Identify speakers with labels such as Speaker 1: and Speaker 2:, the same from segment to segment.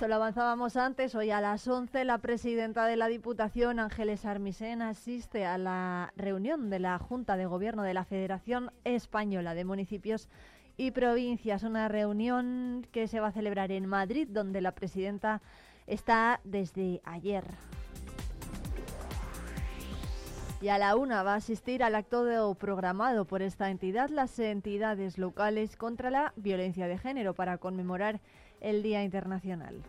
Speaker 1: Se lo avanzábamos antes, hoy a las 11 la presidenta de la Diputación, Ángeles Armisen, asiste a la reunión de la Junta de Gobierno de la Federación Española de Municipios y Provincias, una reunión que se va a celebrar en Madrid, donde la presidenta está desde ayer. Y a la una va a asistir al acto programado por esta entidad las entidades locales contra la violencia de género para conmemorar el Día Internacional.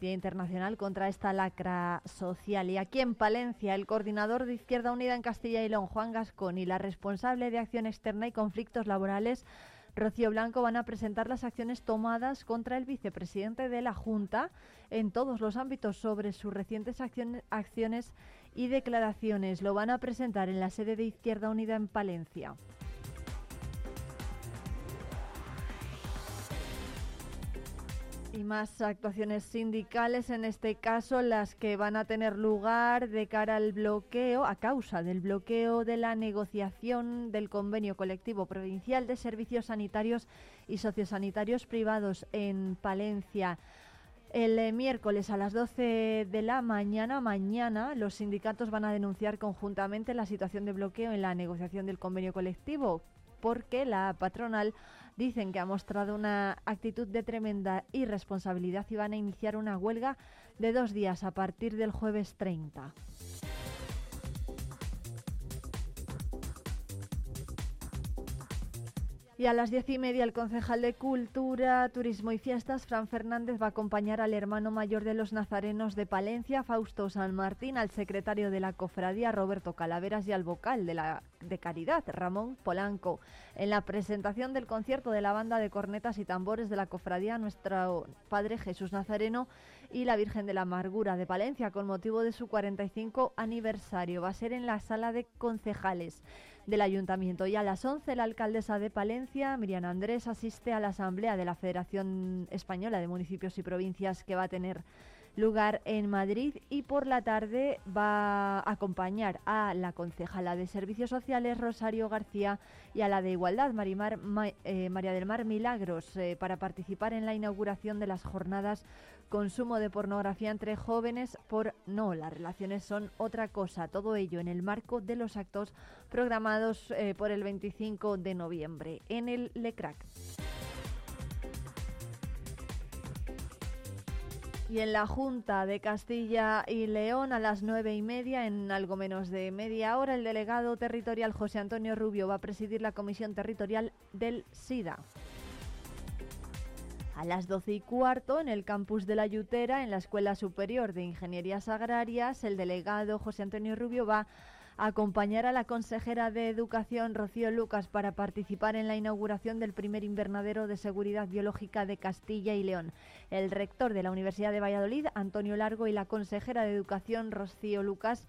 Speaker 1: Día Internacional contra esta lacra social. Y aquí en Palencia, el coordinador de Izquierda Unida en Castilla y León, Juan Gascón, y la responsable de Acción Externa y Conflictos Laborales, Rocío Blanco, van a presentar las acciones tomadas contra el vicepresidente de la Junta en todos los ámbitos sobre sus recientes acciones y declaraciones. Lo van a presentar en la sede de Izquierda Unida en Palencia. Y más actuaciones sindicales, en este caso las que van a tener lugar de cara al bloqueo, a causa del bloqueo de la negociación del convenio colectivo provincial de servicios sanitarios y sociosanitarios privados en Palencia. El eh, miércoles a las 12 de la mañana, mañana, los sindicatos van a denunciar conjuntamente la situación de bloqueo en la negociación del convenio colectivo, porque la patronal Dicen que ha mostrado una actitud de tremenda irresponsabilidad y van a iniciar una huelga de dos días a partir del jueves 30. Y a las diez y media el concejal de Cultura, Turismo y Fiestas, Fran Fernández, va a acompañar al hermano mayor de los nazarenos de Palencia, Fausto San Martín, al secretario de la cofradía, Roberto Calaveras, y al vocal de la de Caridad, Ramón Polanco. En la presentación del concierto de la banda de cornetas y tambores de la cofradía Nuestro Padre Jesús Nazareno y la Virgen de la Amargura de Palencia, con motivo de su 45 aniversario. Va a ser en la sala de concejales del ayuntamiento. Y a las 11 la alcaldesa de Palencia, Miriam Andrés, asiste a la asamblea de la Federación Española de Municipios y Provincias que va a tener lugar en Madrid y por la tarde va a acompañar a la concejala de Servicios Sociales Rosario García y a la de Igualdad Marimar, eh, María del Mar Milagros eh, para participar en la inauguración de las jornadas consumo de pornografía entre jóvenes por no, las relaciones son otra cosa, todo ello en el marco de los actos programados eh, por el 25 de noviembre en el LECRAC. Y en la Junta de Castilla y León a las nueve y media, en algo menos de media hora, el delegado territorial José Antonio Rubio va a presidir la Comisión Territorial del SIDA. A las doce y cuarto, en el campus de la Yutera, en la Escuela Superior de Ingenierías Agrarias, el delegado José Antonio Rubio va acompañar a la consejera de Educación Rocío Lucas para participar en la inauguración del primer invernadero de seguridad biológica de Castilla y León. El rector de la Universidad de Valladolid, Antonio Largo, y la consejera de Educación Rocío Lucas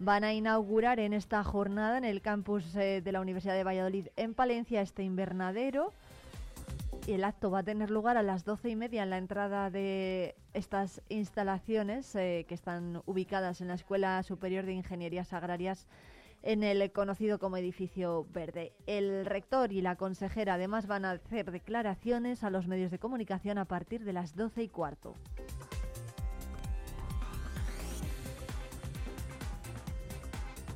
Speaker 1: van a inaugurar en esta jornada en el campus eh, de la Universidad de Valladolid en Palencia este invernadero el acto va a tener lugar a las doce y media en la entrada de estas instalaciones eh, que están ubicadas en la Escuela Superior de Ingenierías Agrarias en el conocido como edificio verde. El rector y la consejera además van a hacer declaraciones a los medios de comunicación a partir de las doce y cuarto.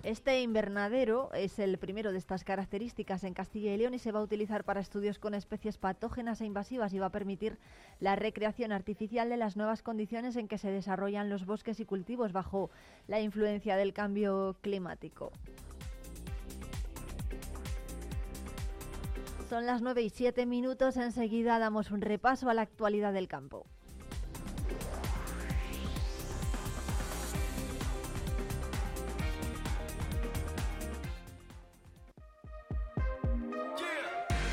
Speaker 1: Este invernadero es el primero de estas características en Castilla y León y se va a utilizar para estudios con especies patógenas e invasivas y va a permitir la recreación artificial de las nuevas condiciones en que se desarrollan los bosques y cultivos bajo la influencia del cambio climático. Son las 9 y 7 minutos, enseguida damos un repaso a la actualidad del campo.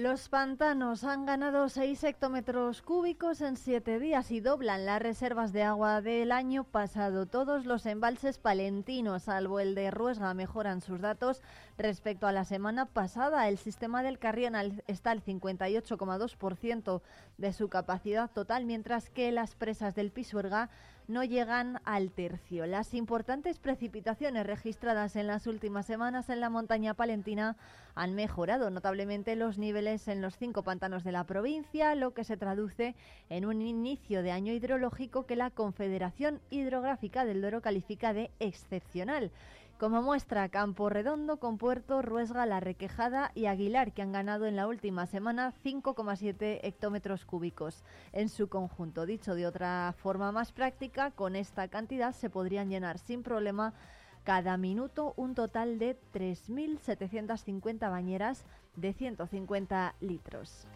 Speaker 1: Los pantanos han ganado 6 hectómetros cúbicos en 7 días y doblan las reservas de agua del año pasado. Todos los embalses palentinos, salvo el de Ruesga, mejoran sus datos respecto a la semana pasada. El sistema del Carrión está al 58,2% de su capacidad total, mientras que las presas del Pisuerga no llegan al tercio. Las importantes precipitaciones registradas en las últimas semanas en la montaña palentina han mejorado notablemente los niveles en los cinco pantanos de la provincia, lo que se traduce en un inicio de año hidrológico que la Confederación Hidrográfica del Duero califica de excepcional. Como muestra Campo Redondo, con Puerto, Ruesga, La Requejada y Aguilar, que han ganado en la última semana 5,7 hectómetros cúbicos en su conjunto. Dicho de otra forma más práctica, con esta cantidad se podrían llenar sin problema cada minuto un total de 3.750 bañeras de 150 litros.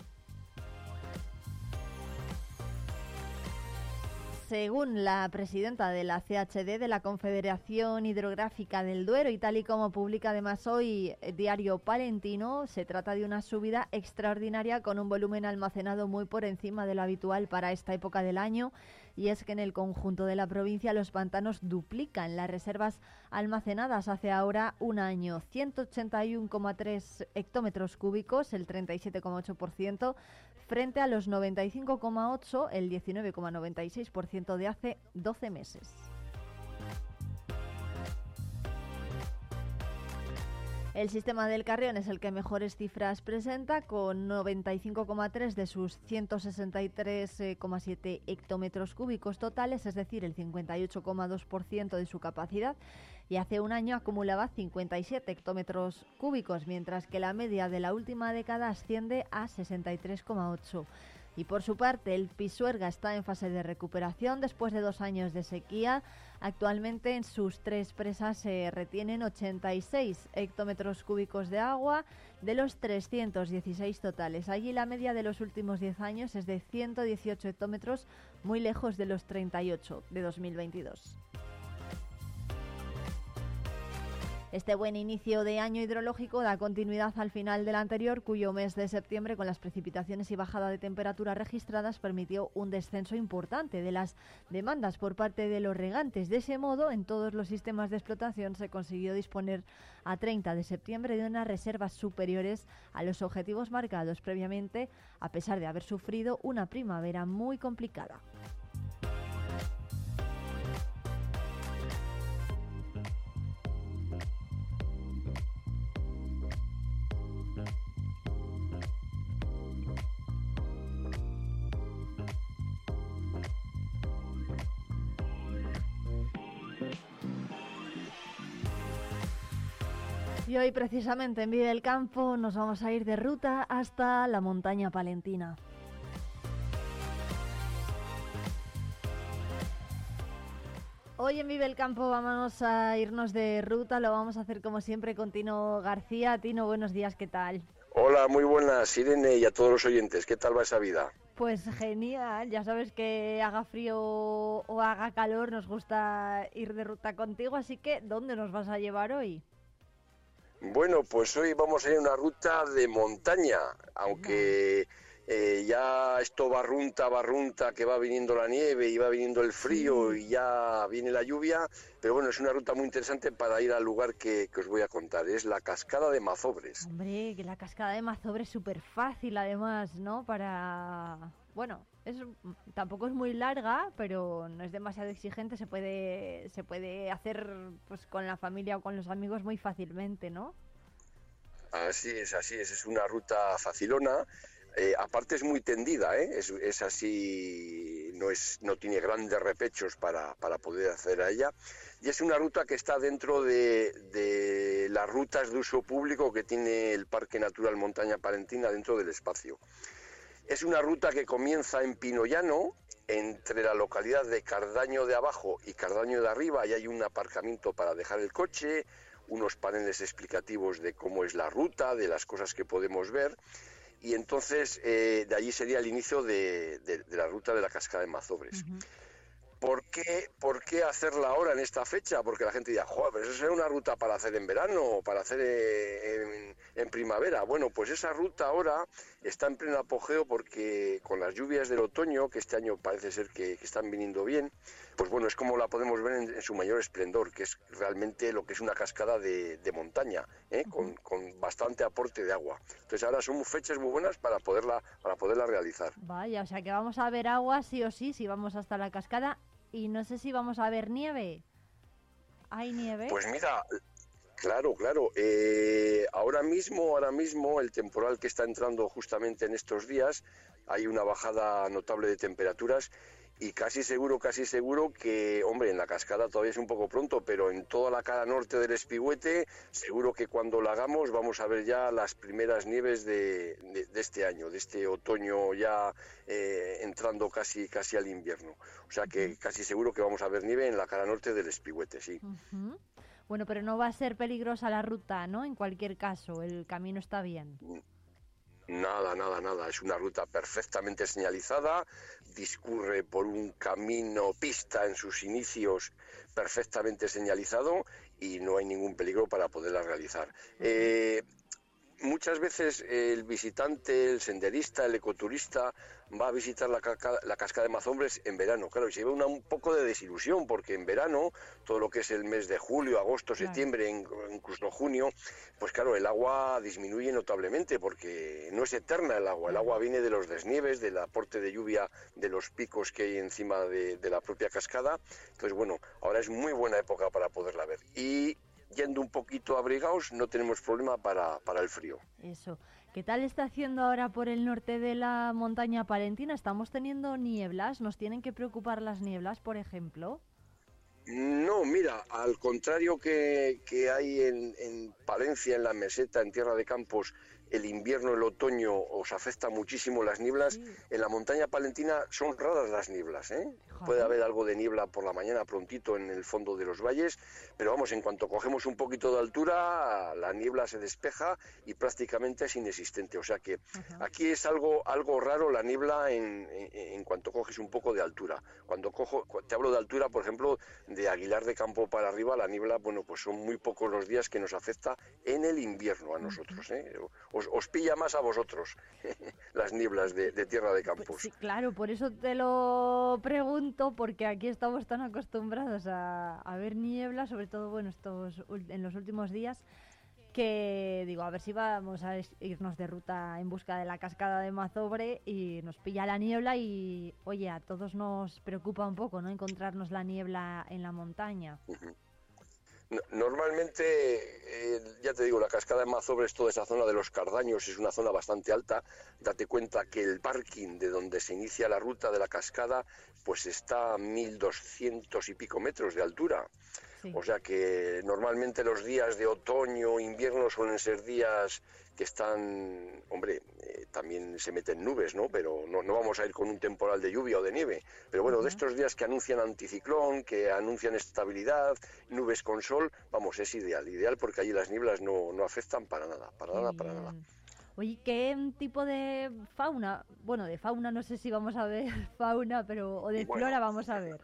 Speaker 1: Según la presidenta de la CHD de la Confederación Hidrográfica del Duero y tal y como publica además hoy Diario Palentino, se trata de una subida extraordinaria con un volumen almacenado muy por encima de lo habitual para esta época del año y es que en el conjunto de la provincia los pantanos duplican las reservas almacenadas hace ahora un año. 181,3 hectómetros cúbicos, el 37,8%, frente a los 95,8, el 19,96% de hace 12 meses. El sistema del Carrión es el que mejores cifras presenta, con 95,3 de sus 163,7 hectómetros cúbicos totales, es decir, el 58,2% de su capacidad, y hace un año acumulaba 57 hectómetros cúbicos, mientras que la media de la última década asciende a 63,8. Y por su parte, el Pisuerga está en fase de recuperación después de dos años de sequía. Actualmente en sus tres presas se retienen 86 hectómetros cúbicos de agua de los 316 totales. Allí la media de los últimos 10 años es de 118 hectómetros, muy lejos de los 38 de 2022. Este buen inicio de año hidrológico da continuidad al final del anterior, cuyo mes de septiembre, con las precipitaciones y bajada de temperatura registradas, permitió un descenso importante de las demandas por parte de los regantes. De ese modo, en todos los sistemas de explotación se consiguió disponer a 30 de septiembre de unas reservas superiores a los objetivos marcados previamente, a pesar de haber sufrido una primavera muy complicada. Y hoy precisamente en Vive el Campo nos vamos a ir de ruta hasta la montaña palentina. Hoy en Vive el Campo vamos a irnos de ruta, lo vamos a hacer como siempre con Tino García. Tino, buenos días, ¿qué tal?
Speaker 2: Hola, muy buenas, Irene, y a todos los oyentes. ¿Qué tal va esa vida?
Speaker 1: Pues genial, ya sabes que haga frío o haga calor, nos gusta ir de ruta contigo, así que ¿dónde nos vas a llevar hoy?
Speaker 2: Bueno, pues hoy vamos a ir a una ruta de montaña, aunque eh, ya esto barrunta, barrunta, que va viniendo la nieve y va viniendo el frío y ya viene la lluvia, pero bueno, es una ruta muy interesante para ir al lugar que, os voy a contar, es la cascada de Mazobres.
Speaker 1: Hombre, que la cascada de Mazobres es súper fácil además, ¿no? Para... Bueno, es, tampoco es muy larga, pero no es demasiado exigente, se puede, se puede hacer pues con la familia o con los amigos muy fácilmente, ¿no?
Speaker 2: Así es, así es, es una ruta facilona. Eh, aparte es muy tendida, ¿eh? es, así, no, es, no tiene grandes repechos para, para, poder hacer a ella. Y es una ruta que está dentro de, de las rutas de uso público que tiene el Parque Natural Montaña Palentina dentro del espacio. Es una ruta que comienza en Pinollano, entre la localidad de Cardaño de abajo y Cardaño de arriba, y hay un aparcamiento para dejar el coche, unos paneles explicativos de cómo es la ruta, de las cosas que podemos ver, y entonces eh, de allí sería el inicio de, la ruta de la cascada de Mazobres. ¿Por qué, ¿por qué hacerla ahora en esta fecha? Porque la gente dirá, joder, pero eso es una ruta para hacer en verano o para hacer en, en, primavera. Bueno, pues esa ruta ahora está en pleno apogeo porque con las lluvias del otoño, que este año parece ser que, están viniendo bien, pues bueno, es como la podemos ver en, su mayor esplendor, que es realmente lo que es una cascada de, montaña, ¿eh? con, con, bastante aporte de agua. Entonces ahora son fechas muy buenas para poderla, para poderla realizar.
Speaker 1: Vaya, o sea que vamos a ver agua sí o sí, si vamos hasta la cascada, y no sé si vamos a ver nieve. ¿Hay nieve?
Speaker 2: Pues mira, Claro, claro. Eh, ahora mismo, ahora mismo, el temporal que está entrando justamente en estos días, hay una bajada notable de temperaturas y casi seguro, casi seguro que, hombre, en la cascada todavía es un poco pronto, pero en toda la cara norte del Espigüete, seguro que cuando la hagamos vamos a ver ya las primeras nieves de, este año, de este otoño ya eh, entrando casi, casi al invierno. O sea que casi seguro que vamos a ver nieve en la cara norte del Espigüete, sí.
Speaker 1: Bueno, pero no va a ser peligrosa la ruta, ¿no? En cualquier caso, el camino está bien.
Speaker 2: Nada, nada, nada. Es una ruta perfectamente señalizada, discurre por un camino pista en sus inicios perfectamente señalizado y no hay ningún peligro para poderla realizar. Eh, muchas veces el visitante, el senderista, el ecoturista va a visitar la, la cascada de Mazombres en verano. Claro, y se ve una, un poco de desilusión, porque en verano, todo lo que es el mes de julio, agosto, septiembre, incluso junio, pues claro, el agua disminuye notablemente, porque no es eterna el agua. El agua viene de los desnieves, del aporte de lluvia de los picos que hay encima de, de la propia cascada. Entonces, bueno, ahora es muy buena época para poderla ver. Y yendo un poquito abrigados, no tenemos problema para, para el frío.
Speaker 1: Eso. ¿Qué tal está haciendo ahora por el norte de la montaña palentina? ¿Estamos teniendo nieblas? ¿Nos tienen que preocupar las nieblas, por ejemplo?
Speaker 2: No, mira, al contrario que, que hay en, en, Palencia, en la meseta, en Tierra de Campos, el invierno, el otoño os afecta muchísimo las nieblas. En la montaña palentina son raras las nieblas. ¿eh? Puede haber algo de niebla por la mañana prontito en el fondo de los valles, pero vamos, en cuanto cogemos un poquito de altura, la niebla se despeja y prácticamente es inexistente. O sea que aquí es algo, algo raro la niebla en, en, cuanto coges un poco de altura. Cuando cojo, te hablo de altura, por ejemplo, de Aguilar de Campo para arriba, la niebla, bueno, pues son muy pocos los días que nos afecta en el invierno a nosotros. ¿eh? os, pilla más a vosotros las nieblas de, Tierra de pues Campos.
Speaker 1: Sí, claro, por eso te lo pregunto, porque aquí estamos tan acostumbrados a, ver niebla, sobre todo bueno, estos, en los últimos días, que digo, a ver si vamos a irnos de ruta en busca de la cascada de Mazobre y nos pilla la niebla y, oye, a todos nos preocupa un poco, ¿no? Encontrarnos la niebla en la montaña.
Speaker 2: Normalmente, eh, ya te digo, la cascada de Mazobres, toda esa zona de los Cardaños, es una zona bastante alta. Date cuenta que el parking de donde se inicia la ruta de la cascada, pues está a 1200 y pico metros de altura. O sea que normalmente los días de otoño, invierno suelen ser días que están, hombre, eh, también se meten nubes, ¿no? Pero no, no, vamos a ir con un temporal de lluvia o de nieve. Pero bueno, de estos días que anuncian anticiclón, que anuncian estabilidad, nubes con sol, vamos, es ideal. Ideal porque allí las nieblas no, no afectan para nada, para nada, para nada.
Speaker 1: Oye, ¿qué tipo de fauna? Bueno, de fauna no sé si vamos a ver fauna, pero o de flora vamos a ver.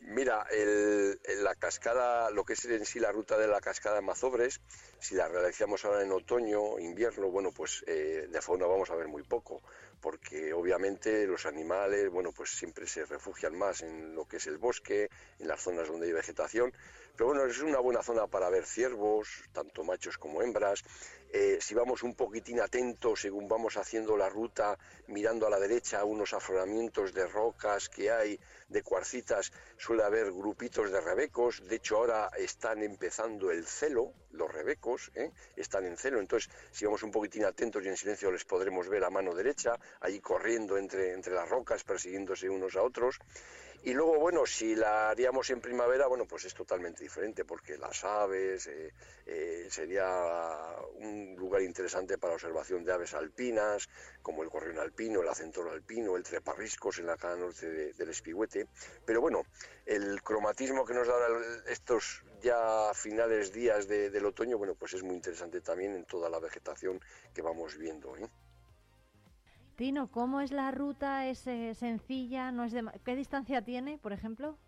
Speaker 2: Mira, el, la cascada, lo que es en sí la ruta de la cascada de Mazobres, si la realizamos ahora en otoño, invierno, bueno, pues eh, de fauna vamos a ver muy poco, porque obviamente los animales, bueno, pues siempre se refugian más en lo que es el bosque, en las zonas donde hay vegetación, pero bueno, es una buena zona para ver ciervos, tanto machos como hembras, eh, si vamos un poquitín atentos según vamos haciendo la ruta, mirando a la derecha unos afloramientos de rocas que hay, de cuarcitas, suele haber grupitos de rebecos, de hecho ahora están empezando el celo, los rebecos, ¿eh? están en celo, entonces si vamos un poquitín atentos y en silencio les podremos ver a mano derecha, ahí corriendo entre, entre las rocas, persiguiéndose unos a otros. Y luego, bueno, si la haríamos en primavera, bueno, pues es totalmente diferente, porque las aves eh, eh, sería un lugar interesante para observación de aves alpinas, como el gorrión alpino, el acentoro alpino, el treparriscos en la cara norte del Espigüete. Pero bueno, el cromatismo que nos da estos ya finales días del otoño, bueno, pues es muy interesante también en toda la vegetación que vamos viendo. ¿eh?
Speaker 1: Tino, ¿cómo es la ruta? ¿Es eh, sencilla? ¿No es de... ¿Qué distancia tiene, por ejemplo?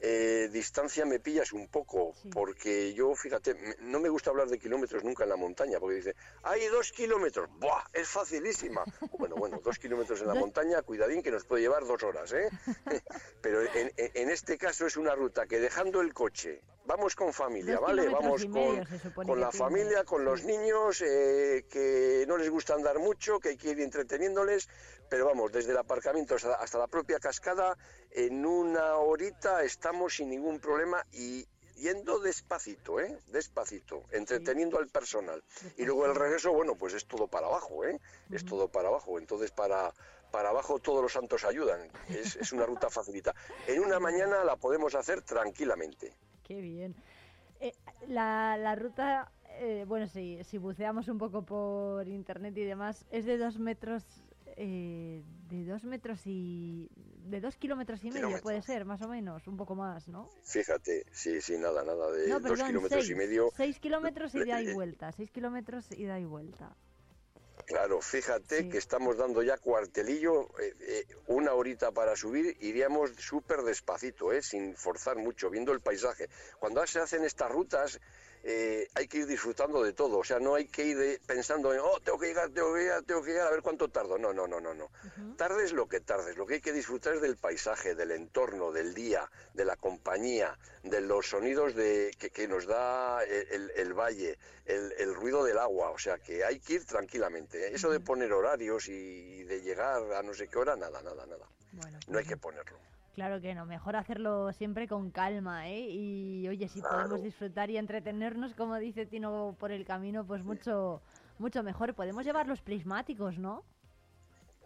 Speaker 2: Eh, distancia me pillas un poco, porque yo, fíjate, no me gusta hablar de kilómetros nunca en la montaña, porque dice, hay dos kilómetros, ¡buah! Es facilísima. Bueno, bueno, dos kilómetros en la montaña, cuidadín que nos puede llevar dos horas, ¿eh? Pero en, este caso es una ruta que dejando el coche, vamos con familia, ¿vale? Vamos con, con la familia, con los niños, eh, que no les gusta andar mucho, que hay que ir entreteniéndoles, pero vamos, desde el aparcamiento hasta, la propia cascada, en una horita estamos sin ningún problema y yendo despacito, ¿eh? Despacito, entreteniendo al personal. Y luego el regreso, bueno, pues es todo para abajo, ¿eh? Es todo para abajo. Entonces, para, para abajo todos los santos ayudan. Es, es una ruta facilita. En una mañana la podemos hacer tranquilamente.
Speaker 1: Qué bien. Eh, la, la, ruta, eh, bueno, si, si buceamos un poco por internet y demás, es de dos metros eh, de dos metros y de dos kilómetros y medio puede ser más o menos un poco más no
Speaker 2: fíjate sí sí nada nada de dos kilómetros y medio.
Speaker 1: seis kilómetros y da y vuelta seis kilómetros y da y vuelta
Speaker 2: Claro, fíjate que estamos dando ya cuartelillo, eh, eh, una horita para subir, iríamos súper despacito, eh, sin forzar mucho, viendo el paisaje. Cuando se hacen estas rutas, eh, hay que ir disfrutando de todo. O sea, no hay que ir pensando en, oh, tengo que llegar, tengo que llegar, tengo que llegar, a ver cuánto tardo. No, no, no, no, no. Tardes lo que tardes. Lo que hay que disfrutar es del paisaje, del entorno, del día, de la compañía, de los sonidos de, que, nos da el, valle, el, ruido del agua. O sea, que hay que ir tranquilamente. ¿eh? Eso de poner horarios y de llegar a no sé qué hora, nada, nada, nada. no hay que ponerlo.
Speaker 1: Claro que no, mejor hacerlo siempre con calma, ¿eh? Y oye, si podemos disfrutar y entretenernos, como dice Tino, por el camino, pues mucho, mucho mejor. Podemos llevar los prismáticos, ¿no?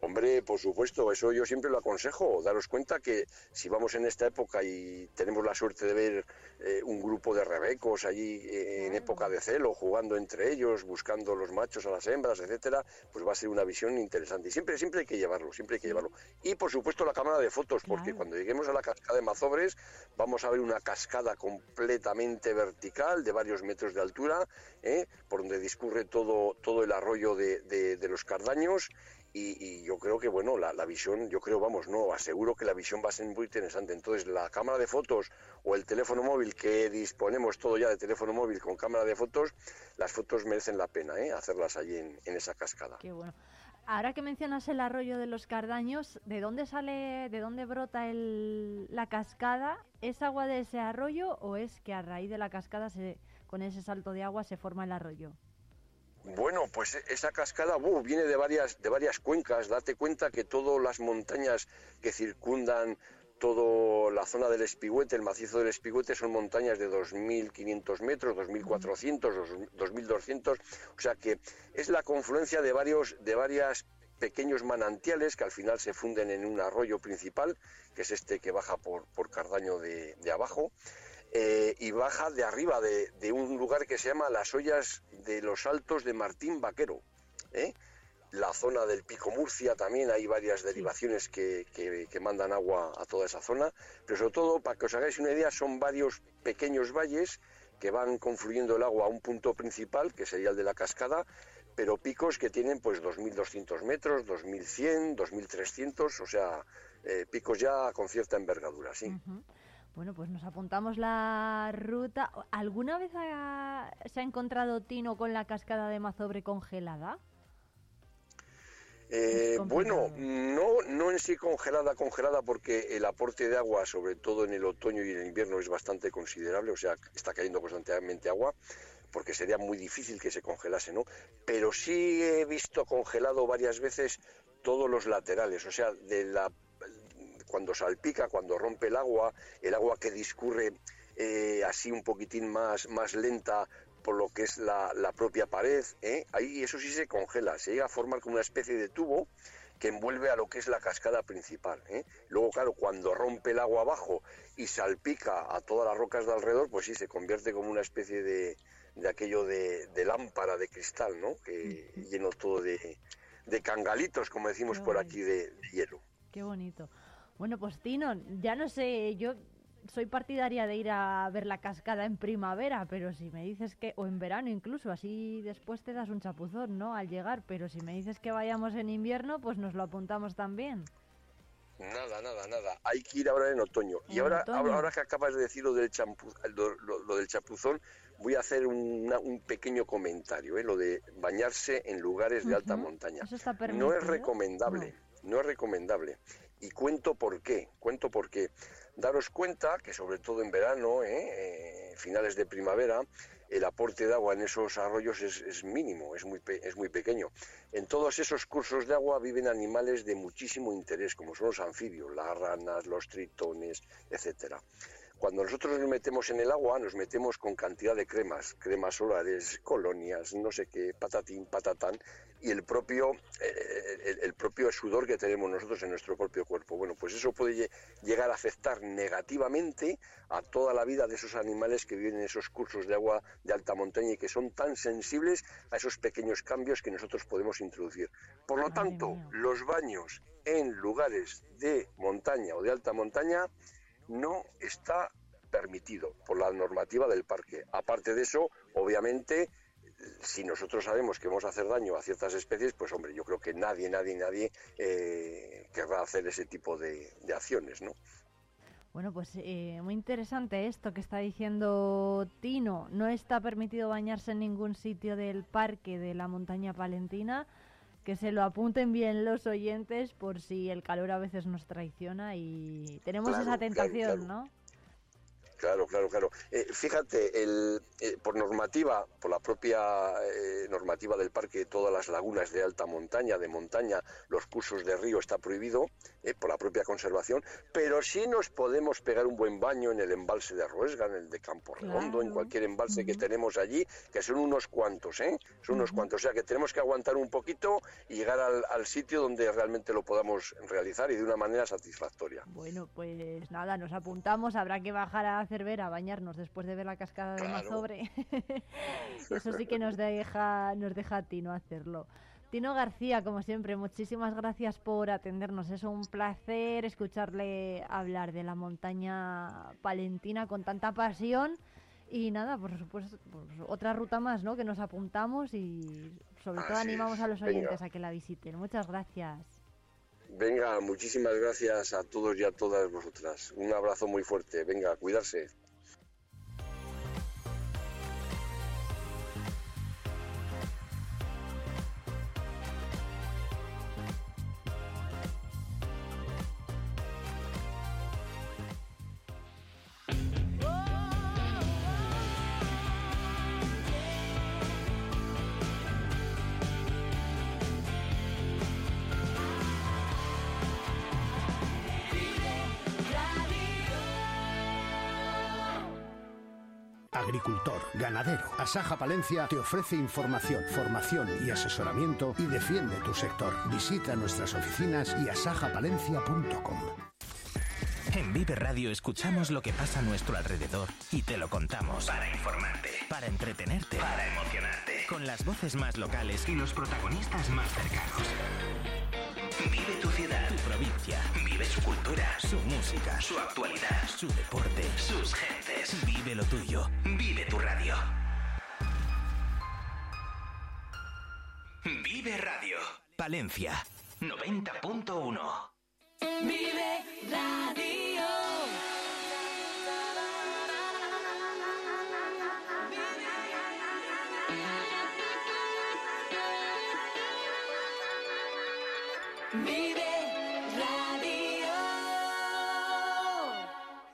Speaker 2: Hombre, por supuesto, eso yo siempre lo aconsejo. Daros cuenta que si vamos en esta época y tenemos la suerte de ver eh, un grupo de rebecos allí eh, en época de celo, jugando entre ellos, buscando los machos a las hembras, etcétera, pues va a ser una visión interesante. Y siempre, siempre hay que llevarlo, siempre hay que llevarlo. Y por supuesto la cámara de fotos, porque cuando lleguemos a la cascada de Mazobres vamos a ver una cascada completamente vertical de varios metros de altura, ¿eh? por donde discurre todo, todo el arroyo de, de los Cardaños y, yo creo que, bueno, la, visión, yo creo, vamos, no, aseguro que la visión va a ser muy interesante. Entonces, la cámara de fotos o el teléfono móvil, que disponemos todo ya de teléfono móvil con cámara de fotos, las fotos merecen la pena, ¿eh? Hacerlas allí en, esa cascada.
Speaker 1: Qué bueno. Ahora que mencionas el arroyo de los Cardaños, ¿de dónde sale, de dónde brota el, la cascada? ¿Es agua de ese arroyo o es que a raíz de la cascada, se, con ese salto de agua, se forma el arroyo?
Speaker 2: Bueno, pues esa cascada viene de varias, de varias cuencas. Date cuenta que todas las montañas que circundan toda la zona del Espigüete, el macizo del Espigüete, son montañas de 2.500 metros, 2.400, 2.200. O sea que es la confluencia de varios, de varias pequeños manantiales que al final se funden en un arroyo principal, que es este que baja por, por Cardaño de, de abajo. Eh, y baja de arriba de, un lugar que se llama las ollas de los altos de Martín Vaquero. ¿eh? La zona del Pico Murcia también hay varias derivaciones que, que, mandan agua a toda esa zona, pero sobre todo, para que os hagáis una idea, son varios pequeños valles que van confluyendo el agua a un punto principal, que sería el de la cascada, pero picos que tienen pues 2.200 metros, 2.100, 2.300, o sea, eh, picos ya con cierta envergadura, sí.
Speaker 1: Bueno, pues nos apuntamos la ruta. ¿Alguna vez se ha encontrado Tino con la cascada de Mazobre congelada?
Speaker 2: Eh, bueno, no, no en sí congelada, congelada, porque el aporte de agua, sobre todo en el otoño y en el invierno, es bastante considerable, o sea, está cayendo constantemente agua, porque sería muy difícil que se congelase, ¿no? Pero sí he visto congelado varias veces todos los laterales, o sea, de la cuando salpica, cuando rompe el agua, el agua que discurre eh, así un poquitín más, más lenta por lo que es la, propia pared, ¿eh? ahí eso sí se congela, se llega a formar como una especie de tubo que envuelve a lo que es la cascada principal. ¿eh? Luego, claro, cuando rompe el agua abajo y salpica a todas las rocas de alrededor, pues sí, se convierte como una especie de, de aquello de, lámpara de cristal, ¿no? Que lleno todo de, de cangalitos, como decimos por aquí, de hielo.
Speaker 1: Qué bonito. Bueno, pues Tino, ya no sé, yo soy partidaria de ir a ver la cascada en primavera, pero si me dices que, o en verano incluso, así después te das un chapuzón, ¿no? Al llegar, pero si me dices que vayamos en invierno, pues nos lo apuntamos también.
Speaker 2: Nada, nada, nada. Hay que ir ahora en otoño. y ahora, ahora, que acabas de decir lo del, lo, del chapuzón, voy a hacer un pequeño comentario, ¿eh? lo de bañarse en lugares de alta montaña. no es recomendable, no. es recomendable. Y cuento por qué, cuento por qué. Daros cuenta que sobre todo en verano, ¿eh? Eh, finales de primavera, el aporte de agua en esos arroyos es, mínimo, es muy, es muy pequeño. En todos esos cursos de agua viven animales de muchísimo interés, como son los anfibios, las ranas, los tritones, etcétera. Cuando nosotros nos metemos en el agua, nos metemos con cantidad de cremas, cremas solares, colonias, no sé qué, patatín, patatán, y el propio, eh, el, propio sudor que tenemos nosotros en nuestro propio cuerpo. Bueno, pues eso puede llegar a afectar negativamente a toda la vida de esos animales que viven en esos cursos de agua de alta montaña y que son tan sensibles a esos pequeños cambios que nosotros podemos introducir. Por lo tanto, los baños en lugares de montaña o de alta montaña no está permitido por la normativa del parque. Aparte de eso, obviamente, si nosotros sabemos que vamos a hacer daño a ciertas especies, pues hombre, yo creo que nadie, nadie, nadie eh, querrá hacer ese tipo de, acciones, ¿no?
Speaker 1: Bueno, pues eh, muy interesante esto que está diciendo Tino. No está permitido bañarse en ningún sitio del parque de la montaña palentina que se lo apunten bien los oyentes por si el calor a veces nos traiciona y tenemos esa tentación, ¿no?
Speaker 2: Claro, claro, claro. Eh, fíjate, el, eh, por normativa, por la propia eh, normativa del parque, todas las lagunas de alta montaña, de montaña, los cursos de río está prohibido por la propia conservación, pero sí nos podemos pegar un buen baño en el embalse de Ruesga, en el de Campo Redondo, en cualquier embalse que tenemos allí, que son unos cuantos, ¿eh? Son unos cuantos. O sea que tenemos que aguantar un poquito y llegar al, al sitio donde realmente lo podamos realizar y de una manera satisfactoria.
Speaker 1: Bueno, pues nada, nos apuntamos, habrá que bajar a Cervera a bañarnos después de ver la cascada de Mazobre. Eso sí que nos deja, nos deja a Tino hacerlo. Tino García, como siempre, muchísimas gracias por atendernos. Es un placer escucharle hablar de la montaña palentina con tanta pasión. Y nada, por supuesto, pues otra ruta más, ¿no? Que nos apuntamos y sobre todo animamos a los oyentes a que la visiten. Muchas gracias.
Speaker 2: Venga, muchísimas gracias a todos y a todas vosotras. Un abrazo muy fuerte. Venga, cuidarse.
Speaker 3: Agricultor, ganadero. Asaja Palencia te ofrece información, formación y asesoramiento y defiende tu sector. Visita nuestras oficinas y asajapalencia.com.
Speaker 4: En Vive Radio escuchamos lo que pasa a nuestro alrededor y te lo contamos. Para informarte. Para entretenerte. Para emocionarte. Con las voces más locales y los protagonistas más cercanos. Vive tu ciudad, tu provincia. Su cultura, su música, su actualidad, su deporte, sus gentes. Vive lo tuyo. Vive tu radio. Vive Radio. Palencia. 90.1. Vive Radio.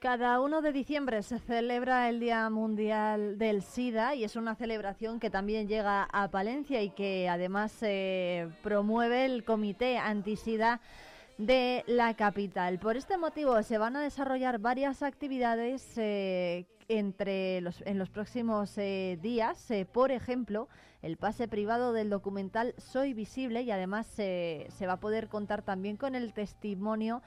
Speaker 1: Cada 1 de diciembre se celebra el Día Mundial del SIDA y es una celebración que también llega a Palencia y que además eh, promueve el Comité Antisida de la capital. Por este motivo se van a desarrollar varias actividades eh, entre los, en los próximos eh, días. Eh, por ejemplo, el pase privado del documental Soy Visible y además se va a poder contar también con el testimonio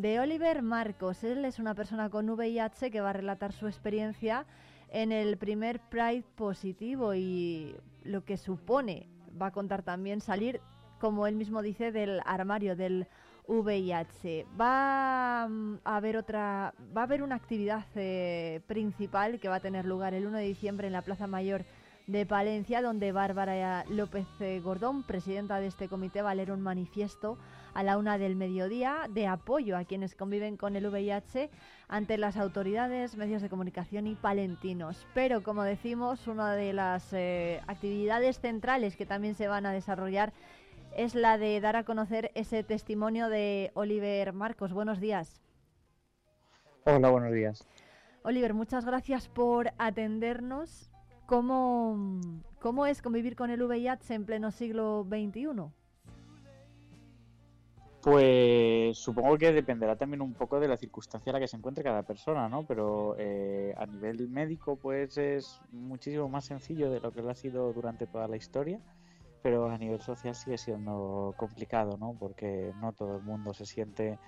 Speaker 1: de Oliver Marcos. Él es una persona con VIH que va a relatar su experiencia en el primer Pride positivo y lo que supone, va a contar también salir, como él mismo dice, del armario del VIH. Va mm, a haber otra, va a haber una actividad eh, principal que va a tener lugar el 1 de diciembre en la Plaza Mayor de Palencia, donde Bárbara López eh, Gordón, presidenta de este comité, va a leer un manifiesto a la una del mediodía de apoyo a quienes conviven con el VIH ante las autoridades, medios de comunicación y palentinos. Pero, como decimos, una de las eh, actividades centrales que también se van a desarrollar es la de dar a conocer ese testimonio de Oliver Marcos. Buenos días.
Speaker 5: Hola, buenos días.
Speaker 1: Oliver, muchas gracias por atendernos. ¿Cómo, cómo es convivir con el VIH en pleno siglo XXI?
Speaker 5: Pues supongo que dependerá también un poco de la circunstancia en la que se encuentre cada persona, ¿no? Pero eh, a nivel médico, pues es muchísimo más sencillo de lo que lo ha sido durante toda la historia, pero a nivel social sigue siendo complicado, ¿no? Porque no todo el mundo se siente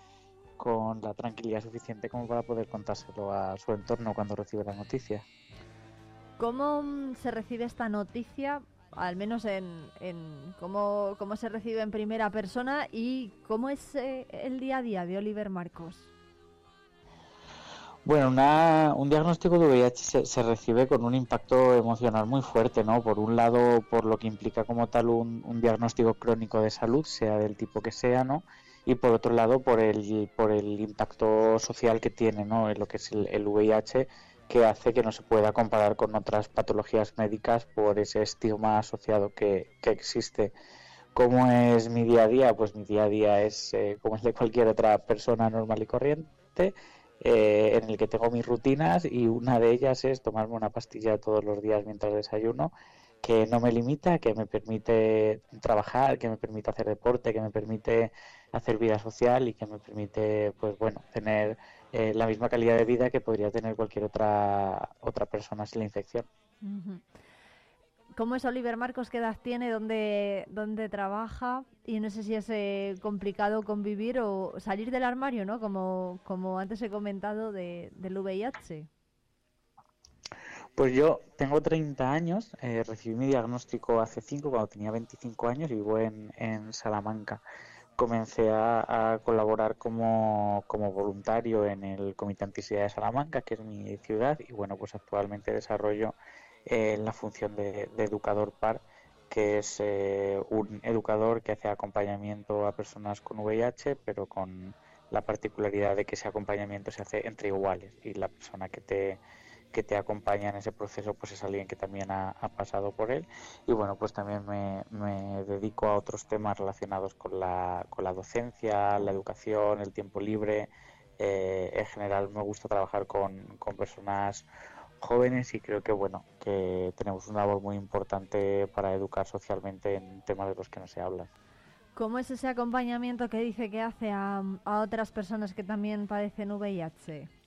Speaker 5: con la tranquilidad suficiente como para poder contárselo a su entorno cuando recibe la noticia.
Speaker 1: ¿Cómo mm, se recibe esta noticia? Al menos en, en cómo, se recibe en primera persona y cómo es eh, el día a día de Oliver Marcos.
Speaker 5: Bueno, una- un diagnóstico de VIH se, se recibe con un impacto emocional muy fuerte, ¿no? Por un lado, por lo que implica como tal un, un diagnóstico crónico de salud, sea del tipo que sea, ¿no? Y por otro lado, por el, por el impacto social que tiene, ¿no? Lo que es el, el VIH, que hace que no se pueda comparar con otras patologías médicas por ese estigma asociado que, que existe. ¿Cómo es mi día a día? Pues mi día a día es eh, como el de cualquier otra persona normal y corriente eh, en el que tengo mis rutinas y una de ellas es tomarme una pastilla todos los días mientras desayuno que no me limita, que me permite trabajar, que me permite hacer deporte, que me permite hacer vida social y que me permite, pues bueno, tener eh, la misma calidad de vida que podría tener cualquier otra otra persona sin la infección.
Speaker 1: ¿Cómo es Oliver Marcos? ¿Qué edad tiene? ¿Dónde, dónde trabaja? Y no sé si es eh, complicado convivir o salir del armario, ¿no? Como, como antes he comentado de, del VIH.
Speaker 5: Pues yo tengo 30 años, eh, recibí mi diagnóstico hace 5 cuando tenía 25 años y vivo en, en Salamanca. Comencé a, colaborar como, como voluntario en el Comité Antisida de Salamanca, que es mi ciudad, y bueno, pues actualmente desarrollo eh, la función de, de educador par, que es eh, un educador que hace acompañamiento a personas con VIH, pero con la particularidad de que ese acompañamiento se hace entre iguales y la persona que te que te acompaña en ese proceso pues es alguien que también ha, pasado por él y bueno pues también me, me dedico a otros temas relacionados con la, con la docencia, la educación, el tiempo libre Eh, en general me gusta trabajar con, con personas jóvenes y creo que bueno que tenemos una labor muy importante para educar socialmente en temas de los que no se habla.
Speaker 1: ¿Cómo es ese acompañamiento que dice que hace a, a otras personas que también padecen VIH?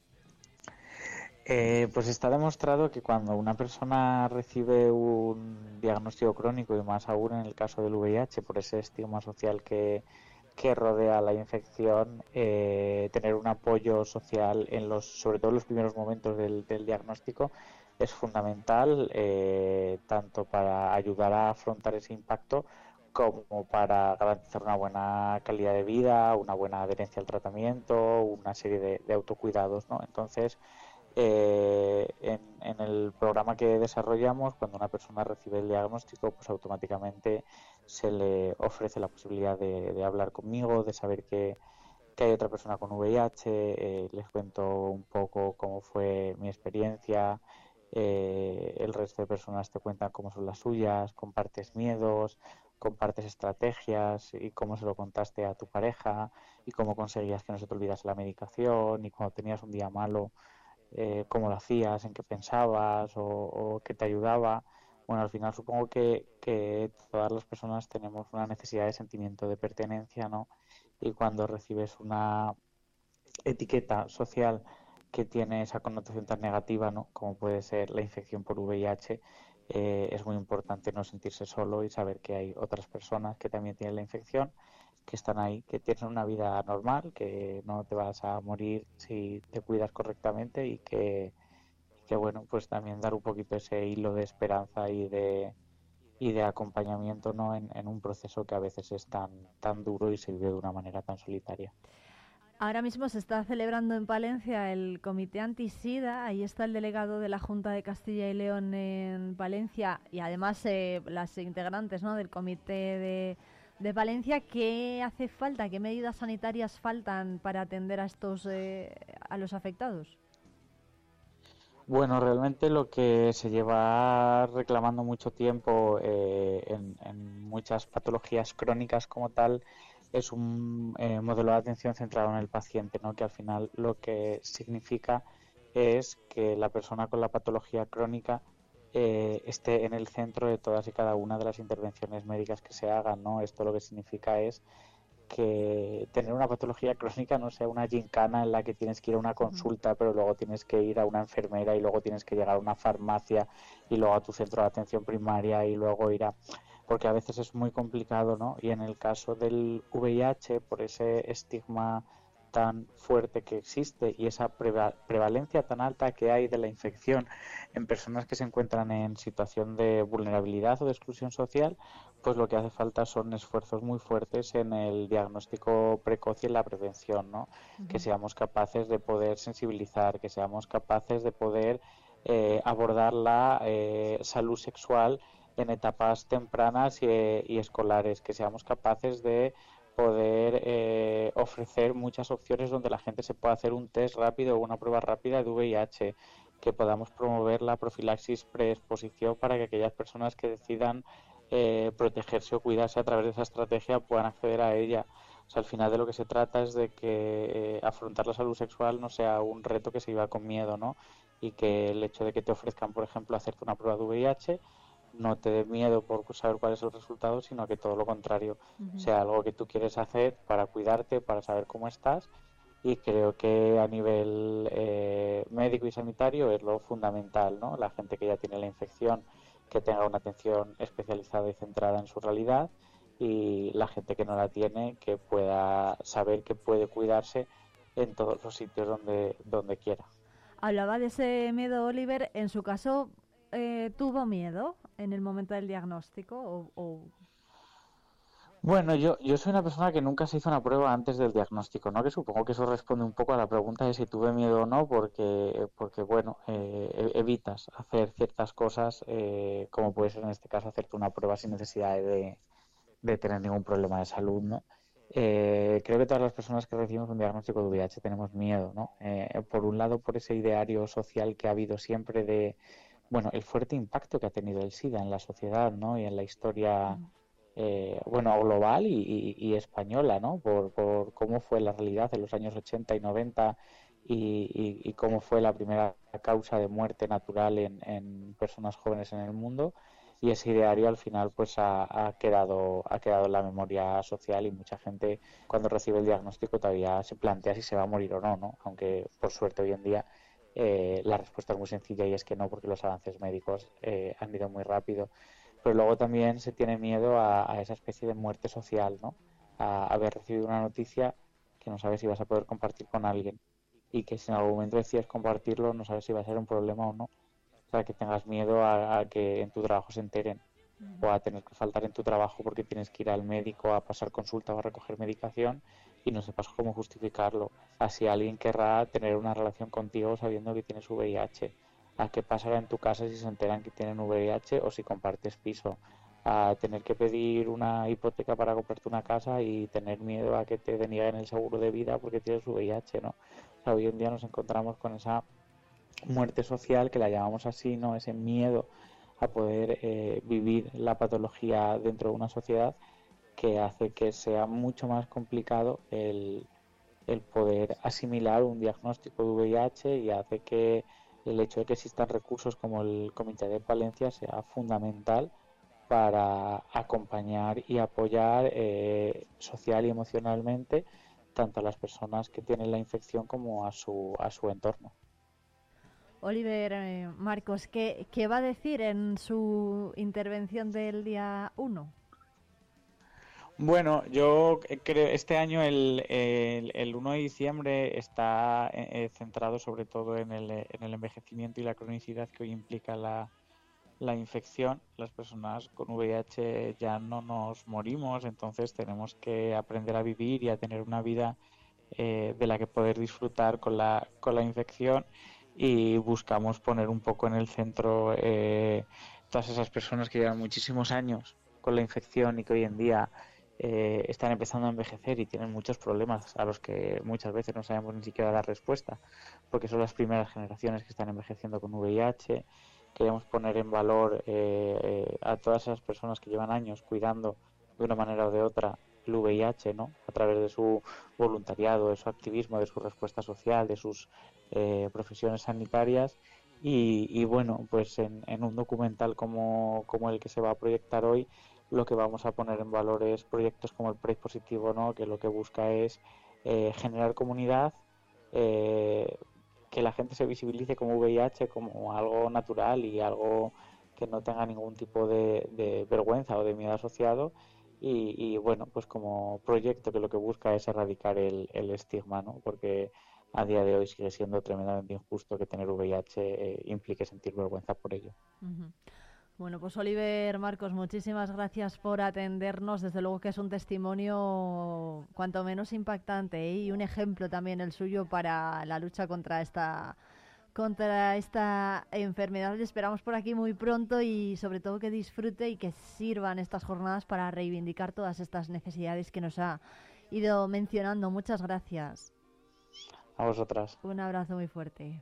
Speaker 5: Eh, pues está demostrado que cuando una persona recibe un diagnóstico crónico y más aún en el caso del VIH por ese estigma social que, rodea la infección, eh, tener un apoyo social en los, sobre todo en los primeros momentos del, del diagnóstico es fundamental eh, tanto para ayudar a afrontar ese impacto como para garantizar una buena calidad de vida, una buena adherencia al tratamiento, una serie de, de autocuidados, ¿no? Entonces Eh, en, el programa que desarrollamos, cuando una persona recibe el diagnóstico, pues automáticamente se le ofrece la posibilidad de, de hablar conmigo, de saber que, que hay otra persona con VIH, eh, les cuento un poco cómo fue mi experiencia, eh, el resto de personas te cuentan cómo son las suyas, compartes miedos, compartes estrategias y cómo se lo contaste a tu pareja y cómo conseguías que no se te olvidase la medicación y cuando tenías un día malo, eh, cómo lo hacías, en qué pensabas o, qué te ayudaba. Bueno, al final supongo que, que todas las personas tenemos una necesidad de sentimiento de pertenencia, ¿no? Y cuando recibes una etiqueta social que tiene esa connotación tan negativa, ¿no? Como puede ser la infección por VIH, eh, es muy importante no sentirse solo y saber que hay otras personas que también tienen la infección, que están ahí, que tienen una vida normal, que no te vas a morir si te cuidas correctamente y que, que bueno, pues también dar un poquito ese hilo de esperanza y de y de acompañamiento ¿no? en, en un proceso que a veces es tan, tan duro y se vive de una manera tan solitaria.
Speaker 1: Ahora mismo se está celebrando en Palencia el Comité Antisida. Ahí está el delegado de la Junta de Castilla y León en Palencia y además eh, las integrantes ¿no? del Comité de, de Palencia. ¿Qué hace falta? ¿Qué medidas sanitarias faltan para atender a estos eh, a los afectados?
Speaker 5: Bueno, realmente lo que se lleva reclamando mucho tiempo eh, en, en muchas patologías crónicas como tal es un eh, modelo de atención centrado en el paciente, ¿no? que al final lo que significa es que la persona con la patología crónica eh, esté en el centro de todas y cada una de las intervenciones médicas que se hagan. ¿no? Esto lo que significa es que tener una patología crónica no sea una gincana en la que tienes que ir a una consulta, pero luego tienes que ir a una enfermera y luego tienes que llegar a una farmacia y luego a tu centro de atención primaria y luego ir a porque a veces es muy complicado, ¿no? Y en el caso del VIH, por ese estigma tan fuerte que existe y esa prevalencia tan alta que hay de la infección en personas que se encuentran en situación de vulnerabilidad o de exclusión social, pues lo que hace falta son esfuerzos muy fuertes en el diagnóstico precoz y en la prevención, ¿no? Uh -huh. Que seamos capaces de poder sensibilizar, que seamos capaces de poder eh, abordar la eh, salud sexual en etapas tempranas y, y, escolares, que seamos capaces de poder eh, ofrecer muchas opciones donde la gente se pueda hacer un test rápido o una prueba rápida de VIH, que podamos promover la profilaxis preexposición para que aquellas personas que decidan eh, protegerse o cuidarse a través de esa estrategia puedan acceder a ella. O sea, al final de lo que se trata es de que eh, afrontar la salud sexual no sea un reto que se iba con miedo, ¿no? Y que el hecho de que te ofrezcan, por ejemplo, hacerte una prueba de VIH no te dé miedo por saber cuál es el resultado, sino que todo lo contrario, uh -huh. sea algo que tú quieres hacer para cuidarte, para saber cómo estás. Y creo que a nivel eh, médico y sanitario es lo fundamental, ¿no? La gente que ya tiene la infección, que tenga una atención especializada y centrada en su realidad, y la gente que no la tiene, que pueda saber que puede cuidarse en todos los sitios donde, donde quiera.
Speaker 1: Hablaba de ese miedo, Oliver. En su caso, eh, ¿tuvo miedo en el momento del diagnóstico? O.
Speaker 5: Bueno, yo, yo soy una persona que nunca se hizo una prueba antes del diagnóstico, ¿no? Que supongo que eso responde un poco a la pregunta de si tuve miedo o no, porque, porque bueno, eh, evitas hacer ciertas cosas, eh, como puede ser en este caso hacerte una prueba sin necesidad de, de tener ningún problema de salud, ¿no? Eh, creo que todas las personas que recibimos un diagnóstico de VIH tenemos miedo, ¿no? Eh, por un lado, por ese ideario social que ha habido siempre de, bueno, el fuerte impacto que ha tenido el SIDA en la sociedad, ¿no? Y en la historia, eh, bueno, global y, y, y, española, ¿no? Por, por cómo fue la realidad en los años 80 y 90 y, y cómo fue la primera causa de muerte natural en, en personas jóvenes en el mundo y ese ideario al final pues ha, ha, quedado ha quedado en la memoria social y mucha gente cuando recibe el diagnóstico todavía se plantea si se va a morir o no, ¿no? aunque por suerte hoy en día eh, la respuesta es muy sencilla y es que no porque los avances médicos eh, han ido muy rápido pero luego también se tiene miedo a, esa especie de muerte social ¿no? a haber recibido una noticia que no sabes si vas a poder compartir con alguien y que si en algún momento decides compartirlo no sabes si va a ser un problema o no para que tengas miedo a, a, que en tu trabajo se enteren o a tener que faltar en tu trabajo porque tienes que ir al médico a pasar consulta o a recoger medicación y no sepas cómo justificarlo. Así alguien querrá tener una relación contigo sabiendo que tienes VIH. ¿A qué pasará en tu casa si se enteran que tienen VIH o si compartes piso? A tener que pedir una hipoteca para comprarte una casa y tener miedo a que te denieguen el seguro de vida porque tienes VIH, ¿no? O hoy en día nos encontramos con esa muerte social, que la llamamos así, ¿no? Ese miedo a poder eh, vivir la patología dentro de una sociedad que hace que sea mucho más complicado el, el poder asimilar un diagnóstico de VIH y hace que el hecho de que existan recursos como el Comité de Palencia sea fundamental para acompañar y apoyar eh, social y emocionalmente tanto a las personas que tienen la infección como a su, a su entorno.
Speaker 1: Oliver eh, Marcos, ¿qué, ¿qué va a decir en su intervención del día 1?
Speaker 5: Bueno, yo creo este año el, el, el 1 de diciembre está eh, eh, centrado sobre todo en el, en el envejecimiento y la cronicidad que hoy implica la, la infección. Las personas con VIH ya no nos morimos, entonces tenemos que aprender a vivir y a tener una vida eh, de la que poder disfrutar con la, con la infección y buscamos poner un poco en el centro eh, todas esas personas que llevan muchísimos años con la infección y que hoy en día eh, están empezando a envejecer y tienen muchos problemas a los que muchas veces no sabemos ni siquiera dar respuesta, porque son las primeras generaciones que están envejeciendo con VIH. Queremos poner en valor eh, eh, a todas esas personas que llevan años cuidando de una manera o de otra el VIH, ¿no? A través de su voluntariado, de su activismo, de su respuesta social, de sus eh, profesiones sanitarias. Y, y bueno, pues en, en un documental como, como el que se va a proyectar hoy, lo que vamos a poner en valor es proyectos como el Pride Positivo, ¿no? que lo que busca es eh, generar comunidad, eh, que la gente se visibilice como VIH como algo natural y algo que no tenga ningún tipo de, vergüenza o de miedo asociado. Y, bueno, pues como proyecto que lo que busca es erradicar el, el estigma, ¿no? porque a día de hoy sigue siendo tremendamente injusto que tener VIH eh, implique sentir vergüenza por ello.
Speaker 1: Bueno, pues Oliver Marcos, muchísimas gracias por atendernos. Desde luego que es un testimonio cuanto menos impactante ¿eh? y un ejemplo también el suyo para la lucha contra esta contra esta enfermedad. Le esperamos por aquí muy pronto y sobre todo que disfrute y que sirvan estas jornadas para reivindicar todas estas necesidades que nos ha ido mencionando. Muchas gracias.
Speaker 5: A vosotras.
Speaker 1: Un abrazo muy fuerte.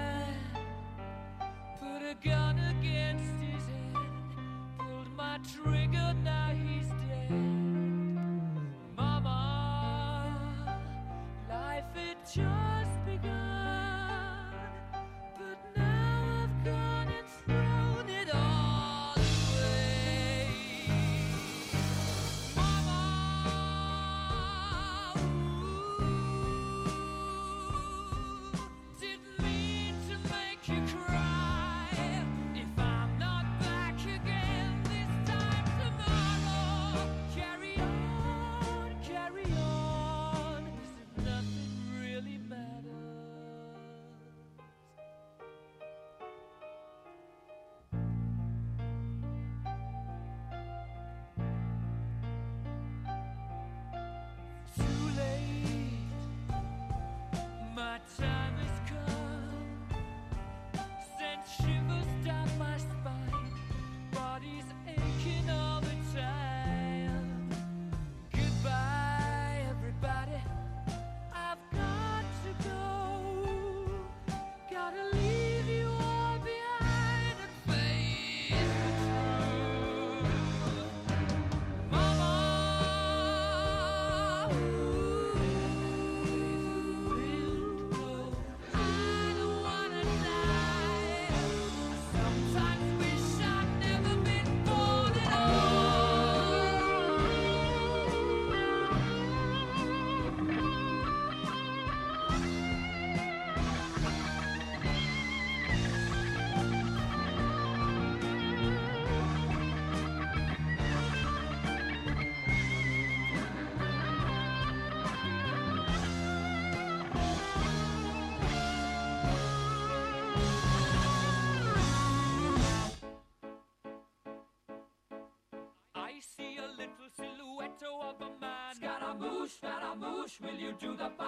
Speaker 6: Will you do the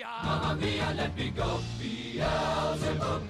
Speaker 6: Mamma mia, let me go. Beelzebub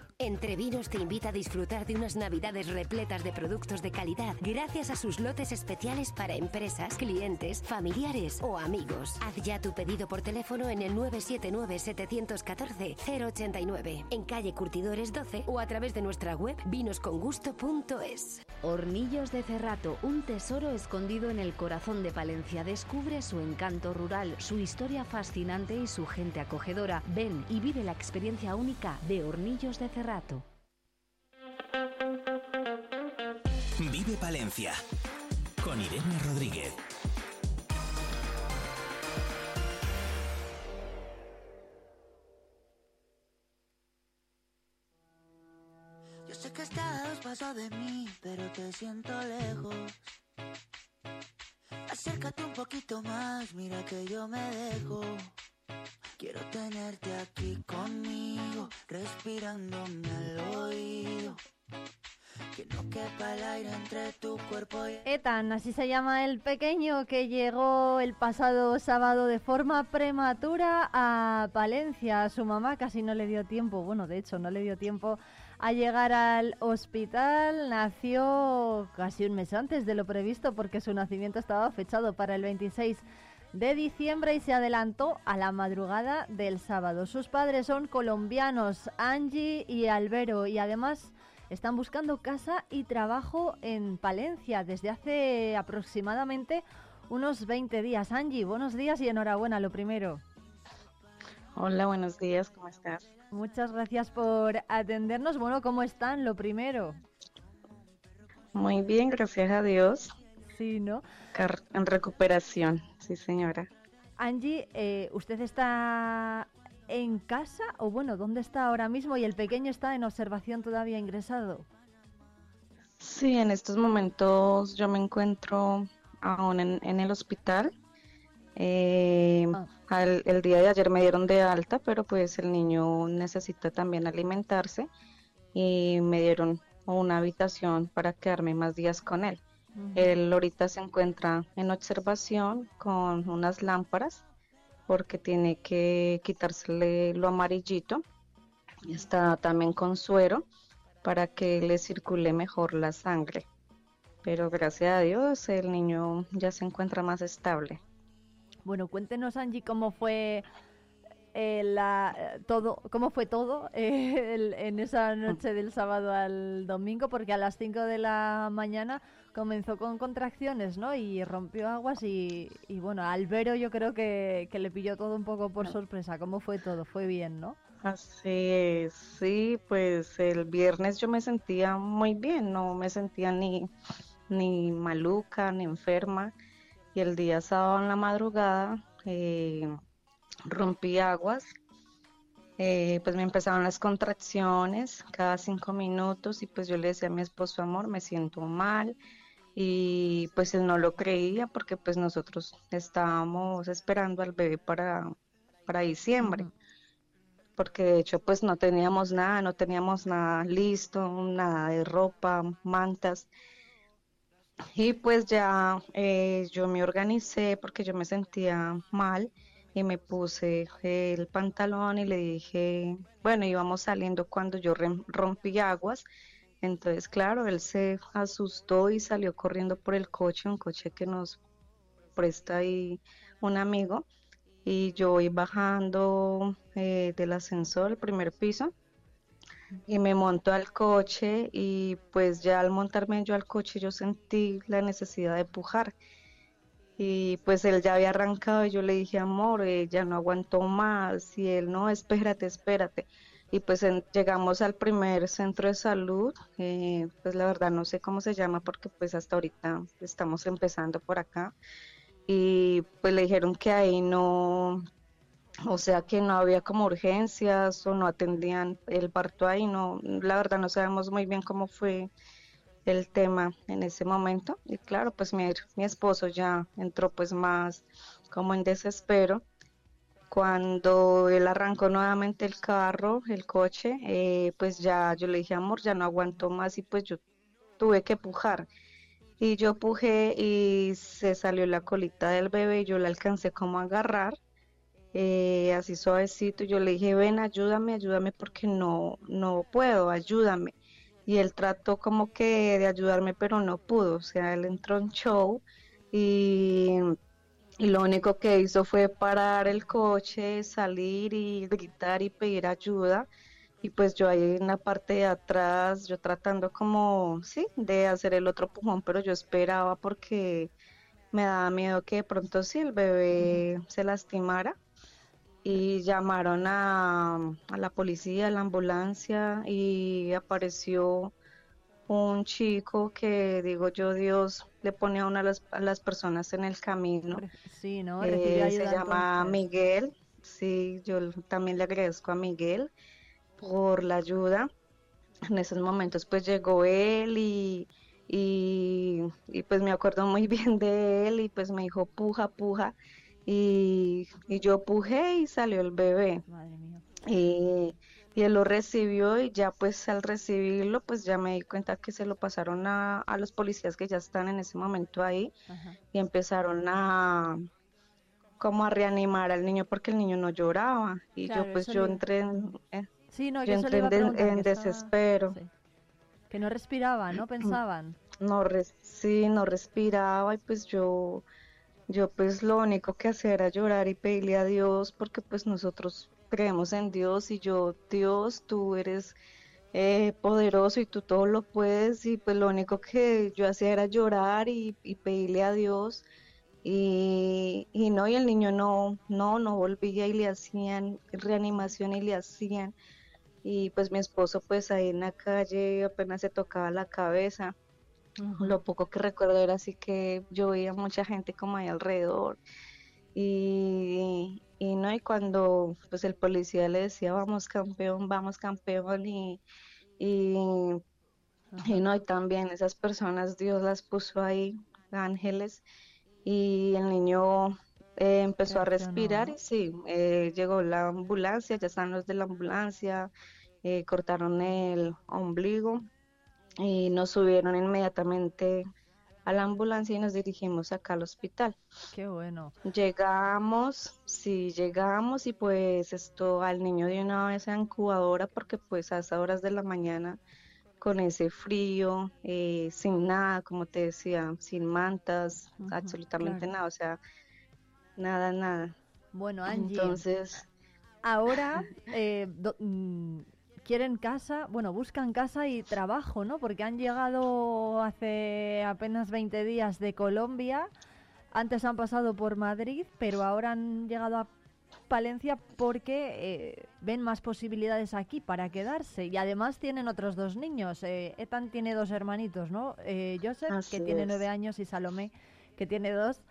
Speaker 7: Entre Vinos te invita a disfrutar de unas navidades repletas de productos de calidad gracias a sus lotes especiales para empresas, clientes, familiares o amigos. Haz ya tu pedido por teléfono en el 979-714-089, en calle Curtidores 12 o a través de nuestra web vinoscongusto.es.
Speaker 8: Hornillos de Cerrato, un tesoro escondido en el corazón de Palencia. Descubre su encanto rural, su historia fascinante y su gente acogedora. Ven y vive la experiencia única de Hornillos de Cerrato.
Speaker 9: Vive Palencia con Irene Rodríguez.
Speaker 10: Yo sé que estás paso de mí, pero te siento lejos. Acércate un poquito más, mira que yo me dejo. Quiero tenerte aquí conmigo, respirándome al oído. Que no quepa el aire entre tu cuerpo y
Speaker 1: Ethan, así se llama el pequeño que llegó el pasado sábado de forma prematura a Palencia. Su mamá casi no le dio tiempo, bueno, de hecho no le dio tiempo a llegar al hospital. Nació casi un mes antes de lo previsto porque su nacimiento estaba fechado para el 26 de diciembre y se adelantó a la madrugada del sábado. Sus padres son colombianos, Angie y Albero, y además están buscando casa y trabajo en Palencia desde hace aproximadamente unos 20 días. Angie, buenos días y enhorabuena, lo primero.
Speaker 11: Hola, buenos días, ¿cómo estás?
Speaker 1: Muchas gracias por atendernos. Bueno, ¿cómo están? Lo primero.
Speaker 11: Muy bien, gracias a Dios.
Speaker 1: ¿No?
Speaker 11: En recuperación, sí señora.
Speaker 1: Angie, eh, ¿usted está en casa o bueno, dónde está ahora mismo y el pequeño está en observación todavía ingresado?
Speaker 11: Sí, en estos momentos yo me encuentro aún en, en el hospital. Eh, al- el día de ayer me dieron de alta, pero pues el niño necesita también alimentarse y me dieron una habitación para quedarme más días con él. Él ahorita se encuentra en observación con unas lámparas porque tiene que quitársele lo amarillito. Está también con suero para que le circule mejor la sangre. Pero gracias a Dios el niño ya se encuentra más estable.
Speaker 1: Bueno, cuéntenos Angie cómo fue eh, eh, todo, cómo fue todo eh, en esa noche del sábado al domingo, porque a las 5 de la mañana comenzó con contracciones, ¿no? Y rompió aguas y, y bueno, a Albero yo creo que, que le pilló todo un poco por sorpresa. ¿Cómo fue todo? Fue bien, ¿no?
Speaker 11: Así es, sí, pues el viernes yo me sentía muy bien, no me sentía ni, ni maluca, ni enferma. Y el día sábado en la madrugada eh, rompí aguas, eh, pues me empezaron las contracciones cada cinco minutos y pues yo le decía a mi esposo, amor, me siento mal, y pues él no lo creía porque pues nosotros estábamos esperando al bebé para, para diciembre. Porque de hecho pues no teníamos nada, no teníamos nada listo, nada de ropa, mantas. Y pues ya eh, yo me organicé porque yo me sentía mal y me puse el pantalón y le dije, bueno, íbamos saliendo cuando yo rompí aguas. Entonces, claro, él se asustó y salió corriendo por el coche, un coche que nos presta ahí un amigo. Y yo voy bajando eh, del ascensor, el primer piso, y me monto al coche y pues ya al montarme yo al coche yo sentí la necesidad de pujar y pues él ya había arrancado y yo le dije amor eh, ya no aguantó más y él no espérate espérate y pues llegamos al primer centro de salud eh, pues la verdad no sé cómo se llama porque pues hasta ahorita estamos empezando por acá. Y pues le dijeron que ahí no o sea que no había como urgencias o no atendían el parto ahí, no, la verdad no sabemos muy bien cómo fue el tema en ese momento y claro pues mi, mi esposo ya entró pues más como en desespero cuando él arrancó nuevamente el carro, el coche, eh, pues ya yo le dije amor ya no aguanto más y pues yo tuve que pujar y yo pujé y se salió la colita del bebé y yo la alcancé como a agarrar eh, así suavecito. Yo le dije, ven, ayúdame, ayúdame porque no, no puedo, ayúdame. Y él trató como que de ayudarme, pero no pudo. O sea, él entró en show y, y lo único que hizo fue parar el coche, salir y gritar y pedir ayuda. Y pues yo ahí en la parte de atrás, yo tratando como, sí, de hacer el otro pujón, pero yo esperaba porque me daba miedo que de pronto sí el bebé se lastimara y llamaron a, a, la policía, a la ambulancia y apareció un chico que digo yo Dios le pone a una de las, a las personas en el camino.
Speaker 1: Sí, ¿no?
Speaker 11: Eh, se llama Miguel. Sí, yo también le agradezco a Miguel por la ayuda. En esos momentos pues llegó él y, y, y pues me acuerdo muy bien de él y pues me dijo puja, puja y, yo pujé y salió el bebé. Y, él lo recibió y ya pues al recibirlo pues ya me di cuenta que se lo pasaron a, a los policías que ya están en ese momento ahí y empezaron a como a reanimar al niño porque el niño no lloraba y yo pues yo entré en, eh, yo entré en, desespero.
Speaker 1: Que no respiraba, ¿no? Pensaban.
Speaker 11: No, sí, no respiraba y pues yo yo pues lo único que hacía era llorar y pedirle a Dios porque pues nosotros creemos en Dios y yo, Dios, tú eres eh, poderoso y tú todo lo puedes. Y pues lo único que yo hacía era llorar y, pedirle a Dios. Y, y, no, y el niño no, no, no volvía y le hacían reanimación y le hacían. Y pues mi esposo pues ahí en la calle apenas se tocaba la cabeza lo poco que recuerdo era así que yo veía mucha gente como ahí alrededor. Y, y no, y cuando pues el policía le decía vamos campeón, vamos campeón y, y, no, y también esas personas Dios las puso ahí, ángeles, y el niño eh, empezó a respirar y sí, eh, llegó la ambulancia, ya están los de la ambulancia, eh, cortaron el ombligo y nos subieron inmediatamente a la ambulancia y nos dirigimos acá al hospital.
Speaker 1: Qué bueno.
Speaker 11: Llegamos, sí, llegamos y pues esto al niño de una vez a incubadora porque pues a esas horas de la mañana con ese frío, eh, sin nada, como te decía, sin mantas, absolutamente nada, o sea, nada, nada.
Speaker 1: Bueno, Angie.
Speaker 11: Entonces,
Speaker 1: ahora eh, mm, quieren casa, bueno, buscan casa y trabajo, ¿no? Porque han llegado hace apenas 20 días de Colombia, antes han pasado por Madrid, pero ahora han llegado a Palencia porque eh, ven más posibilidades aquí para quedarse y además tienen otros dos niños. Eh, Etan tiene dos hermanitos, ¿no? Eh, Joseph, que tiene nueve años, y Salomé, que tiene dos.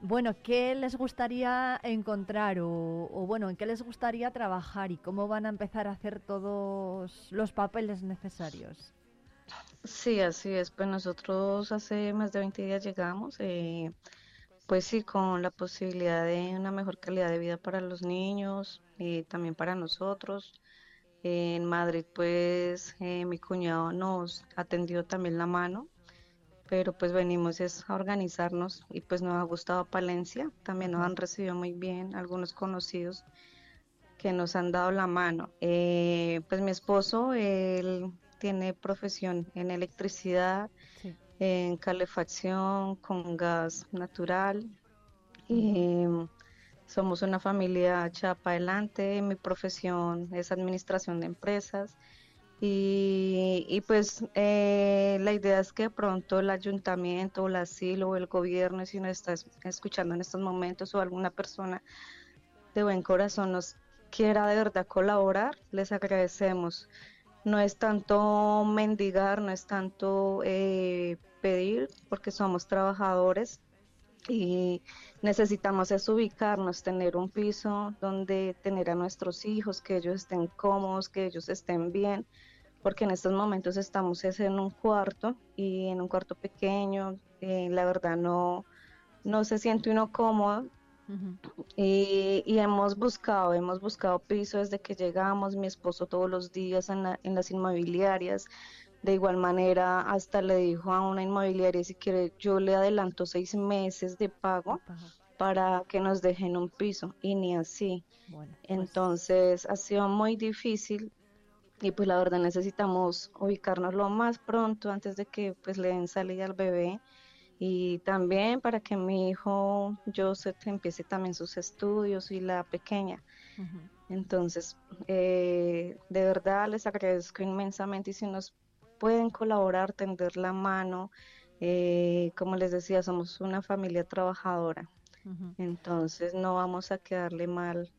Speaker 1: Bueno, ¿qué les gustaría encontrar o, bueno, en qué les gustaría trabajar y cómo van a empezar a hacer todos los papeles necesarios?
Speaker 11: Sí, así es. Pues nosotros hace más de 20 días llegamos, eh, pues sí, con la posibilidad de una mejor calidad de vida para los niños y también para nosotros. En Madrid, pues eh, mi cuñado nos atendió también la mano, pero pues venimos es a organizarnos y pues nos ha gustado Palencia, también nos han recibido muy bien algunos conocidos que nos han dado la mano. Eh, pues mi esposo, él tiene profesión en electricidad, en calefacción, con gas natural. Y somos una familia chapa adelante. Mi profesión es administración de empresas. Y, y pues eh, la idea es que pronto el ayuntamiento, el asilo o el gobierno, si nos está escuchando en estos momentos o alguna persona de buen corazón nos quiera de verdad colaborar, les agradecemos. No es tanto mendigar, no es tanto eh, pedir, porque somos trabajadores y necesitamos es ubicarnos, tener un piso donde tener a nuestros hijos, que ellos estén cómodos, que ellos estén bien, porque en estos momentos estamos en un cuarto y en un cuarto pequeño, eh, la verdad no, no se siente uno cómodo y, hemos buscado, hemos buscado piso desde que llegamos, mi esposo todos los días en, las inmobiliarias. De igual manera, hasta le dijo a una inmobiliaria si quiere, yo le adelanto seis meses de pago para que nos dejen un piso y ni así. Pues Entonces ha sido muy difícil y pues la verdad necesitamos ubicarnos lo más pronto antes de que pues le den salida al bebé y también para que mi hijo Joseph empiece también sus estudios y la pequeña. Entonces, eh, de verdad les agradezco inmensamente y si nos pueden colaborar, tender la mano, eh, como les decía, somos una familia trabajadora. Entonces no vamos a quedarle mal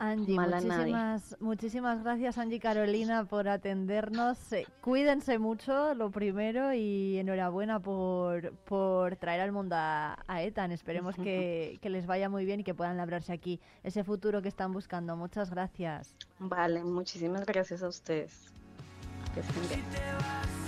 Speaker 1: Angie, muchísimas, muchísimas gracias Angie Carolina por atendernos. cuídense mucho, lo primero, y enhorabuena por, por traer al mundo a, Etan. Esperemos que, que, les vaya muy bien y que puedan labrarse aquí ese futuro que están buscando. Muchas gracias.
Speaker 11: Vale, muchísimas gracias a ustedes. Que estén bien.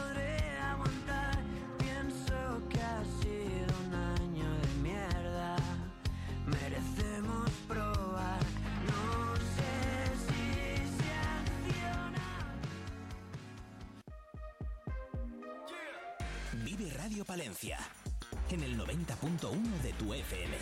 Speaker 9: Palencia, en el 90.1 de tu FM.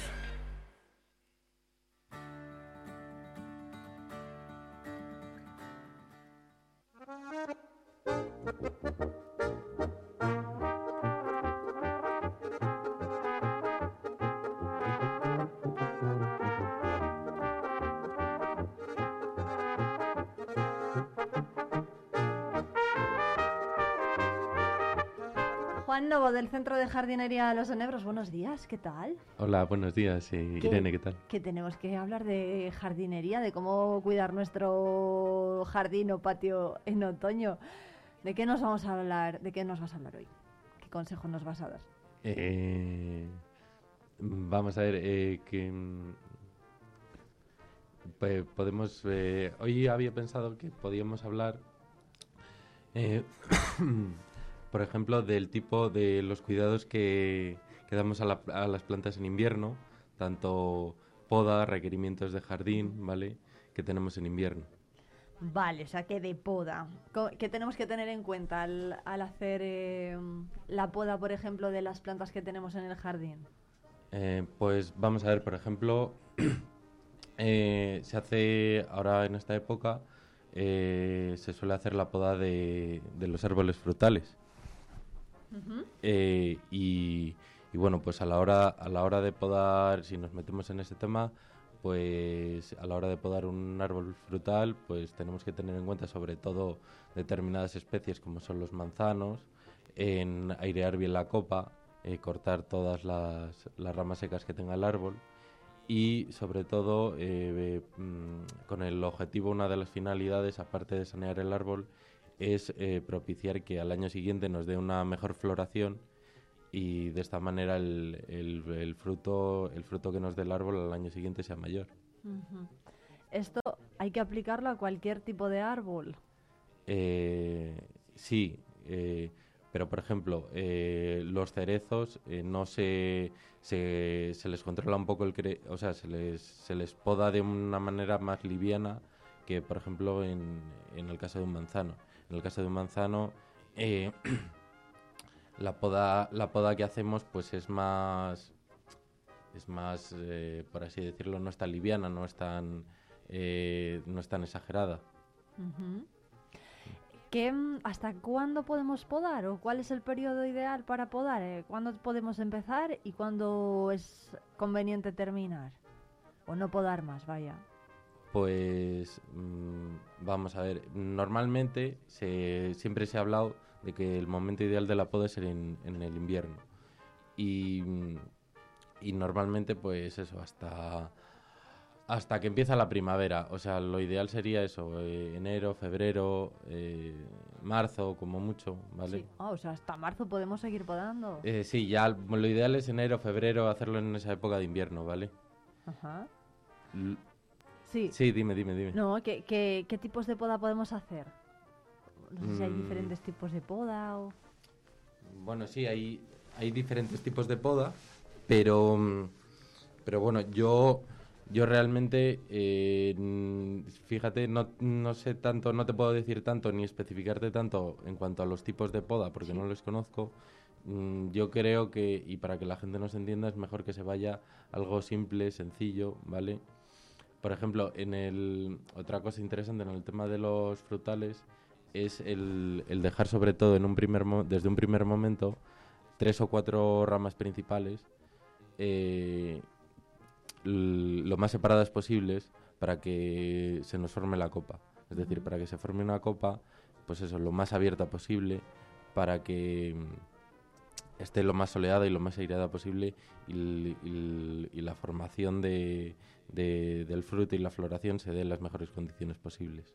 Speaker 1: Novo del Centro de Jardinería Los Enebros, buenos días, ¿qué tal?
Speaker 12: Hola, buenos días, Irene, ¿qué tal?
Speaker 1: Que tenemos que hablar de jardinería, de cómo cuidar nuestro jardín o patio en otoño. ¿De qué nos vamos a hablar? ¿De qué nos vas a hablar hoy? ¿Qué consejo nos vas a dar?
Speaker 12: Eh, vamos a ver, eh, que pues podemos. Eh, hoy había pensado que podíamos hablar por ejemplo, del tipo de los cuidados que, damos a, las plantas en invierno, tanto poda, requerimientos de jardín, ¿vale? Que tenemos en invierno.
Speaker 1: Vale, o sea que de poda. ¿Qué tenemos que tener en cuenta al, hacer eh, la poda, por ejemplo, de las plantas que tenemos en el jardín?
Speaker 12: Eh, pues vamos a ver, por ejemplo, eh, se hace ahora en esta época, eh, se suele hacer la poda de, de los árboles frutales. Eh, y, bueno, pues a la hora a la hora de podar, si nos metemos en ese tema, pues a la hora de podar un árbol frutal, pues tenemos que tener en cuenta sobre todo determinadas especies como son los manzanos, en airear bien la copa, eh, cortar todas las, las ramas secas que tenga el árbol y sobre todo eh, mm, con el objetivo, una de las finalidades, aparte de sanear el árbol, es eh, propiciar que al año siguiente nos dé una mejor floración y de esta manera el, el- el fruto el fruto que nos dé el árbol al año siguiente sea mayor.
Speaker 1: Esto hay que aplicarlo a cualquier tipo de árbol.
Speaker 12: Eh, sí, eh, pero por ejemplo, eh, los cerezos eh, no se, se, se les controla un poco el... cre- o sea, se les, se les poda de una manera más liviana que, por ejemplo, en, en el caso de un manzano. En el caso de un manzano, eh, la, poda, la poda que hacemos pues es más... Es más, eh, por así decirlo, no es tan liviana, no es tan, eh, no es tan exagerada.
Speaker 1: Ujú. ¿Qué, mm, ¿Hasta cuándo podemos podar o cuál es el periodo ideal para podar? Eh, ¿Cuándo podemos empezar y cuándo es conveniente terminar? O no podar más, vaya.
Speaker 12: Pues mm, vamos a ver, normalmente se, siempre se ha hablado de que el momento ideal de la poda es en, en el invierno. Y, mm, y normalmente pues eso, hasta, hasta que empieza la primavera. O sea, lo ideal sería eso, eh, enero, febrero, eh, marzo como mucho, ¿vale?
Speaker 1: Sí. Ah, o sea, hasta marzo podemos seguir podando.
Speaker 12: Eh, sí, ya lo ideal es enero, febrero, hacerlo en esa época de invierno, ¿vale?
Speaker 1: Ajá.
Speaker 12: L-
Speaker 1: Sí.
Speaker 12: Sí, dime, dime, dime.
Speaker 1: No, ¿qué, qué, qué tipos de poda podemos hacer? No sé si hay
Speaker 12: Mm.
Speaker 1: diferentes tipos de poda o...
Speaker 12: Bueno, sí, hay, hay diferentes tipos de poda, pero, pero bueno, yo, yo realmente, eh, fíjate, no, no sé tanto, no te puedo decir tanto ni especificarte tanto en cuanto a los tipos de poda, porque no los conozco. Mm, Yo creo que, y para que la gente nos entienda, es mejor que se vaya algo simple, sencillo, ¿vale? Por ejemplo, en el, otra cosa interesante en el tema de los frutales es el, el dejar sobre todo en un primer mo- desde un primer momento tres o cuatro ramas principales eh, lo más separadas posibles para que se nos forme la copa. Es decir, para que se forme una copa, pues eso, lo más abierta posible, para que esté lo más soleada y lo más aireada posible y, la formación de, de- del fruto y la floración se dé en las mejores condiciones posibles.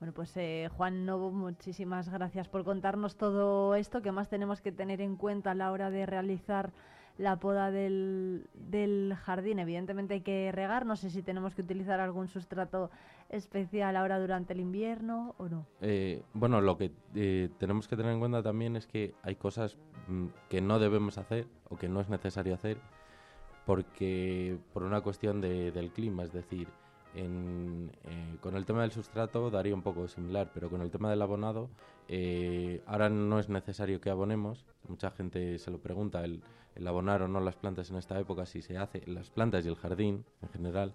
Speaker 1: Bueno, pues eh, Juan Novo, muchísimas gracias por contarnos todo esto que más tenemos que tener en cuenta a la hora de realizar la poda del jardín. Evidentemente hay que regar, no sé si tenemos que utilizar algún sustrato especial ahora durante el invierno o no.
Speaker 12: Eh, bueno, lo que eh, tenemos que tener en cuenta también es que hay cosas mm, que no debemos hacer o que no es necesario hacer porque por una cuestión de- del clima, es decir, eh, con el tema del sustrato daría un poco similar, pero con el tema del abonado, ahora no es necesario que abonemos. Mucha gente se lo pregunta, el, el abonar o no las plantas en esta época, si se hace, las plantas y el jardín en general,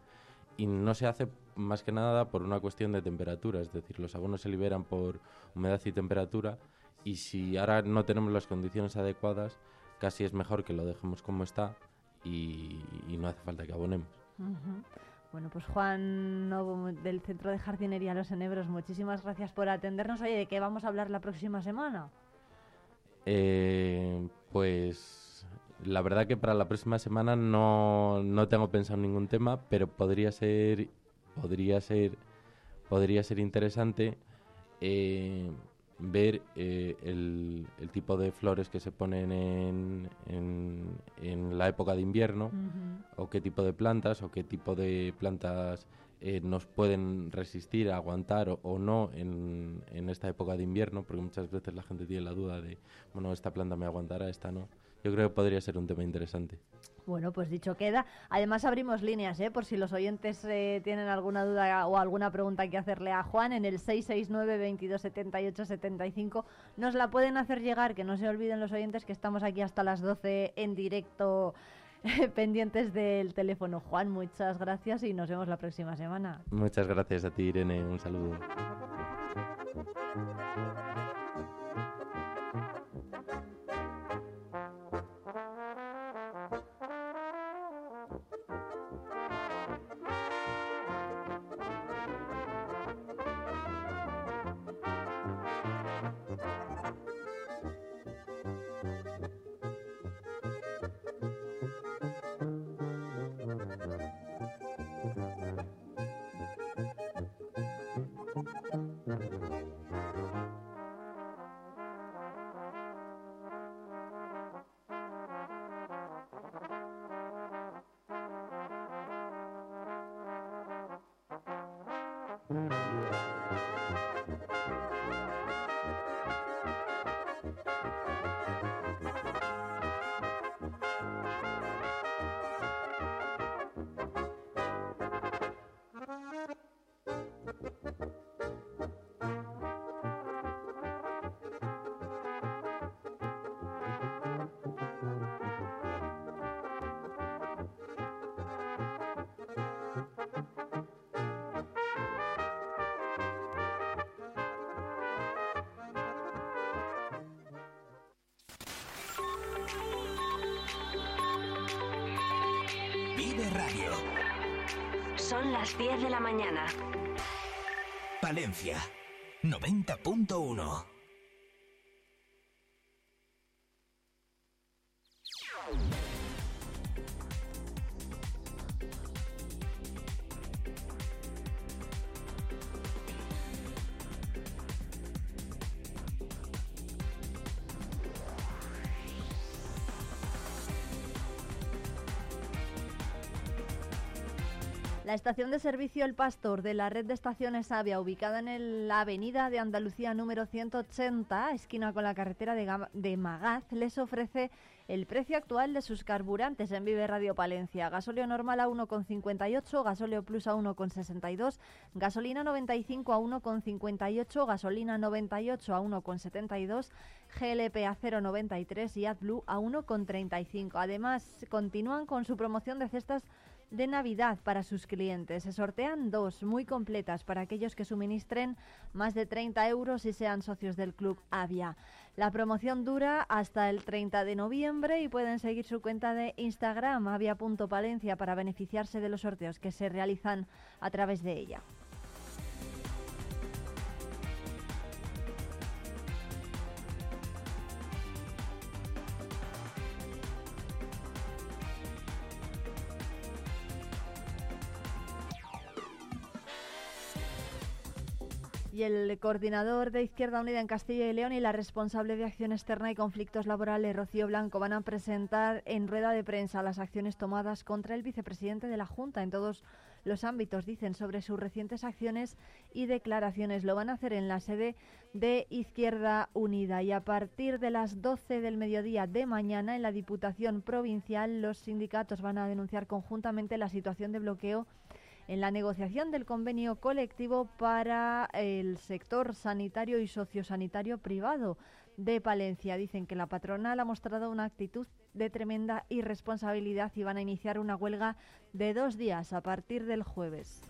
Speaker 12: y no se hace más que nada por una cuestión de temperatura, es decir, los abonos se liberan por humedad y temperatura, y si ahora no tenemos las condiciones adecuadas, casi es mejor que lo dejemos como está y, y no hace falta que abonemos.
Speaker 1: Bueno, pues Juan Novo del Centro de Jardinería Los Enebros, muchísimas gracias por atendernos. Oye, ¿de qué vamos a hablar la próxima semana?
Speaker 12: Eh, pues la verdad que para la próxima semana no, no tengo pensado ningún tema, pero podría ser podría ser podría ser interesante eh, ver eh, el, el tipo de flores que se ponen en, en, en la época de invierno o qué tipo de plantas o qué tipo de plantas eh, nos pueden resistir, aguantar o, o no en, en esta época de invierno, porque muchas veces la gente tiene la duda de, bueno, esta planta me aguantará, esta no. Yo creo que podría ser un tema interesante.
Speaker 1: Bueno, pues dicho queda. Además abrimos líneas, ¿eh? por si los oyentes eh, tienen alguna duda o alguna pregunta que hacerle a Juan en el 669 22 78 75. Nos la pueden hacer llegar, que no se olviden los oyentes que estamos aquí hasta las 12 en directo pendientes del teléfono. Juan, muchas gracias y nos vemos la próxima semana.
Speaker 12: Muchas gracias a ti, Irene. Un saludo.
Speaker 7: Las 10 de la mañana.
Speaker 9: Palencia 90.1.
Speaker 1: La estación de servicio El Pastor de la red de estaciones Avia, ubicada en el- la avenida de Andalucía número 180, esquina con la carretera de, de Magaz, les ofrece el precio actual de sus carburantes en Vive Radio Palencia. Gasóleo normal a 1,58, gasóleo plus a 1,62, gasolina 95 a 1,58, gasolina 98 a 1,72, GLP a 0,93 y AdBlue a 1,35. Además, continúan con su promoción de cestas de Navidad para sus clientes. Se sortean dos muy completas para aquellos que suministren más de 30 euros y sean socios del Club Avia. La promoción dura hasta el 30 de noviembre y pueden seguir su cuenta de Instagram avia.palencia para beneficiarse de los sorteos que se realizan a través de ella. El coordinador de Izquierda Unida en Castilla y León y la responsable de Acción Externa y Conflictos Laborales, Rocío Blanco, van a presentar en rueda de prensa las acciones tomadas contra el vicepresidente de la Junta en todos los ámbitos, dicen, sobre sus recientes acciones y declaraciones. Lo van a hacer en la sede de Izquierda Unida y a partir de las 12 del mediodía de mañana en la Diputación Provincial los sindicatos van a denunciar conjuntamente la situación de bloqueo en la negociación del convenio colectivo para el sector sanitario y sociosanitario privado de Palencia. Dicen que la patronal ha mostrado una actitud de tremenda irresponsabilidad y van a iniciar una huelga de dos días a partir del jueves.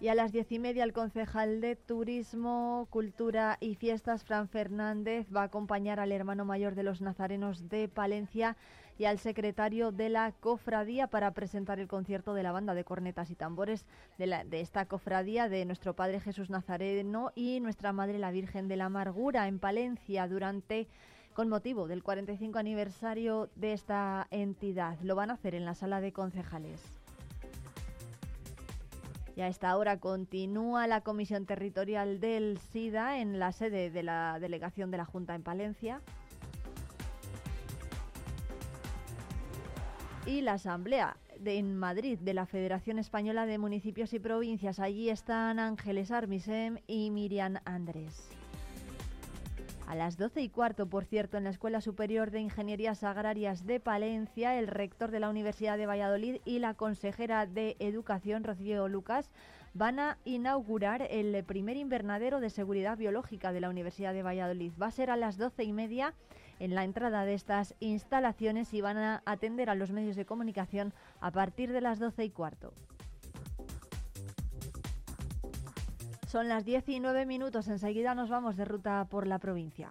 Speaker 1: Y a las diez y media el concejal de Turismo, Cultura y Fiestas, Fran Fernández, va a acompañar al hermano mayor de los nazarenos de Palencia y al secretario de la cofradía para presentar el concierto de la banda de cornetas y tambores de, la- de esta cofradía de nuestro Padre Jesús Nazareno y nuestra Madre la Virgen de la Amargura en Palencia durante con motivo del 45 aniversario de esta entidad. Lo van a hacer en la sala de concejales. Y a esta hora continúa la Comisión Territorial del SIDA en la sede de la Delegación de la Junta en Palencia. Y la Asamblea en Madrid de la Federación Española de Municipios y Provincias. Allí están Ángeles Armisem y Miriam Andrés. A las 12 y cuarto, por cierto, en la Escuela Superior de Ingenierías Agrarias de Palencia, el rector de la Universidad de Valladolid y la consejera de Educación, Rocío Lucas, van a inaugurar el primer invernadero de seguridad biológica de la Universidad de Valladolid. Va a ser a las doce y media en la entrada de estas instalaciones y van a atender a los medios de comunicación a partir de las 12 y cuarto. Son las 19 minutos, enseguida nos vamos de ruta por la provincia.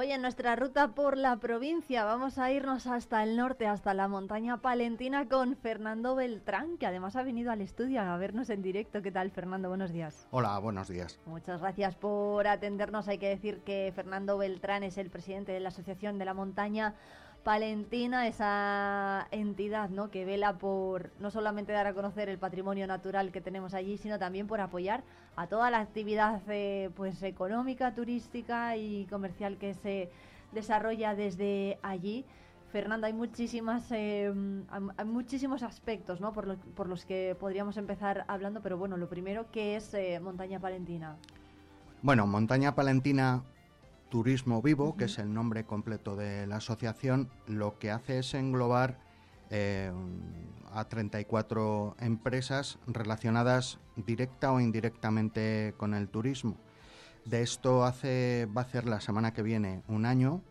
Speaker 1: Hoy en nuestra ruta por la provincia vamos a irnos hasta el norte, hasta la montaña palentina con Fernando Beltrán, que además ha venido al estudio a vernos en directo. ¿Qué tal, Fernando? Buenos días.
Speaker 13: Hola, buenos días.
Speaker 1: Muchas gracias por atendernos. Hay que decir que Fernando Beltrán es el presidente de la Asociación de la Montaña Palentina, esa entidad ¿no? que vela por no solamente dar a conocer el patrimonio natural que tenemos allí, sino también por apoyar a toda la actividad eh, pues económica, turística y comercial que se desarrolla desde allí. Fernando, hay muchísimas, eh, hay muchísimos aspectos ¿no? por, lo- por los que podríamos empezar hablando, pero bueno, lo primero, ¿qué es eh, Montaña Palentina?
Speaker 13: Bueno, Montaña Palentina Turismo Vivo, que es el nombre completo de la asociación, lo que hace es englobar eh, a 34 empresas relacionadas directa o indirectamente con el turismo. De esto hace, va a ser la semana que viene un año.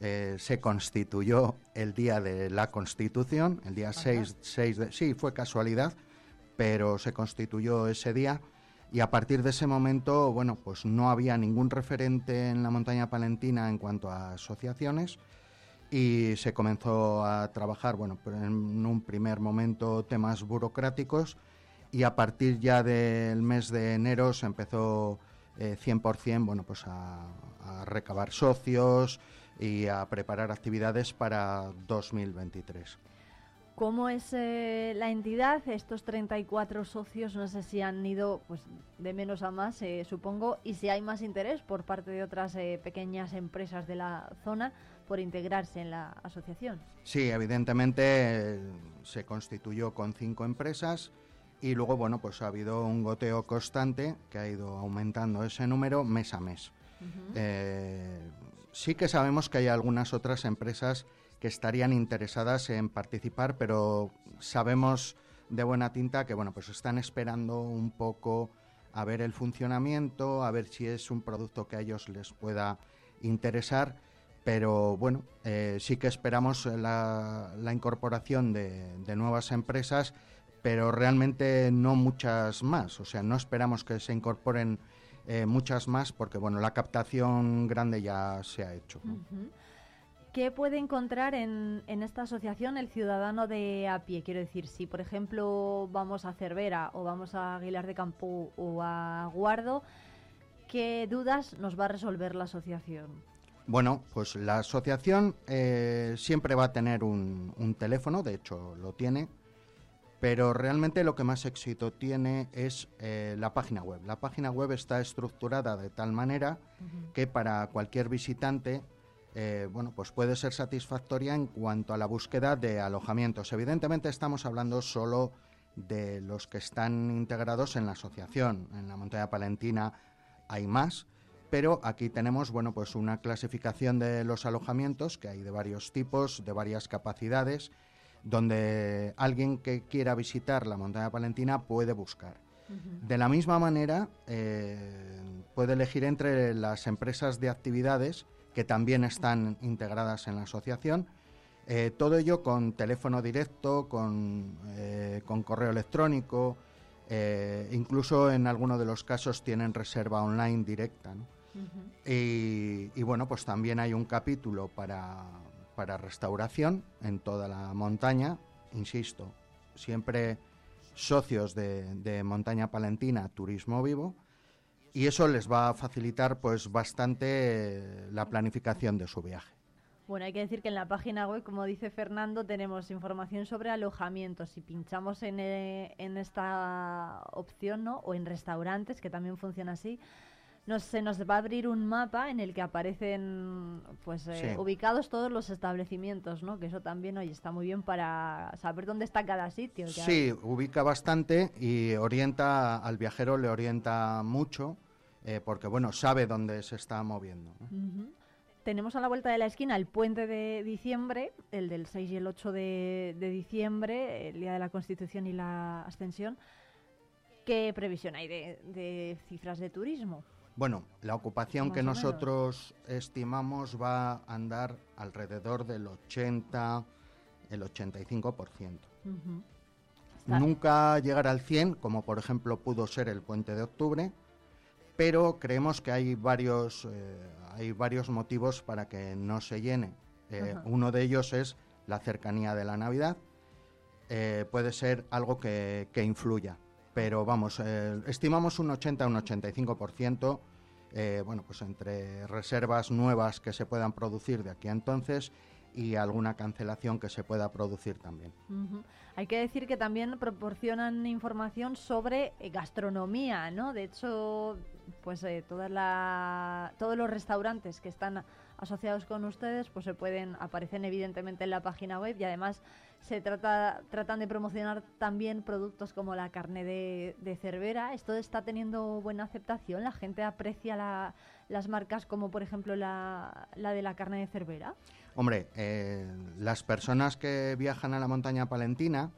Speaker 13: eh, se constituyó el día de la Constitución, el día 6, 6 de... Sí, fue casualidad, pero se constituyó ese día y a partir de ese momento, bueno, pues no había ningún referente en la montaña palentina en cuanto a asociaciones y se comenzó a trabajar, bueno, en un primer momento temas burocráticos y a partir ya del mes de enero se empezó eh, 100%, bueno, pues a recabar socios y a preparar actividades para 2023.
Speaker 1: ¿Cómo es eh, la entidad? Estos 34 socios, no sé si han ido pues, de menos a más, eh, supongo, y si hay más interés por parte de otras eh, pequeñas empresas de la zona por integrarse en la asociación.
Speaker 13: Sí, evidentemente eh, se constituyó con cinco empresas y luego, bueno, pues ha habido un goteo constante que ha ido aumentando ese número mes a mes. Eh, sí que sabemos que hay algunas otras empresas que estarían interesadas en participar, pero sabemos de buena tinta que, bueno, pues están esperando un poco a ver el funcionamiento, a ver si es un producto que a ellos les pueda interesar pero bueno, eh, sí que esperamos la, la incorporación de, nuevas empresas, pero realmente no muchas más. O sea, no esperamos que se incorporen eh, muchas más, porque bueno, la captación grande ya se ha hecho.
Speaker 1: ¿Qué puede encontrar en, en esta asociación el ciudadano de a pie? Quiero decir, si por ejemplo vamos a Cervera o vamos a Aguilar de Campo o a Guardo, ¿qué dudas nos va a resolver la asociación?
Speaker 13: Bueno, pues la asociación eh, siempre va a tener un, un teléfono, de hecho lo tiene, pero realmente lo que más éxito tiene es eh, la página web. La página web está estructurada de tal manera que para cualquier visitante, eh, bueno, pues puede ser satisfactoria en cuanto a la búsqueda de alojamientos. Evidentemente estamos hablando solo de los que están integrados en la asociación. En la montaña palentina hay más, pero aquí tenemos, bueno, pues una clasificación de los alojamientos que hay de varios tipos, de varias capacidades, donde alguien que quiera visitar la montaña palentina puede buscar. De la misma manera, eh, puede elegir entre las empresas de actividades que también están integradas en la asociación. eh, todo ello con teléfono directo, con, eh, con correo electrónico, eh, incluso en algunos de los casos tienen reserva online directa. ¿no? Y, y bueno, pues también hay un capítulo para, para restauración en toda la montaña, insisto, siempre socios de, de Montaña Palentina, Turismo Vivo, y eso les va a facilitar pues bastante eh, la planificación de su viaje.
Speaker 1: Bueno, hay que decir que en la página web, como dice Fernando, tenemos información sobre alojamientos. Si pinchamos en, eh, en esta opción, ¿no? O en restaurantes, que también funciona así, nos, se nos va a abrir un mapa en el que aparecen pues eh,
Speaker 13: Sí.
Speaker 1: ubicados todos los establecimientos, ¿no? Que eso también, oye, está muy bien para saber dónde está cada sitio.
Speaker 13: Sí, ubica bastante y orienta al viajero, le orienta mucho, eh, porque bueno, sabe dónde se está moviendo.
Speaker 1: Tenemos a la vuelta de la esquina el puente de diciembre, el del 6 y el 8 de, de diciembre, el día de la Constitución y la Ascensión. ¿Qué previsión hay de, de cifras de turismo?
Speaker 13: Bueno, la ocupación
Speaker 1: Más
Speaker 13: que nosotros estimamos va a andar alrededor del 80, el 85%.
Speaker 1: Ujú. Está-
Speaker 13: Nunca llegar al 100, como por ejemplo pudo ser el puente de octubre, pero creemos que hay varios, eh, hay varios motivos para que no se llene. Eh, uno de ellos es la cercanía de la Navidad. Eh, puede ser algo que, que influya, pero vamos, estimamos un 80 un 85%. eh, bueno, pues entre reservas nuevas que se puedan producir de aquí a entonces y alguna cancelación que se pueda producir también.
Speaker 1: Hay que decir que también proporcionan información sobre eh, gastronomía, ¿no? De hecho, pues eh, toda la- todos los restaurantes que están asociados con ustedes, pues se pueden aparecen evidentemente en la página web y además se trata tratan de promocionar también productos como la carne de, de Cervera. Esto está teniendo buena aceptación. La gente aprecia la- las marcas como por ejemplo la, la de la carne de Cervera.
Speaker 13: Hombre, eh, las personas que viajan a la montaña palentina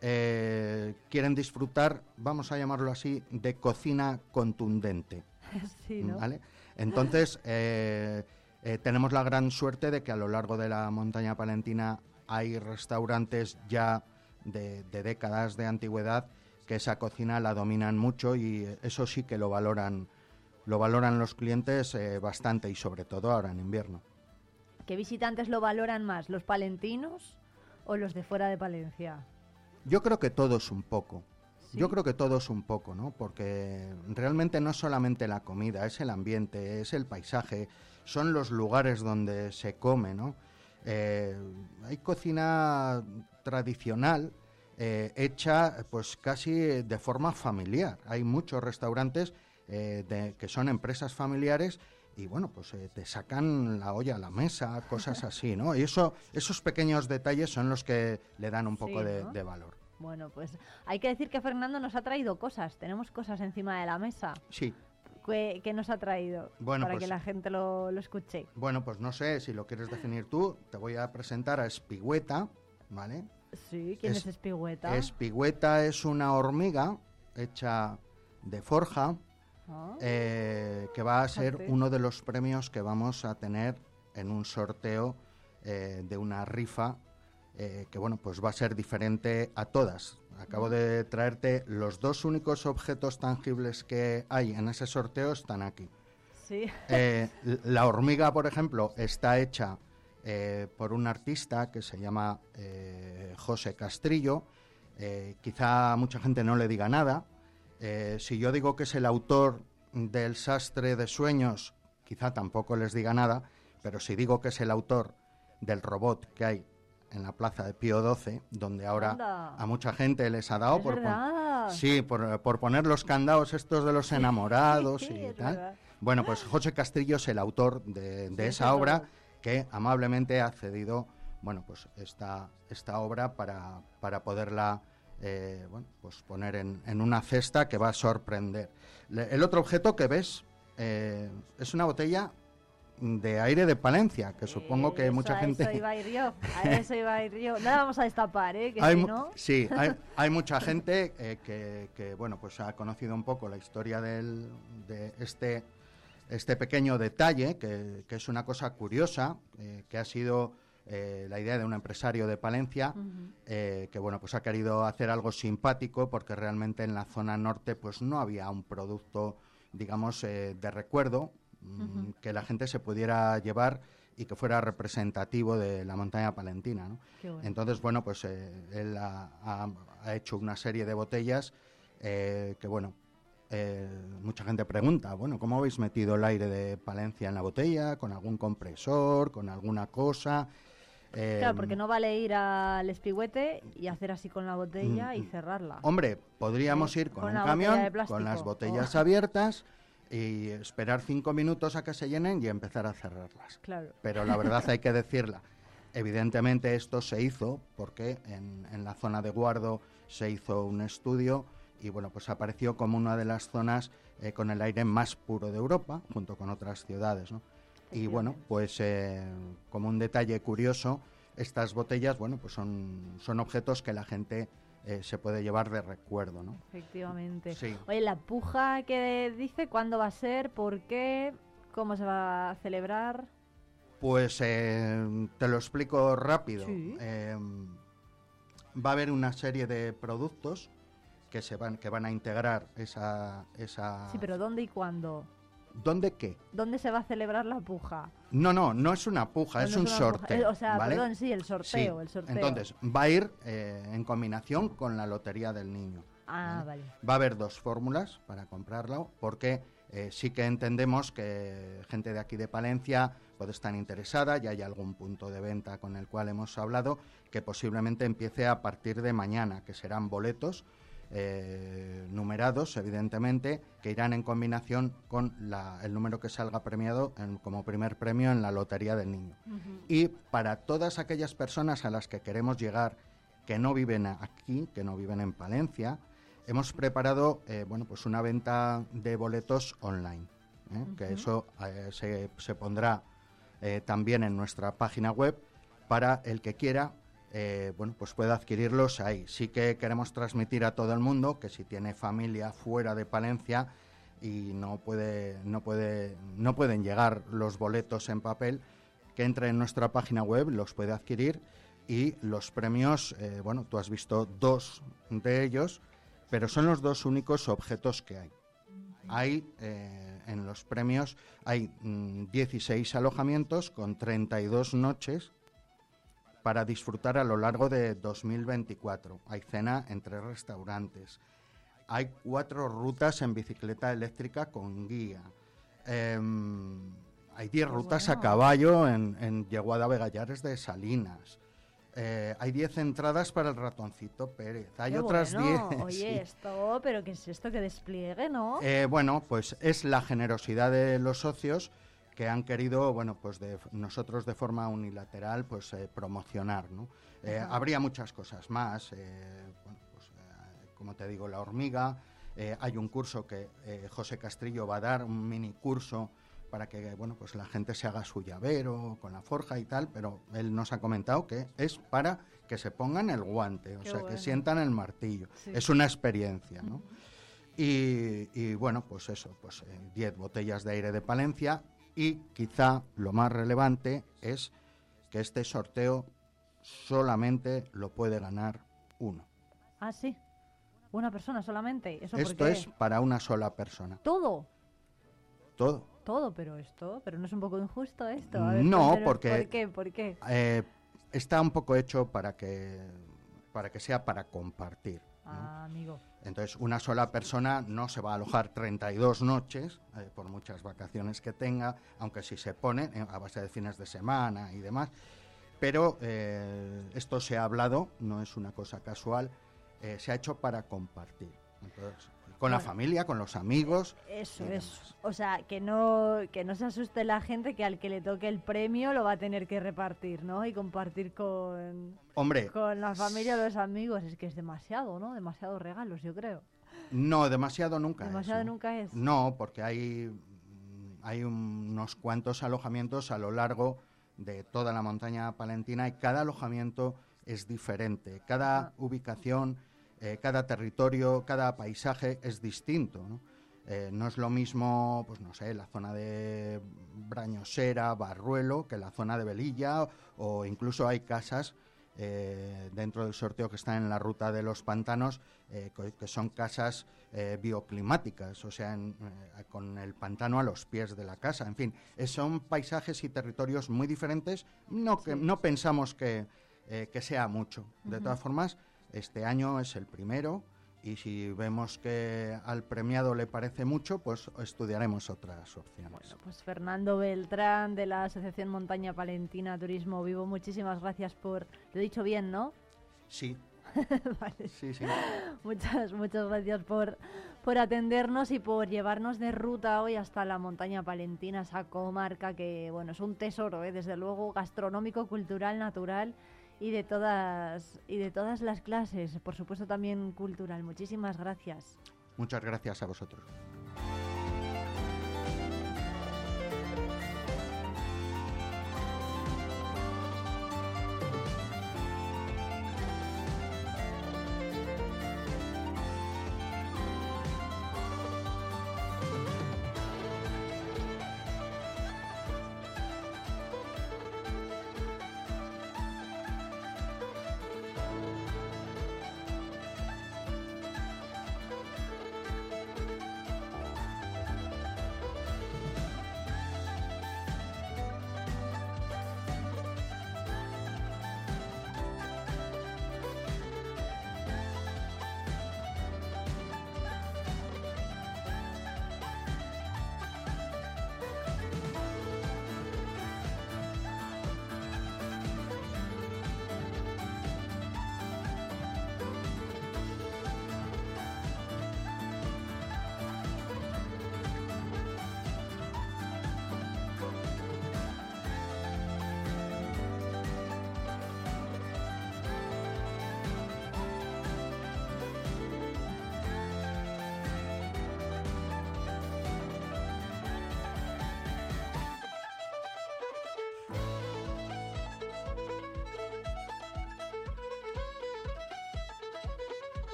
Speaker 13: eh, quieren disfrutar, vamos a llamarlo así, de cocina contundente.
Speaker 1: sí, ¿no?
Speaker 13: ¿vale? Entonces, eh, tenemos la gran suerte de que a lo largo de la montaña palentina hay restaurantes ya de, de décadas de antigüedad que esa cocina la dominan mucho y eso sí que lo valoran, lo valoran los clientes eh, bastante y sobre todo ahora en invierno.
Speaker 1: ¿Qué visitantes lo valoran más, los palentinos o los de fuera de Palencia?
Speaker 13: Yo creo que todos un poco. Yo creo que todos un poco, ¿no? Porque realmente no es solamente la comida, es el ambiente, es el paisaje, son los lugares donde se come, ¿no? Eh, hay cocina tradicional eh, hecha pues casi de forma familiar. Hay muchos restaurantes eh, de- que son empresas familiares y bueno, pues eh, te sacan la olla a la mesa, cosas así, ¿no? Y eso, esos pequeños detalles son los que le dan un poco
Speaker 1: Sí,
Speaker 13: de,
Speaker 1: ¿no?
Speaker 13: de valor.
Speaker 1: Bueno, pues hay que decir que Fernando nos ha traído cosas. Tenemos cosas encima de la mesa.
Speaker 13: Sí.
Speaker 1: ¿Qué, qué nos ha traído?
Speaker 13: Bueno,
Speaker 1: para
Speaker 13: pues-
Speaker 1: que la gente lo, lo escuche.
Speaker 13: Bueno, pues no sé si lo quieres definir tú. Te voy a presentar a Espigüeta, ¿vale?
Speaker 1: Sí, ¿quién es, Espigüeta?
Speaker 13: Espigüeta es una hormiga hecha de forja
Speaker 1: Ah.
Speaker 13: eh, que va a ser
Speaker 1: Fíjate.
Speaker 13: uno de los premios que vamos a tener en un sorteo eh, de una rifa eh, que bueno pues va a ser diferente a todas acabo de traerte los dos únicos objetos tangibles que hay en ese sorteo están aquí.
Speaker 1: Sí.
Speaker 13: Eh, la hormiga, por ejemplo, está hecha eh, por un artista que se llama eh, José Castrillo. Quizá mucha gente no le diga nada. Si yo digo que es el autor del sastre de sueños, quizá tampoco les diga nada. Pero si digo que es el autor del robot que hay en la plaza de Pío XII, donde ahora
Speaker 1: Anda.
Speaker 13: a mucha gente les ha dado por, pon- sí, por, por poner los candados estos de los enamorados y tal.
Speaker 1: verdad.
Speaker 13: Bueno, pues José Castillo es el autor de, de esa obra que amablemente ha cedido, bueno, pues esta, esta obra para, para poderla, eh, bueno, pues poner en, en una cesta que va a sorprender. Le- el otro objeto que ves eh, es una botella de aire de Palencia, que supongo que
Speaker 1: Eso,
Speaker 13: mucha
Speaker 1: a
Speaker 13: gente...
Speaker 1: Eso iba a ir yo. A eso iba a ir yo. No la vamos a destapar, ¿eh? Que
Speaker 13: Hay
Speaker 1: si no.
Speaker 13: Sí, hay, hay mucha gente eh, que, que, bueno, pues ha conocido un poco la historia del, de este, este pequeño detalle, que, que es una cosa curiosa, eh, que ha sido eh, la idea de un empresario de Palencia, eh, que bueno, pues ha querido hacer algo simpático, porque realmente en la zona norte pues no había un producto, digamos, eh, de recuerdo mm, que la gente se pudiera llevar y que fuera representativo de la montaña palentina. ¿no?
Speaker 14: Bueno.
Speaker 13: Entonces, bueno, pues eh, él ha, ha- ha hecho una serie de botellas eh, que, bueno, eh, mucha gente pregunta, bueno, ¿cómo habéis metido el aire de Palencia en la botella? ¿Con algún compresor? ¿Con alguna cosa?
Speaker 1: Claro, porque no vale ir al espigüete y hacer así con la botella
Speaker 13: Mm,
Speaker 1: y
Speaker 13: mm.
Speaker 1: cerrarla.
Speaker 13: Hombre, podríamos ir con,
Speaker 1: Con
Speaker 13: un camión, con las botellas
Speaker 1: Oh.
Speaker 13: abiertas y esperar cinco minutos a que se llenen y empezar a cerrarlas.
Speaker 1: Claro.
Speaker 13: Pero la verdad hay que decirla. Evidentemente esto se hizo porque en, en la zona de Guardo se hizo un estudio y bueno, pues apareció como una de las zonas eh, con el aire más puro de Europa, junto con otras ciudades. ¿no? Y bueno, pues eh, como un detalle curioso, estas botellas, bueno, pues son, son objetos que la gente eh, se puede llevar de recuerdo, ¿no?
Speaker 1: Efectivamente.
Speaker 13: Sí.
Speaker 1: Oye, la puja que dice, ¿cuándo va a ser? ¿Por qué? ¿Cómo se va a celebrar?
Speaker 13: Pues eh, te lo explico rápido.
Speaker 1: Sí.
Speaker 13: Eh, va a haber una serie de productos que se van que van a integrar esa esa
Speaker 1: Sí, pero ¿dónde y cuándo?
Speaker 13: ¿Dónde qué?
Speaker 1: ¿Dónde se va a celebrar la puja?
Speaker 13: No, no, no es una puja,
Speaker 1: No,
Speaker 13: es
Speaker 1: no
Speaker 13: un
Speaker 1: puja.
Speaker 13: sorteo.
Speaker 1: Eh, o sea,
Speaker 13: ¿vale?
Speaker 1: perdón, sí, el sorteo,
Speaker 13: Sí.
Speaker 1: el sorteo.
Speaker 13: Entonces, va a ir eh, en combinación con la lotería del niño.
Speaker 1: Ah, vale.
Speaker 13: Va a haber dos fórmulas para comprarlo, porque eh, sí que entendemos que gente de aquí de Palencia puede estar interesada, ya hay algún punto de venta con el cual hemos hablado, que posiblemente empiece a partir de mañana, que serán boletos eh, numerados, evidentemente, que irán en combinación con la- el número que salga premiado en- como primer premio en la Lotería del Niño. Y para todas aquellas personas a las que queremos llegar que no viven aquí, que no viven en Palencia, hemos preparado eh, bueno, pues una venta de boletos online. ¿eh? Que eso se, se pondrá también en nuestra página web para el que quiera. Eh, bueno, pues pueda adquirirlos ahí. Sí que queremos transmitir a todo el mundo que si tiene familia fuera de Palencia y no puede, no puede, no pueden llegar los boletos en papel, que entre en nuestra página web, los puede adquirir y los premios, eh, bueno, tú has visto dos de ellos, pero son los dos únicos objetos que hay. Hay eh, en los premios hay mm, 16 alojamientos con 32 noches para disfrutar a lo largo de 2024. Hay cena en tres restaurantes. Hay cuatro rutas en bicicleta eléctrica con guía. Em, hay 10 rutas a caballo en, en Yeguada Begallares de Salinas. Eh, hay 10 entradas para el ratoncito Pérez. Hay
Speaker 1: Qué
Speaker 13: otras 10.
Speaker 1: bueno. Oye, esto, pero ¿qué es esto que despliegue, no?
Speaker 13: Eh, bueno, pues es la generosidad de los socios que han querido, bueno, pues de nosotros de forma unilateral, pues eh, promocionar, ¿no? Eh, habría muchas cosas más, eh, bueno, pues, eh, como te digo, la hormiga. eh, hay un curso que eh, José Castrillo va a dar, un mini curso para que, bueno, pues la gente se haga su llavero con la forja y tal, pero él nos ha comentado que es para que se pongan el guante, o
Speaker 14: Qué
Speaker 13: sea,
Speaker 14: bueno.
Speaker 13: que sientan el martillo.
Speaker 14: Sí.
Speaker 13: Es una experiencia, ¿no? Y, y, bueno, pues eso, pues eh, 10 botellas de aire de Palencia y quizá lo más relevante es que este sorteo solamente lo puede ganar uno.
Speaker 1: Ah, sí. Una persona solamente. ¿Eso
Speaker 13: Esto es para una sola persona.
Speaker 1: todo.
Speaker 13: Todo.
Speaker 1: Todo, pero esto, pero no es un poco injusto esto. A ver,
Speaker 13: No, porque-
Speaker 1: ¿Por qué? ¿Por qué?
Speaker 13: Eh, está un poco hecho para que, para que sea para compartir. ¿No?
Speaker 1: Ah, amigo.
Speaker 13: Entonces, una sola persona no se va a alojar 32 noches, eh, por muchas vacaciones que tenga, aunque si se pone eh, a base de fines de semana y demás. Pero eh, esto se ha hablado, no es una cosa casual, eh, se ha hecho para compartir. Entonces, con la familia, con los amigos.
Speaker 1: Eso, eso. O sea, que no, que no se asuste la gente que al que le toque el premio lo va a tener que repartir, ¿no? Y compartir con,
Speaker 13: Hombre,
Speaker 1: con la familia o los amigos. Es que es demasiado, ¿no? Demasiados regalos, yo creo.
Speaker 13: no, demasiado nunca. es,
Speaker 1: Demasiado nunca es.
Speaker 13: No, porque hay, mm, hay unos cuantos alojamientos a lo largo de toda la montaña palentina y cada alojamiento es diferente. Cada ubicación, eh, cada territorio, cada paisaje es distinto. ¿no? Eh, no es lo mismo, pues no sé, la zona de Brañosera, Barruelo, que la zona de Velilla, o incluso hay casas eh, dentro del sorteo que están en la ruta de los pantanos, que son casas bioclimáticas, o sea, en, con el pantano a los pies de la casa. En fin, son paisajes y territorios muy diferentes. No, que, no pensamos que, que sea mucho. De todas formas, este año es el primero. Y si vemos que al premiado le parece mucho, pues estudiaremos otras opciones.
Speaker 1: Pues Fernando Beltrán de la Asociación Montaña Palentina Turismo Vivo, muchísimas gracias por... Lo he dicho bien, ¿no?
Speaker 13: Sí.
Speaker 1: Vale.
Speaker 13: Sí, sí.
Speaker 1: Muchas, muchas gracias por, por atendernos y por llevarnos de ruta hoy hasta la montaña palentina, esa comarca que, bueno, es un tesoro, ¿eh? desde luego gastronómico, cultural, natural y de todas y de todas las clases, por supuesto también cultural. Muchísimas gracias.
Speaker 13: Muchas gracias a vosotros.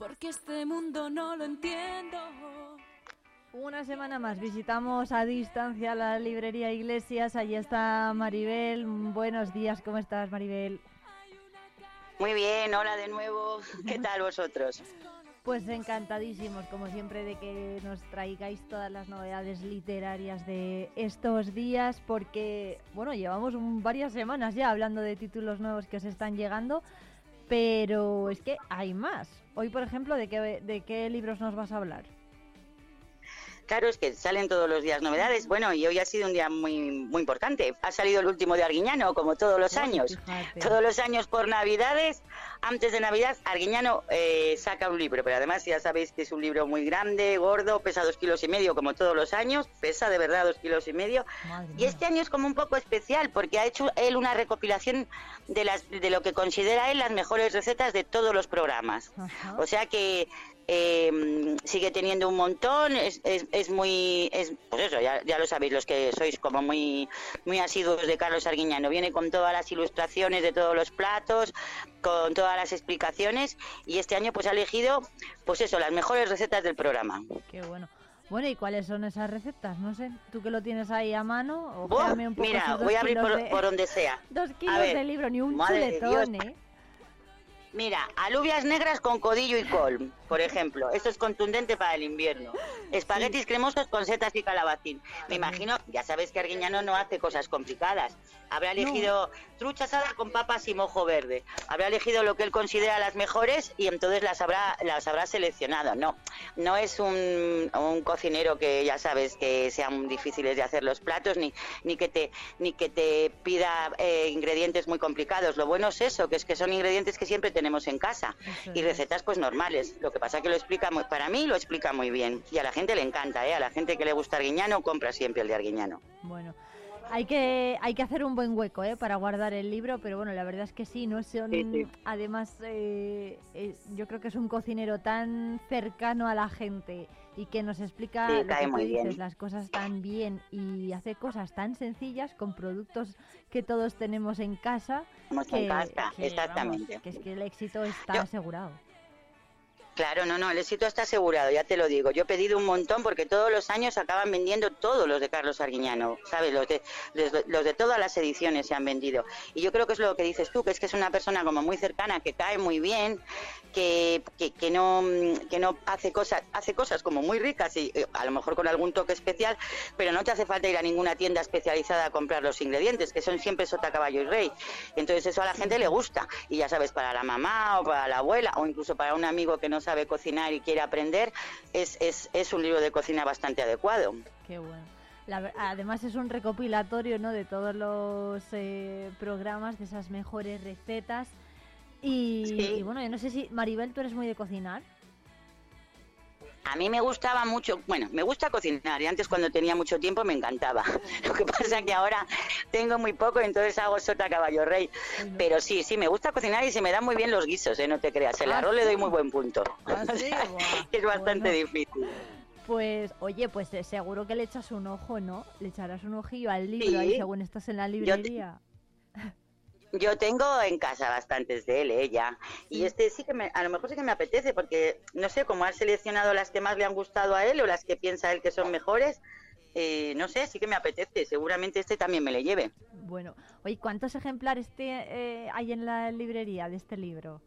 Speaker 14: Porque este mundo no lo entiendo.
Speaker 1: Una semana más visitamos a distancia la librería Iglesias. Allí está Maribel. Buenos días, ¿cómo estás, Maribel?
Speaker 15: Muy bien, hola de nuevo. ¿Qué tal vosotros?
Speaker 1: Pues encantadísimos, como siempre, de que nos traigáis todas las novedades literarias de estos días, porque, bueno, llevamos varias semanas ya hablando de títulos nuevos que os están llegando, pero es que hay más. Hoy, por ejemplo, ¿de qué, de qué libros nos vas a hablar?
Speaker 15: Claro, es que salen todos los días novedades. Bueno, y hoy ha sido un día muy, muy importante. Ha salido el último de Arguiñano, como todos los años. Todos los años por Navidades, antes de Navidad, Arguiñano eh, saca un libro. Pero además ya sabéis que es un libro muy grande, gordo, pesa dos kilos y medio, como todos los años. Pesa de verdad dos kilos y medio. y este año es como un poco especial, porque ha hecho él una recopilación de, las, de lo que considera él las mejores recetas de todos los programas. O sea que eh, sigue teniendo un montón, es, es, muy, es, pues eso, ya, ya, lo sabéis los que sois como muy, muy asiduos de Carlos Arguiñano, viene con todas las ilustraciones de todos los platos, con todas las explicaciones y este año pues ha elegido, pues eso, las mejores recetas del programa.
Speaker 1: Qué bueno. Bueno, ¿y cuáles son esas recetas? No sé, tú que lo tienes ahí a mano.
Speaker 15: O mira, voy a abrir por, donde sea.
Speaker 1: Dos kilos de libro, ni un chuletón, ¿eh?
Speaker 15: Mira, alubias negras con codillo y col, por ejemplo. Esto es contundente para el invierno. Espaguetis cremosos con setas y calabacín. Me imagino, ya sabes que Arguiñano no hace cosas complicadas. Habrá elegido trucha asada con papas y mojo verde. Habrá elegido lo que él considera las mejores y entonces las habrá, las habrá seleccionado. No, no es un, cocinero que ya sabes que sean difíciles de hacer los platos ni, ni, que, te, ni que te pida eh, ingredientes muy complicados. Lo bueno es eso, que es que son ingredientes que siempre tenemos en casa y recetas pues normales. Lo que pasa que lo explica muy, para mí lo explica muy bien y a la gente le encanta, ¿eh? a la gente que le gusta Arguiñano compra siempre el de Arguiñano.
Speaker 1: Bueno. Hay que, hay que hacer un buen hueco ¿eh? para guardar el libro, pero bueno, la verdad es que sí, no son, además eh, yo creo que es un cocinero tan cercano a la gente y que nos explica las cosas tan bien y hace cosas tan sencillas con productos que todos tenemos en casa.
Speaker 15: Que, en casa, exactamente.
Speaker 1: que es que el éxito está asegurado.
Speaker 15: Claro, no, no, el éxito está asegurado, ya te lo digo. Yo he pedido un montón porque todos los años acaban vendiendo todos los de Carlos Arguiñano, ¿sabes? Los de, los de todas las ediciones se han vendido. Y yo creo que es lo que dices tú, que es que es una persona como muy cercana, que cae muy bien, que, no, que no hace cosas, hace cosas como muy ricas y eh, a lo mejor con algún toque especial, pero no te hace falta ir a ninguna tienda especializada a comprar los ingredientes, que son siempre sota, caballo y rey. Entonces eso a la gente le gusta. Y ya sabes, para la mamá o para la abuela o incluso para un amigo que no sabe cocinar y quiere aprender, es, es, es un libro de cocina bastante adecuado.
Speaker 1: Qué bueno. además es un recopilatorio ¿no? de todos los eh, programas, de esas mejores recetas. Y, bueno, yo no sé si, Maribel, tú eres muy de cocinar.
Speaker 15: A mí me gustaba mucho, bueno, me gusta cocinar y antes cuando tenía mucho tiempo me encantaba. Lo que pasa es que ahora tengo muy poco y entonces hago sota caballo rey. Pero sí, sí, me gusta cocinar y se me dan muy bien los guisos, ¿eh? no te creas. El ah, arroz le doy muy buen punto. Ah, es bastante difícil.
Speaker 1: Pues, oye, pues eh, seguro que le echas un ojo, ¿no? Le echarás un ojillo al libro ahí según estás en la librería.
Speaker 15: Yo tengo en casa bastantes de él, ella. ¿eh? Y este sí que me, a lo mejor sí que me apetece, porque no sé, cómo ha seleccionado las que más le han gustado a él o las que piensa él que son mejores, eh, no sé, sí que me apetece. Seguramente este también me le lleve.
Speaker 1: Bueno, oye, ¿cuántos ejemplares eh, hay en la librería de este libro?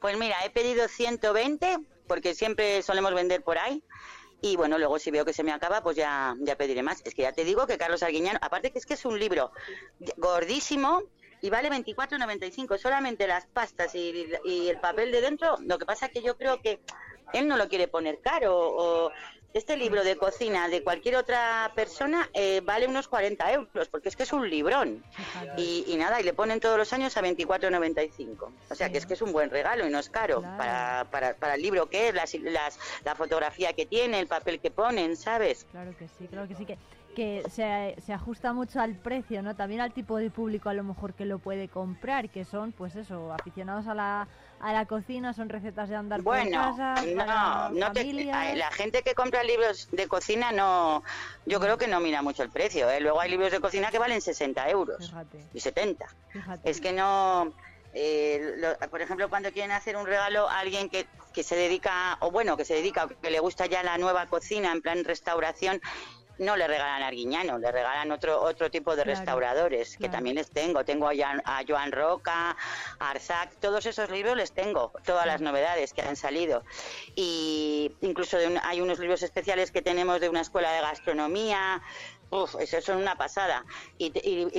Speaker 15: Pues mira, he pedido 120, porque siempre solemos vender por ahí. Y bueno, luego si veo que se me acaba, pues ya, ya pediré más. Es que ya te digo que Carlos Arguiñano, aparte que es que es un libro gordísimo y vale 24,95. Solamente las pastas y, el papel de dentro. Lo que pasa es que yo creo que él no lo quiere poner caro o este libro de cocina de cualquier otra persona eh, vale unos 40 euros, porque es que es un librón. Y, nada, y le ponen todos los años a 24,95. O sea que es que es un buen regalo y no es caro para, para, para, el libro que es, las, las, la fotografía que tiene, el papel que ponen, ¿sabes?
Speaker 1: Claro que sí, claro que sí. que que se, se, ajusta mucho al precio, ¿no? También al tipo de público a lo mejor que lo puede comprar, que son, pues eso, aficionados a la, a la cocina, son recetas de andar
Speaker 15: bueno,
Speaker 1: por casa.
Speaker 15: No, no te, la gente que compra libros de cocina no, yo creo que no mira mucho el precio. ¿eh? Luego hay libros de cocina que valen 60 euros y 70. Es que no, eh, por ejemplo, cuando quieren hacer un regalo a alguien que, que se dedica, o bueno, que se dedica, que le gusta ya la nueva cocina en plan restauración, no le regalan a Arguiñano, le regalan otro otro tipo de restauradores, que también les tengo. Tengo a, a Joan Roca, a Arzac, todos esos libros les tengo, todas las novedades que han salido. Y incluso hay unos libros especiales que tenemos de una escuela de gastronomía, Uf, eso son una pasada. Y,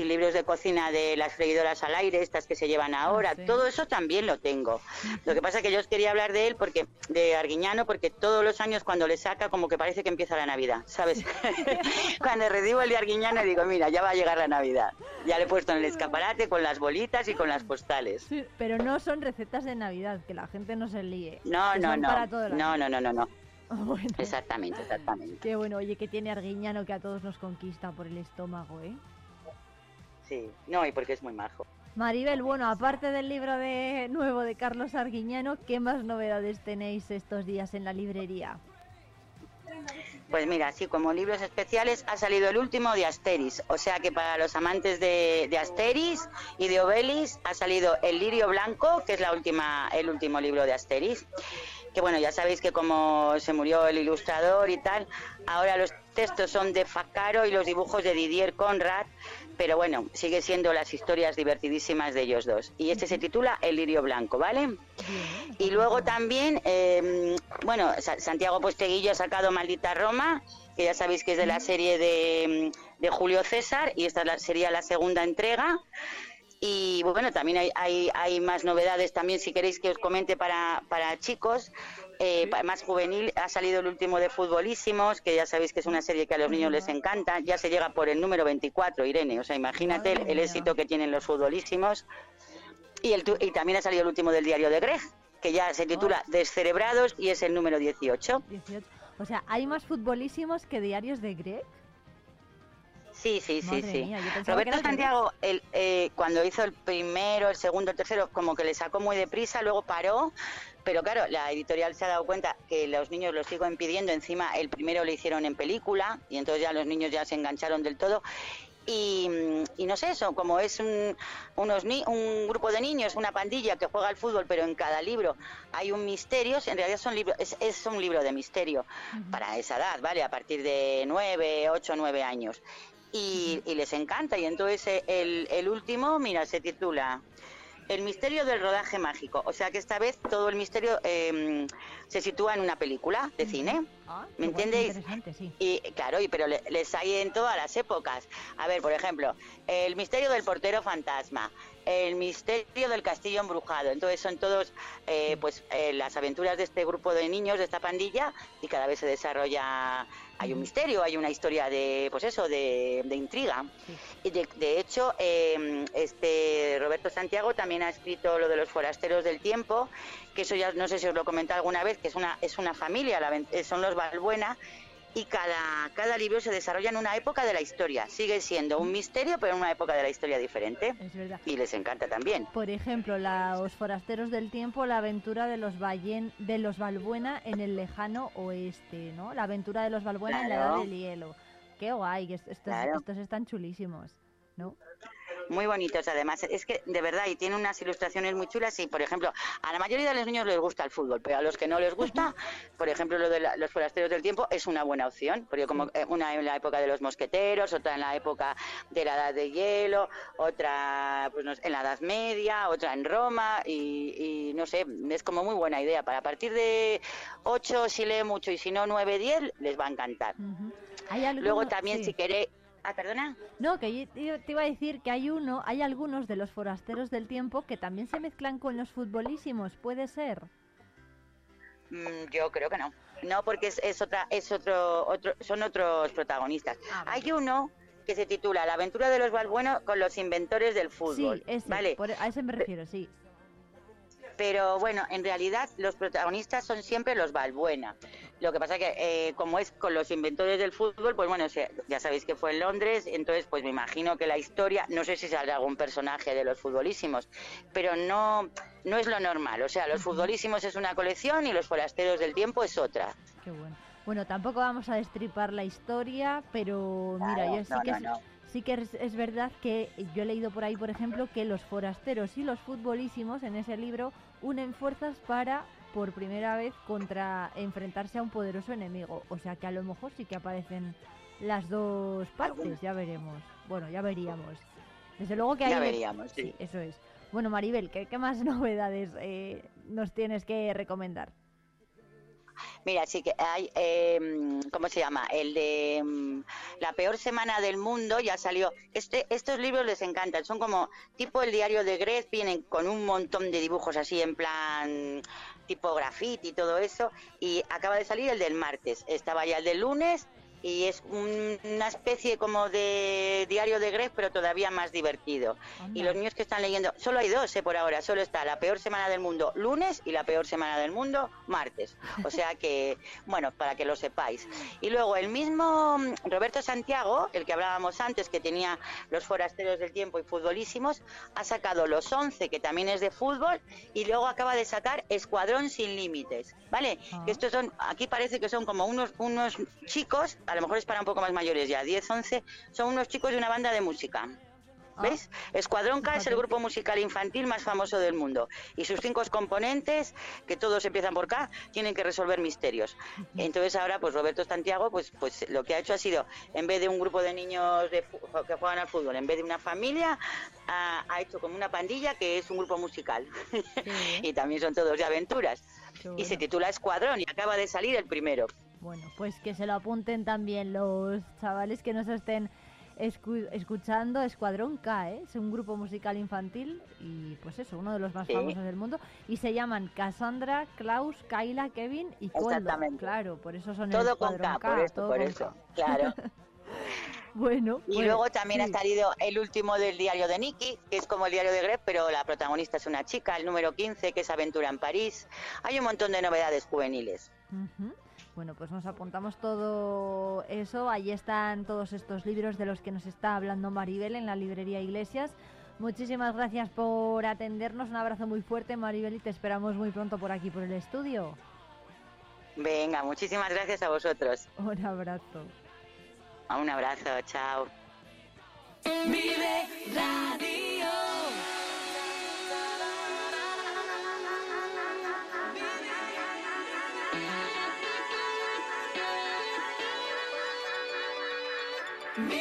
Speaker 15: libros de cocina de las freidoras al aire, estas que se llevan ahora, todo eso también lo tengo. Lo que pasa es que yo os quería hablar de él, porque de Arguiñano, porque todos los años cuando le saca, como que parece que empieza la Navidad, ¿sabes? cuando recibo el de Arguiñano digo, mira, ya va a llegar la Navidad. Ya le he puesto en el escaparate con las bolitas y con las postales.
Speaker 1: pero no son recetas de Navidad, que la gente no se líe.
Speaker 15: No, no, no. No, no, no, no, no. Exactamente, exactamente.
Speaker 1: Qué bueno, oye, que tiene Arguiñano que a todos nos conquista por el estómago, ¿eh?
Speaker 15: Sí, no, y porque es muy majo.
Speaker 1: Maribel, bueno, aparte del libro de nuevo de Carlos Arguiñano, ¿qué más novedades tenéis estos días en la librería?
Speaker 15: Pues mira, sí, como libros especiales ha salido el último de Asteris, o sea que para los amantes de, de Asteris y de Obelis ha salido El Lirio Blanco, que es la última, el último libro de Asteris que bueno, ya sabéis que como se murió el ilustrador y tal, ahora los textos son de Facaro y los dibujos de Didier Conrad, pero bueno, sigue siendo las historias divertidísimas de ellos dos. Y este se titula El lirio blanco, ¿vale? Y luego también, em, bueno, Santiago Posteguillo ha sacado Maldita Roma, que ya sabéis que es de la serie de, de Julio César, y esta sería la segunda entrega. Y bueno, también hay, hay, hay, más novedades también, si queréis que os comente para, para chicos. Eh, más juvenil, ha salido el último de Futbolísimos, que ya sabéis que es una serie que a los niños les encanta. Ya se llega por el número 24, Irene. O sea, imagínate el, éxito que tienen los Futbolísimos. Y, el, y también ha salido el último del diario de Greg, que ya se titula Descerebrados y es el número 18.
Speaker 1: 18. O sea, ¿hay más futbolísimos que diarios de Greg?
Speaker 15: Sí, sí, sí, sí. Roberto Santiago, el, eh, cuando hizo el primero, el segundo, el tercero, como que le sacó muy deprisa, luego paró, pero claro, la editorial se ha dado cuenta que los niños lo siguen pidiendo, encima el primero lo hicieron en película, y entonces ya los niños ya se engancharon del todo, y, no sé eso, como es un, unos un grupo de niños, una pandilla que juega al fútbol, pero en cada libro hay un misterio, en realidad son libros, es, es un libro de misterio para esa edad, ¿vale? A partir de nueve, ocho, nueve años y, les encanta. Y entonces eh, el, el último, mira, se titula El misterio del rodaje mágico. O sea que esta vez todo el misterio em, se sitúa en una película de cine. Ah, ¿Me entendéis? Y claro, y pero les hay en todas las épocas. A ver, por ejemplo, el misterio del portero fantasma, el misterio del castillo embrujado. Entonces son todos eh, pues eh, las aventuras de este grupo de niños, de esta pandilla, y cada vez se desarrolla, hay un misterio, hay una historia de, pues eso, de, intriga. Y de, hecho, em, este Roberto Santiago también ha escrito lo de los forasteros del tiempo, que eso ya no sé si os lo comenté alguna vez, que es una, es una familia, son los Balbuena, y cada, cada libro se desarrolla en una época de la historia. Sigue siendo un misterio, pero en una época de la historia diferente.
Speaker 1: Es verdad.
Speaker 15: Y les encanta también.
Speaker 1: Por ejemplo, Los Forasteros del Tiempo, la aventura de los, Ballen, de los Balbuena en el lejano oeste, ¿no? La aventura de los Balbuena en la edad del hielo. Qué guay, estos, estos están chulísimos, ¿no?
Speaker 15: Muy bonitos además. Es que de verdad, y tiene unas ilustraciones muy chulas y, por ejemplo, a la mayoría de los niños les gusta el fútbol, pero a los que no les gusta, por ejemplo, lo de los forasteros del tiempo es una buena opción, porque como eh, una en la época de los mosqueteros, otra en la época de la edad de hielo, otra pues, en la edad media, otra en Roma y, no sé, es como muy buena idea. Para a partir de 8, si lee mucho y si no 9, 10, les va a encantar. Luego también si queréis Ah, perdona.
Speaker 1: No, que yo te iba a decir que hay uno, hay algunos de los forasteros del tiempo que también se mezclan con los futbolísimos, ¿puede ser?
Speaker 15: Mm, yo creo que no. No, porque es, otra, es otro, otro, son otros protagonistas. Ah, hay uno que se titula La aventura de los Balbuenos con los inventores del fútbol.
Speaker 1: Sí, ¿vale? a ese me refiero, sí
Speaker 15: pero bueno, en realidad los protagonistas son siempre los Balbuena. Lo que pasa que eh, como es con los inventores del fútbol, pues bueno, ya sabéis que fue en Londres, entonces pues me imagino que la historia, no sé si saldrá algún personaje de los futbolísimos, pero no, no es lo normal. O sea, los futbolísimos es una colección y los forasteros del tiempo es otra.
Speaker 1: Qué bueno. Bueno, tampoco vamos a destripar la historia, pero mira, yo sí que sí que es, verdad que yo he leído por ahí, por ejemplo, que los forasteros y los futbolísimos en ese libro unen fuerzas para por primera vez contra enfrentarse a un poderoso enemigo. O sea que a lo mejor sí que aparecen las dos partes, ya veremos. Bueno, ya veríamos. Desde luego que hay...
Speaker 15: Ya veríamos, sí.
Speaker 1: eso es. Bueno, Maribel, ¿qué, qué más novedades eh, nos tienes que recomendar?
Speaker 15: Mira, sí que hay, eh, ¿cómo se llama? El de mm, La peor semana del mundo ya salió. Este, estos libros les encantan, son como tipo el diario de Grez, vienen con un montón de dibujos así en plan tipo graffiti y todo eso. Y acaba de salir el del martes, estaba ya el del lunes y es un- una especie como de diario de Greg, pero todavía más divertido. Y los niños que están leyendo, solo hay dos eh, por ahora, solo está la peor semana del mundo lunes y la peor semana del mundo martes. O sea que, bueno, para que lo sepáis. Y luego el mismo mm, Roberto Santiago, el que hablábamos antes, que tenía los forasteros del tiempo y futbolísimos, ha sacado los 11, que también es de fútbol, y luego acaba de sacar Escuadrón sin límites, ¿vale? Que estos son, aquí parece que son como unos, unos chicos, a lo mejor es para un poco más mayores ya, 10, 11, son unos chicos de una banda de música. ¿Ves? Escuadrón K es el grupo musical infantil más famoso del mundo y sus cinco componentes, que todos empiezan por K, tienen que resolver misterios. Entonces ahora, pues Roberto Santiago, pues, pues lo que ha hecho ha sido, en vez de un grupo de niños de que juegan al fútbol, en vez de una familia, ha, ha hecho como una pandilla que es un grupo musical. y también son todos de aventuras. Y se titula Escuadrón y acaba de salir el primero.
Speaker 1: Bueno, pues que se lo apunten también los chavales que nos estén escu- escuchando. Escuadrón K, ¿eh? es un grupo musical infantil y pues eso, uno de los más
Speaker 15: Sí.
Speaker 1: famosos del mundo. Y se llaman Cassandra, Klaus, Kyla, Kevin y Coldo.
Speaker 15: Exactamente.
Speaker 1: Claro, por eso son el
Speaker 15: Todo con
Speaker 1: Escuadrón
Speaker 15: K, por
Speaker 1: todo
Speaker 15: por
Speaker 1: con
Speaker 15: eso.
Speaker 1: K.
Speaker 15: Claro.
Speaker 1: Bueno,
Speaker 15: Y
Speaker 1: pues,
Speaker 15: luego también
Speaker 1: sí.
Speaker 15: ha salido el último del diario de Nicky, que es como el diario de Greg, pero la protagonista es una chica, el número 15, que es Aventura en París. Hay un montón de novedades juveniles.
Speaker 1: Bueno, pues nos apuntamos todo eso. Ahí están todos estos libros de los que nos está hablando Maribel en la librería Iglesias. Muchísimas gracias por atendernos. Un abrazo muy fuerte, Maribel, y te esperamos muy pronto por aquí, por el estudio.
Speaker 15: Venga, muchísimas gracias a vosotros.
Speaker 1: Un abrazo.
Speaker 15: Un abrazo, chao.
Speaker 14: Vive Radio. Vive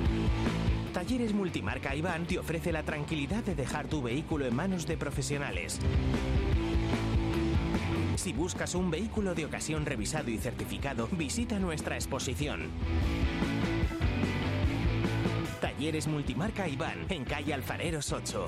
Speaker 9: Talleres Multimarca Iván te ofrece la tranquilidad de dejar tu vehículo en manos de profesionales. Si buscas un vehículo de ocasión revisado y certificado, visita nuestra exposición. Talleres Multimarca Iván, en calle Alfareros 8.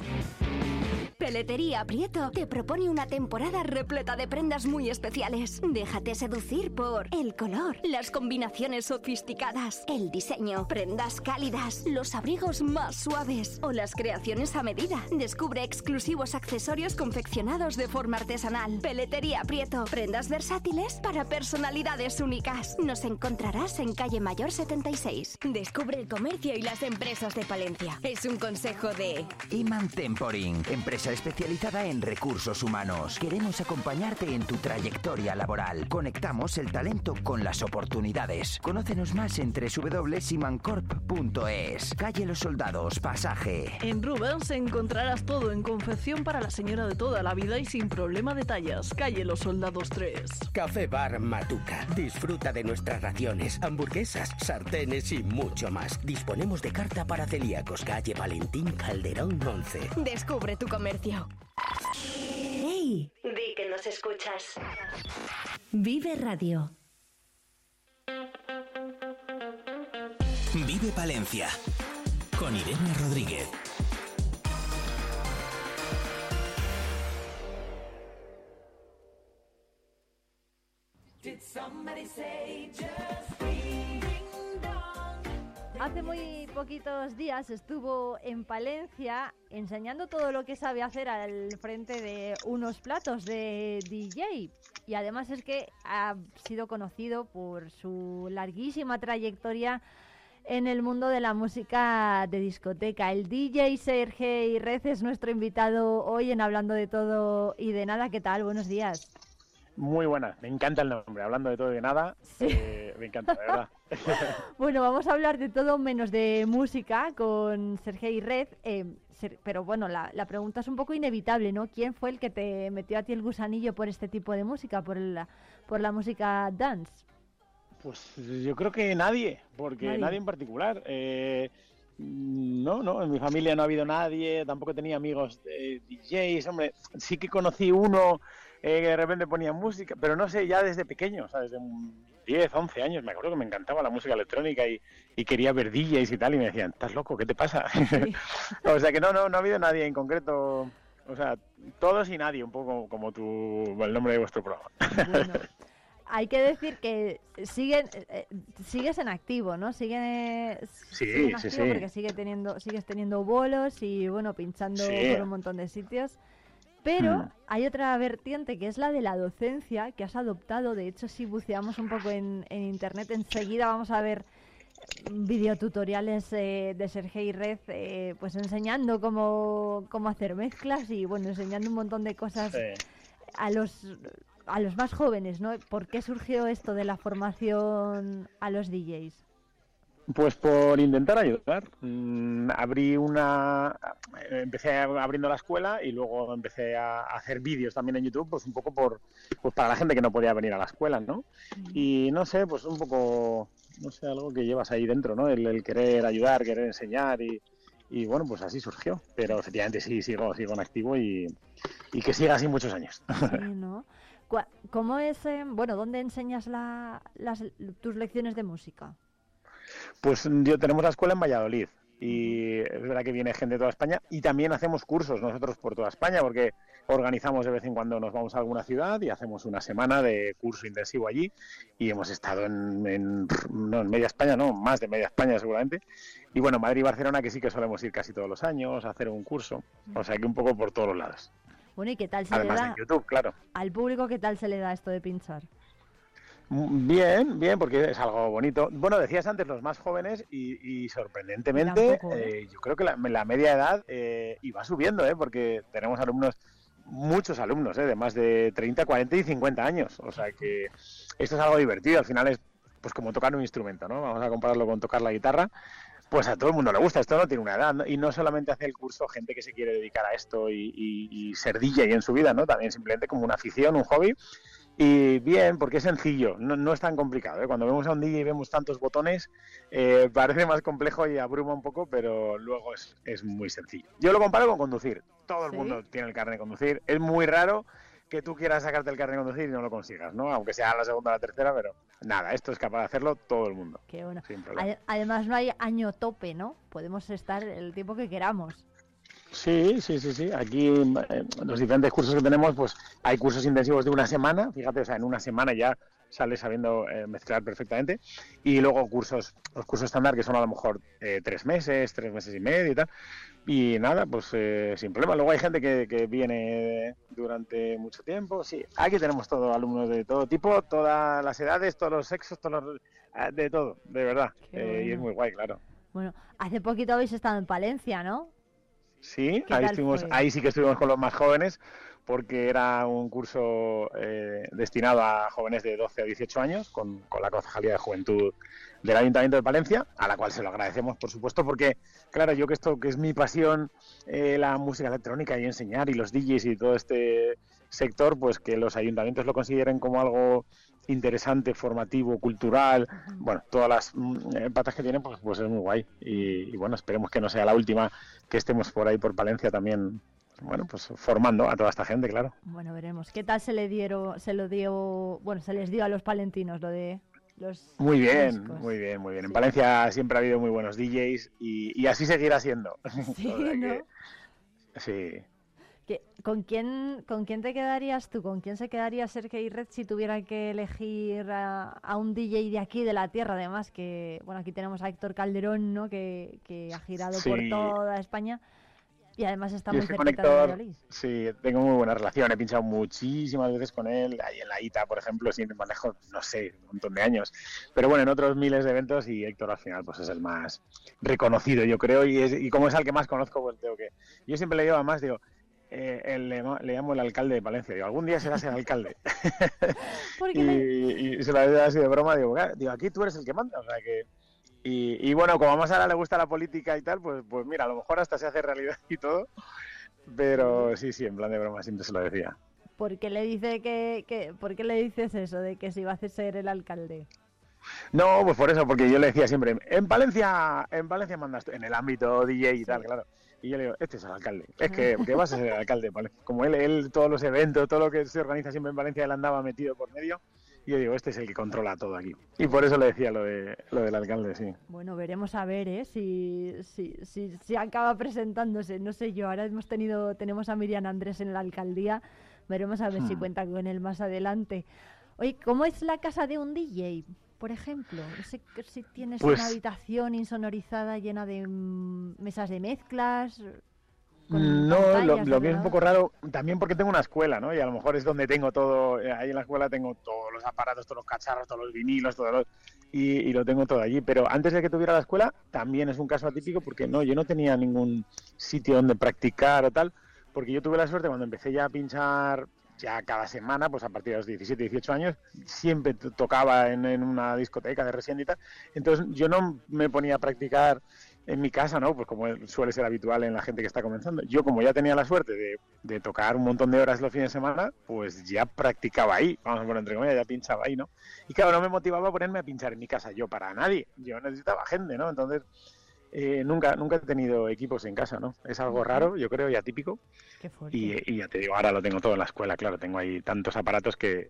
Speaker 8: Peletería Prieto te propone una temporada repleta de prendas muy especiales. Déjate seducir por el color, las combinaciones sofisticadas, el diseño, prendas cálidas, los abrigos más suaves o las creaciones a medida. Descubre exclusivos accesorios confeccionados de forma artesanal. Peletería Prieto, prendas versátiles para personalidades únicas. Nos encontrarás en calle Mayor 76.
Speaker 16: Descubre el comercio y las empresas de Palencia. Es un consejo de...
Speaker 17: Iman Temporing, empresa especializada en recursos humanos. Queremos acompañarte en tu trayectoria laboral. Conectamos el talento con las oportunidades. Conócenos más en www.simancorp.es. Calle Los Soldados, pasaje.
Speaker 18: En Rubens encontrarás todo en confección para la señora de toda la vida y sin problema de tallas. Calle Los Soldados 3.
Speaker 19: Café Bar Matuca. Disfruta de nuestras raciones, hamburguesas, sartenes y mucho más. Disponemos de para celíacos. Calle Valentín Calderón 11.
Speaker 16: Descubre tu comercio.
Speaker 8: ¡Hey! Di que nos escuchas. Vive Radio.
Speaker 9: Vive Palencia, con Irene Rodríguez.
Speaker 14: Did somebody say just?
Speaker 1: Hace muy poquitos días estuvo en Palencia enseñando todo lo que sabe hacer al frente de unos platos de DJ. Y además es que ha sido conocido por su larguísima trayectoria en el mundo de la música de discoteca. El DJ Sergei Rez es nuestro invitado hoy en Hablando de Todo y de Nada. ¿Qué tal? Buenos días.
Speaker 20: Muy buena, me encanta el nombre, hablando de todo y de nada, eh, me encanta, de verdad.
Speaker 1: bueno, vamos a hablar de todo menos de música con Sergei Red, eh, pero bueno, la, la, pregunta es un poco inevitable, ¿no? ¿Quién fue el que te metió a ti el gusanillo por este tipo de música, por la, por la música dance?
Speaker 20: Pues yo creo que nadie, porque nadie, en particular. Eh, no, no, en mi familia no ha habido nadie, tampoco tenía amigos de DJs, hombre, sí que conocí uno eh, que de repente ponía música, pero no sé, ya desde pequeño, o sea, desde 10, 11 años, me acuerdo que me encantaba la música electrónica y, quería ver DJs y tal, y me decían, ¿estás loco? ¿Qué te pasa? o sea que no, no, no ha habido nadie en concreto, o sea, todos y nadie, un poco como tu, el nombre de vuestro programa.
Speaker 1: hay que decir que siguen, eh, sigues en activo, ¿no? Sigue,
Speaker 20: sí,
Speaker 1: en
Speaker 20: sí,
Speaker 1: activo porque sigue teniendo, sigues teniendo bolos y bueno, pinchando por un montón de sitios. Pero hmm. hay otra vertiente que es la de la docencia que has adoptado. De hecho, si buceamos un poco en, internet, enseguida vamos a ver videotutoriales eh, de Sergei Red, eh, pues enseñando cómo, cómo, hacer mezclas y bueno, enseñando un montón de cosas a los a los más jóvenes, ¿no? ¿Por qué surgió esto de la formación a los DJs?
Speaker 20: Pues por intentar ayudar. Mm, abrí una. Empecé abriendo la escuela y luego empecé a hacer vídeos también en YouTube, pues un poco por. Pues para la gente que no podía venir a la escuela, ¿no? Y no sé, pues un poco. No sé, algo que llevas ahí dentro, ¿no? El, querer ayudar, querer enseñar y, y, bueno, pues así surgió. Pero efectivamente sí, sigo, sigo en activo y, y que siga así muchos años.
Speaker 1: Sí, ¿no? ¿Cómo es, eh, bueno, dónde enseñas las, tus lecciones de música?
Speaker 20: Pues yo tenemos la escuela en Valladolid y es verdad que viene gente de toda España y también hacemos cursos nosotros por toda España porque organizamos de vez en cuando nos vamos a alguna ciudad y hacemos una semana de curso intensivo allí y hemos estado en, no, en media España, no, más de media España seguramente y bueno, Madrid y Barcelona que sí que solemos ir casi todos los años a hacer un curso, o sea que un poco por todos los lados.
Speaker 1: Bueno, ¿y qué tal se le da?
Speaker 20: En YouTube, claro.
Speaker 1: Al público, ¿qué tal se le da esto de pinchar?
Speaker 20: Bien, bien, porque es algo bonito. Bueno, decías antes los más jóvenes y, sorprendentemente, eh, yo creo que la, media edad eh, iba subiendo, ¿eh? porque tenemos alumnos, muchos alumnos, ¿eh? de más de 30, 40 y 50 años. O sea que esto es algo divertido. Al final es pues como tocar un instrumento, ¿no? Vamos a compararlo con tocar la guitarra pues a todo el mundo le gusta, esto no tiene una edad, y no solamente hace el curso gente que se quiere dedicar a esto y, y, ser DJ en su vida, ¿no? También simplemente como una afición, un hobby, y bien, porque es sencillo, no, es tan complicado. ¿eh? Cuando vemos a un DJ y vemos tantos botones, eh, parece más complejo y abruma un poco, pero luego es, es muy sencillo. Yo lo comparo con conducir. Todo el mundo tiene el carnet de conducir. Es muy raro que tú quieras sacarte el carnet de conducir y no lo consigas, ¿no? Aunque sea la segunda o la tercera, pero nada, esto es capaz de hacerlo todo el mundo.
Speaker 1: Qué bueno. Además no hay año tope, ¿no? Podemos estar el tiempo que queramos.
Speaker 20: Sí, sí, sí, sí. Aquí los diferentes cursos que tenemos, pues hay cursos intensivos de una semana. Fíjate, o sea, en una semana ya sales sabiendo eh, mezclar perfectamente. Y luego cursos, los cursos estándar que son a lo mejor eh, tres meses, tres meses y medio y tal. Y nada, pues eh, sin problema. Luego hay gente que, viene durante mucho tiempo. Sí, aquí tenemos todos alumnos de todo tipo, todas las edades, todos los sexos, todos los, ah, de todo, de verdad. Eh, y es muy guay, claro.
Speaker 1: Bueno, hace poquito habéis estado en Palencia, ¿no?
Speaker 20: Sí, ahí, estuvimos, ahí sí que estuvimos con los más jóvenes porque era un curso eh, destinado a jóvenes de 12 a 18 años con, con la Concejalía de Juventud del Ayuntamiento de Palencia, a la cual se lo agradecemos, por supuesto, porque, claro, yo que esto que es mi pasión, eh, la música electrónica y enseñar y los DJs y todo este sector, pues que los ayuntamientos lo consideren como algo interesante, formativo, cultural, bueno, todas las mm, eh, patas que tienen, pues, pues es muy guay. Y, y, bueno, esperemos que no sea la última que estemos por ahí por Palencia también, bueno, pues formando a toda esta gente, claro.
Speaker 1: Bueno, veremos. ¿Qué tal se le dieron, se lo dio, bueno, se les dio a los palentinos lo de
Speaker 20: muy bien, muy bien, muy bien. En Valencia siempre ha habido muy buenos DJs y, así seguirá siendo.
Speaker 1: Sí, ¿no?
Speaker 20: sí.
Speaker 1: ¿Con quién, ¿Con quién te quedarías tú? ¿Con quién se quedaría Sergio Red si tuviera que elegir a, un DJ de aquí, de la tierra? Además, que bueno, aquí tenemos a Héctor Calderón, ¿no? Que, ha girado por toda España. Y además está muy cerca de Valladolid.
Speaker 20: Sí, tengo muy buena relación. He pinchado muchísimas veces con él. Ahí en la ITA, por ejemplo, sin manejo, no sé, un montón de años. Pero bueno, en otros miles de eventos y Héctor al final pues es el más reconocido, yo creo. Y, y como es el que más conozco, pues tengo que... Yo siempre le digo, además, digo, eh, le, llamo el alcalde de Palencia. Digo, algún día serás el alcalde. y, y, se lo ha así de broma. Digo, digo, aquí tú eres el que manda. O sea que y, bueno, como a más ahora le gusta la política y tal, pues, pues mira, a lo mejor hasta se hace realidad y todo. Pero sí, sí, en plan de broma siempre se lo decía.
Speaker 1: ¿Por qué le, dice que, ¿por qué le dices eso de que si va a ser el alcalde?
Speaker 20: No, pues por eso, porque yo le decía siempre, en Valencia, en Valencia mandas en el ámbito DJ y tal, claro. Y yo le digo, este es el alcalde, es que, que vas a ser el alcalde. Como él, él, todos los eventos, todo lo que se organiza siempre en Valencia, él andaba metido por medio. Y yo digo, este es el que controla todo aquí. Y por eso le decía lo, de, lo del alcalde, sí.
Speaker 1: Bueno, veremos a ver ¿eh? si, si, si, acaba presentándose. No sé yo, ahora hemos tenido, tenemos a Miriam Andrés en la alcaldía. Veremos a ver si hmm. cuenta con él más adelante. Oye, ¿cómo es la casa de un DJ? Por ejemplo, no sé si tienes una pues habitación insonorizada llena de mm, mesas de mezclas.
Speaker 20: No, lo, que es un poco raro, también porque tengo una escuela, ¿no? Y a lo mejor es donde tengo todo, eh, ahí en la escuela tengo todos los aparatos, todos los cacharros, todos los vinilos, todos los, y, lo tengo todo allí. Pero antes de que tuviera la escuela, también es un caso atípico porque no, yo no tenía ningún sitio donde practicar o tal, porque yo tuve la suerte cuando empecé ya a pinchar ya cada semana, pues a partir de los 17, 18 años, siempre tocaba en, una discoteca de recién y tal. Entonces yo no me ponía a practicar en mi casa, ¿no? Pues como suele ser habitual en la gente que está comenzando. Yo como ya tenía la suerte de, de tocar un montón de horas los fines de semana, pues ya practicaba ahí, vamos a poner entre comillas, ya pinchaba ahí, ¿no? Y claro, no me motivaba a ponerme a pinchar en mi casa yo para nadie, yo necesitaba gente, ¿no? Entonces, eh, nunca, nunca he tenido equipos en casa, ¿no? Es algo raro, yo creo, y atípico. Qué y, y ya te digo, ahora lo tengo todo en la escuela, claro, tengo ahí tantos aparatos que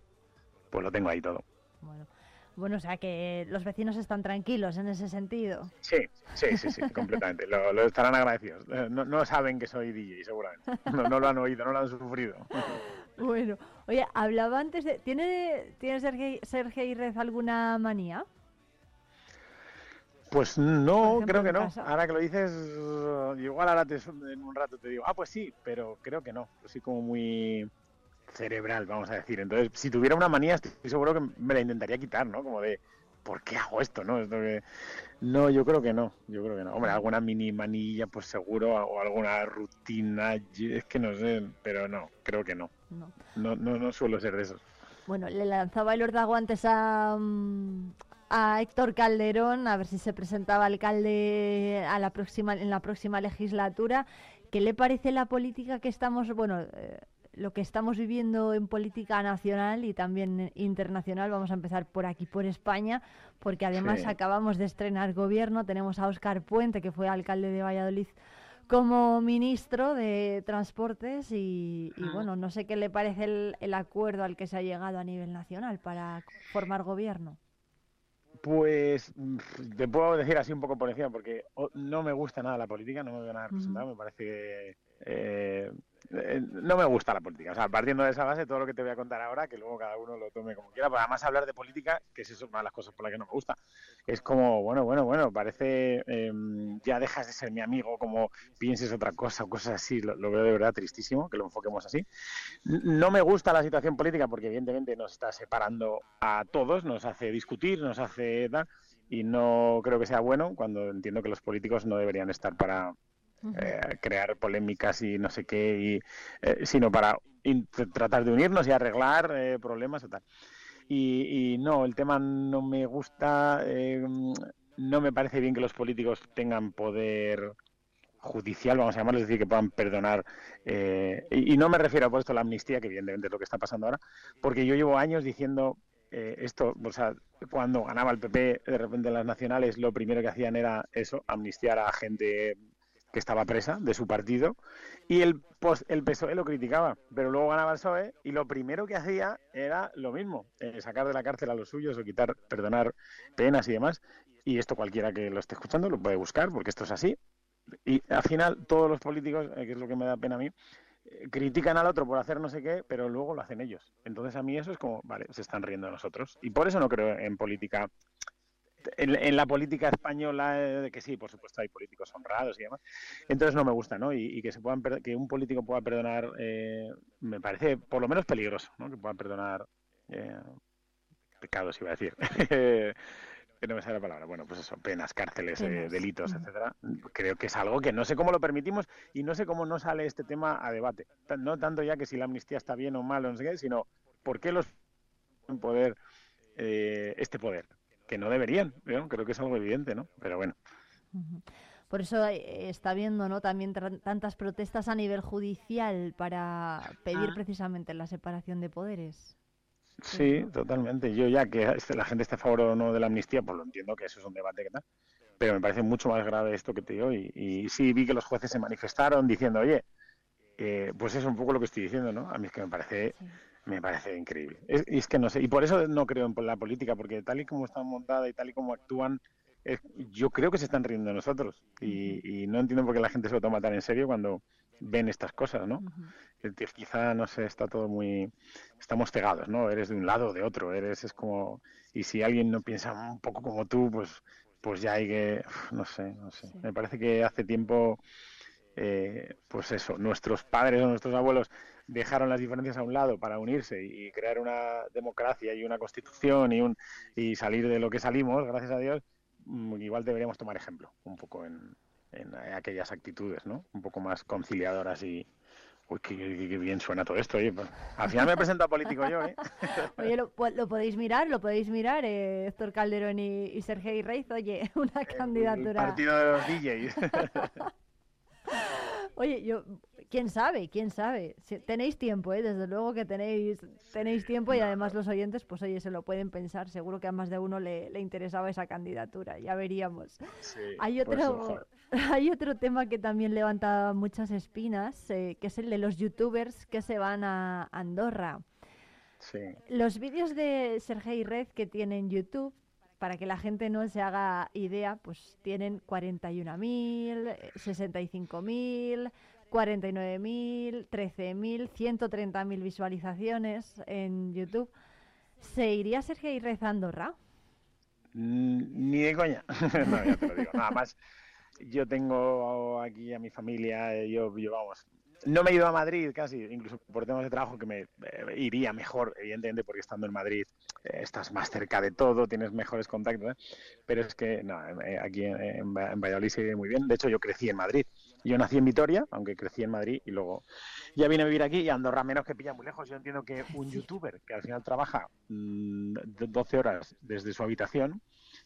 Speaker 20: pues lo tengo ahí todo.
Speaker 1: Bueno. Bueno, o sea que los vecinos están tranquilos en ese sentido.
Speaker 20: Sí, sí, sí, sí, completamente. Lo, estarán agradecidos. Eh, no, no, saben que soy DJ, seguramente. No, no, lo han oído, no lo han sufrido.
Speaker 1: Bueno, oye, hablaba antes de... ¿Tiene, ¿tiene Sergei, Sergei Rez alguna manía?
Speaker 20: Pues no, creo que no. Ahora que lo dices, igual ahora te, en un rato te digo, ah, pues sí, pero creo que no. Así como muy cerebral, vamos a decir. Entonces, si tuviera una manía, estoy seguro que me la intentaría quitar, ¿no? Como de, ¿por qué hago esto, no? Esto que... No, yo creo que no, yo creo que no. Hombre, alguna mini manilla, pues seguro, o alguna rutina, es que no sé, pero no, creo que no. No, no, no, suelo ser de esos.
Speaker 1: Bueno, le lanzaba el ordago antes a, mm, a Héctor Calderón, a ver si se presentaba alcalde a la próxima, en la próxima legislatura. ¿Qué le parece la política que estamos, bueno, eh, lo que estamos viviendo en política nacional y también internacional. Vamos a empezar por aquí, por España, porque además acabamos de estrenar gobierno. Tenemos a Óscar Puente, que fue alcalde de Valladolid, como ministro de Transportes y, ah. bueno, no sé qué le parece el, el acuerdo al que se ha llegado a nivel nacional para formar gobierno.
Speaker 20: Pues te puedo decir así un poco por encima, porque no me gusta nada la política, no me voy a representar, me parece que eh, no me gusta la política. O sea, partiendo de esa base, todo lo que te voy a contar ahora, que luego cada uno lo tome como quiera, pero además hablar de política, que es una de las cosas por las que no me gusta. Es como, bueno, bueno, bueno, parece, em, ya dejas de ser mi amigo, como pienses otra cosa o cosas así, lo, veo de verdad tristísimo, que lo enfoquemos así. No me gusta la situación política porque evidentemente nos está separando a todos, nos hace discutir, nos hace dar, y no creo que sea bueno cuando entiendo que los políticos no deberían estar para eh, crear polémicas y no sé qué, y, eh, sino para tratar de unirnos y arreglar eh, problemas y tal. Y, no, el tema no me gusta, no me parece bien que los políticos tengan poder judicial, vamos a llamarlo, es decir, que puedan perdonar. y, no me refiero por esto a la amnistía, que evidentemente es lo que está pasando ahora, porque yo llevo años diciendo esto, o sea, cuando ganaba el PP de repente en las nacionales, lo primero que hacían era eso, amnistiar a gente que estaba presa de su partido, y el, el PSOE lo criticaba, pero luego ganaba el PSOE y lo primero que hacía era lo mismo, eh, sacar de la cárcel a los suyos o quitar, perdonar penas y demás. Y esto cualquiera que lo esté escuchando lo puede buscar, porque esto es así. Y al final todos los políticos, eh, que es lo que me da pena a mí, eh, critican al otro por hacer no sé qué, pero luego lo hacen ellos. Entonces a mí eso es como, vale, se están riendo de nosotros. Y por eso no creo en política en, la política española, de que sí, por supuesto hay políticos honrados y demás, entonces no me gusta, ¿no? Y, que se puedan que un político pueda perdonar, eh, me parece por lo menos peligroso, ¿no? Que pueda perdonar eh, pecados, iba a decir. que no me sale la palabra. Bueno, pues eso, penas, cárceles, eh, delitos, etcétera. Creo que es algo que no sé cómo lo permitimos y no sé cómo no sale este tema a debate. No tanto ya que si la amnistía está bien o mal o no sé qué, sino por qué los poder este poder que no deberían. Creo que es algo evidente, ¿no? Pero bueno.
Speaker 1: Por eso eh, está habiendo ¿no? también tantas protestas a nivel judicial para pedir ah. precisamente la separación de poderes.
Speaker 20: Sí, totalmente. Yo ya que este, la gente está a favor o no de la amnistía, pues lo entiendo que eso es un debate que tal. Pero me parece mucho más grave esto que te digo. Y, y sí vi que los jueces se manifestaron diciendo, oye, eh, pues es un poco lo que estoy diciendo, ¿no? A mí es que me parece me parece increíble. y es que no sé, y por eso no creo en la política, porque tal y como está montada y tal y como actúan, yo creo que se están riendo de nosotros. Y, no entiendo por qué la gente se lo toma tan en serio cuando ven estas cosas, ¿no? Quizá, no sé, está todo muy... Estamos cegados, ¿no? Eres de un lado o de otro, eres, es como... Y si alguien no piensa un poco como tú, pues, pues ya hay que... No sé, no sé. Me parece que hace tiempo... Eh, pues eso, nuestros padres o nuestros abuelos dejaron las diferencias a un lado para unirse y crear una democracia y una constitución y, un, y salir de lo que salimos, gracias a Dios, mm, igual deberíamos tomar ejemplo un poco en, en aquellas actitudes, ¿no? Un poco más conciliadoras y, Uy, qué, bien suena todo esto. Oye, pues, al final me he presentado político yo, ¿eh?
Speaker 1: Oye, lo, podéis mirar, lo podéis mirar, eh, Héctor Calderón y, y Sergei Reiz. Oye, una candidatura. El
Speaker 20: partido de los DJs.
Speaker 1: Oye, yo, quién sabe, quién sabe. tenéis tiempo, ¿eh? desde luego que tenéis, tenéis tiempo y además los oyentes, pues oye, se lo pueden pensar. Seguro que a más de uno le, le interesaba esa candidatura, ya veríamos. hay, otro, hay otro tema que también levanta muchas espinas, eh, que es el de los youtubers que se van a Andorra. Sí. Los vídeos de Sergei Red que tienen YouTube para que la gente no se haga idea, pues tienen 41.000, 65.000, 49.000, 13.000, 130.000 visualizaciones en YouTube. ¿Se iría Sergio rezando Ra?
Speaker 20: Mm, ni de coña. no, ya. Nada más, yo tengo aquí a mi familia, yo, yo vamos, no me he ido a Madrid casi, incluso por temas de trabajo que me eh, iría mejor, evidentemente, porque estando en Madrid eh, estás más cerca de todo, tienes mejores contactos, ¿eh? pero es que no, aquí en, Valladolid se vive muy bien. De hecho, yo crecí en Madrid. Yo nací en Vitoria, aunque crecí en Madrid y luego ya vine a vivir aquí y Andorra menos que pilla muy lejos. Yo entiendo que un youtuber que al final trabaja 12 mm, horas desde su habitación,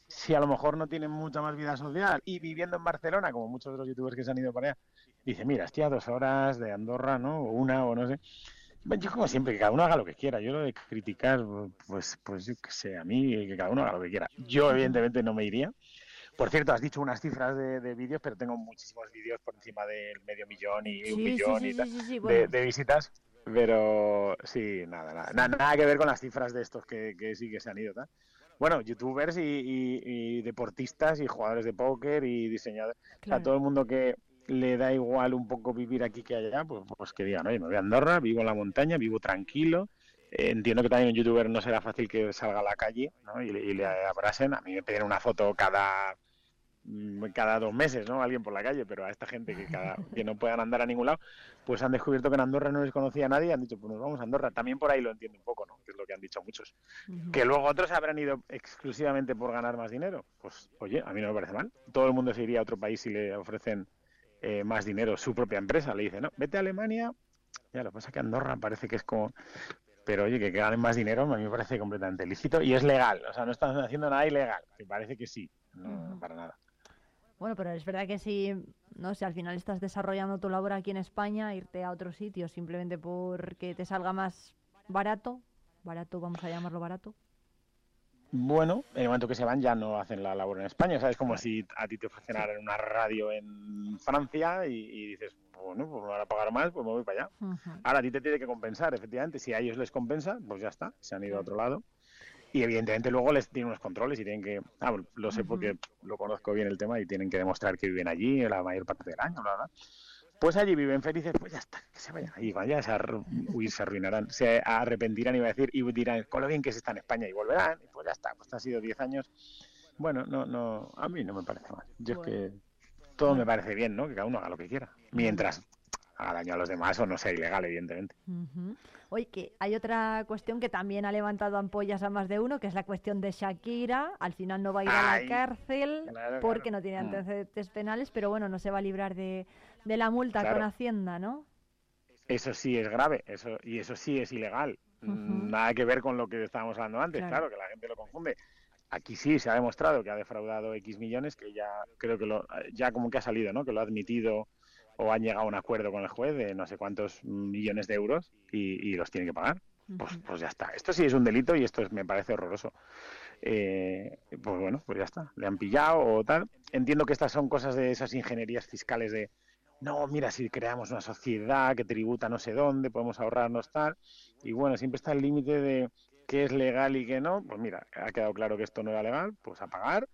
Speaker 20: si a lo mejor no tiene mucha más vida social y viviendo en Barcelona, como muchos de los youtubers que se han ido para allá, dice, mira, estoy a dos horas de Andorra, ¿no? O una, o no sé. Yo como siempre, que cada uno haga lo que quiera. Yo lo de criticar, pues, pues yo qué sé, a mí, que cada uno haga lo que quiera. Yo evidentemente no me iría. Por cierto, has dicho unas cifras de, vídeos, pero tengo muchísimos vídeos por encima del medio millón y un millón y tal, de, visitas. Pero sí, nada, nada, nada, que ver con las cifras de estos que, que sí que se han ido. ¿tal? Bueno, youtubers y, deportistas y jugadores de póker y diseñadores. A todo el mundo que, le da igual un poco vivir aquí que allá, pues, pues que digan, oye, me voy a Andorra, vivo en la montaña, vivo tranquilo. Eh, entiendo que también un youtuber no será fácil que salga a la calle ¿no? y, le abrasen. A mí me piden una foto cada mm, cada dos meses, ¿no? Alguien por la calle, pero a esta gente que, cada, que no puedan andar a ningún lado, pues han descubierto que en Andorra no les conocía a nadie y han dicho, pues nos vamos a Andorra. También por ahí lo entiendo un poco, ¿no? Que es lo que han dicho muchos. Que luego otros habrán ido exclusivamente por ganar más dinero. Pues, oye, a mí no me parece mal. Todo el mundo se iría a otro país si le ofrecen eh, más dinero su propia empresa. Le dice, no, vete a Alemania. Ya, lo que pasa es que Andorra parece que es como... Pero oye, que ganen más dinero a mí me parece completamente lícito y es legal. O sea, no están haciendo nada ilegal. Me parece que sí, no, para nada.
Speaker 1: Bueno, pero es verdad que si, no si al final estás desarrollando tu labor aquí en España, irte a otro sitio simplemente porque te salga más barato, barato, vamos a llamarlo barato,
Speaker 20: bueno, en el momento que se van ya no hacen la labor en España, ¿sabes? Como si a ti te ofrecieran una radio en Francia y, dices, bueno, pues me van a pagar más, pues me voy para allá. Ahora a ti te tiene que compensar, efectivamente. Si a ellos les compensa, pues ya está, se han ido a otro lado. Y evidentemente luego les tienen unos controles y tienen que, ah, lo sé porque lo conozco bien el tema y tienen que demostrar que viven allí la mayor parte del año, bla, bla. Pues allí viven felices, pues ya está, que se vayan ahí, vaya, se, uy, se arruinarán, se arrepentirán, iba a decir, y dirán, con lo bien que se está en España, y volverán, y pues ya está, pues han sido 10 años. Bueno, no, no, a mí no me parece mal. Yo es que todo me parece bien, ¿no? Que cada uno haga lo que quiera. Mientras haga daño a los demás o no sea ilegal, evidentemente.
Speaker 1: Oye, que hay otra cuestión que también ha levantado ampollas a más de uno, que es la cuestión de Shakira. Al final no va a ir a la cárcel porque no tiene mm. antecedentes penales, pero bueno, no se va a librar de, la multa con Hacienda, ¿no?
Speaker 20: Eso sí es grave, eso y eso sí es ilegal. Nada que ver con lo que estábamos hablando antes, claro, que la gente lo confunde. Aquí sí se ha demostrado que ha defraudado X millones, que ya creo que lo, ya como que ha salido, ¿no? Que lo ha admitido o han llegado a un acuerdo con el juez de no sé cuántos millones de euros y, los tienen que pagar. Pues, pues ya está. Esto sí es un delito y esto me parece horroroso. Eh, pues bueno, pues ya está. Le han pillado o tal. Entiendo que estas son cosas de esas ingenierías fiscales de no, mira, si creamos una sociedad que tributa no sé dónde, podemos ahorrarnos tal. Y bueno, siempre está el límite de qué es legal y qué no. Pues mira, ha quedado claro que esto no era legal, pues a pagar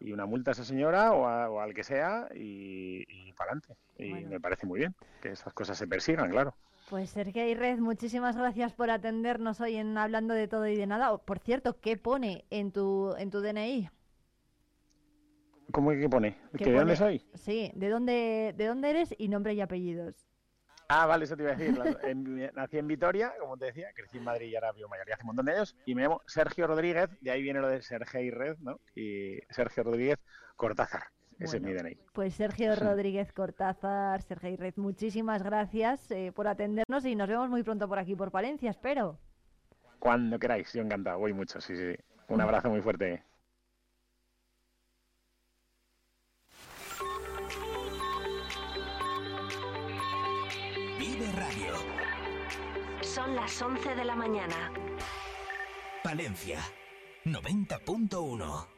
Speaker 20: y una multa a esa señora o, al que sea y, para adelante. Y me parece muy bien que esas cosas se persigan, claro.
Speaker 1: Pues Sergio Red, muchísimas gracias por atendernos hoy en Hablando de Todo y de Nada. Por cierto, ¿qué pone en tu, en tu DNI?
Speaker 20: ¿Cómo que pone? ¿Que ¿De dónde soy?
Speaker 1: Sí, ¿de dónde, ¿de dónde eres y nombre y apellidos?
Speaker 20: Ah, vale, eso te iba a decir. nací en Vitoria, como te decía, crecí en Madrid y ahora vivo en Mallorca hace un montón de años. Y me llamo Sergio Rodríguez, de ahí viene lo de Sergio Red, ¿no? Y Sergio Rodríguez Cortázar. Ese es mi DNI.
Speaker 1: Pues Sergio Rodríguez Cortázar, Sergio Red, muchísimas gracias eh, por atendernos y nos vemos muy pronto por aquí, por Palencia, espero.
Speaker 20: Cuando queráis, yo encantado, voy mucho, sí, sí. Un abrazo muy fuerte.
Speaker 7: Son las 11 de la mañana.
Speaker 9: Palencia, 90.1.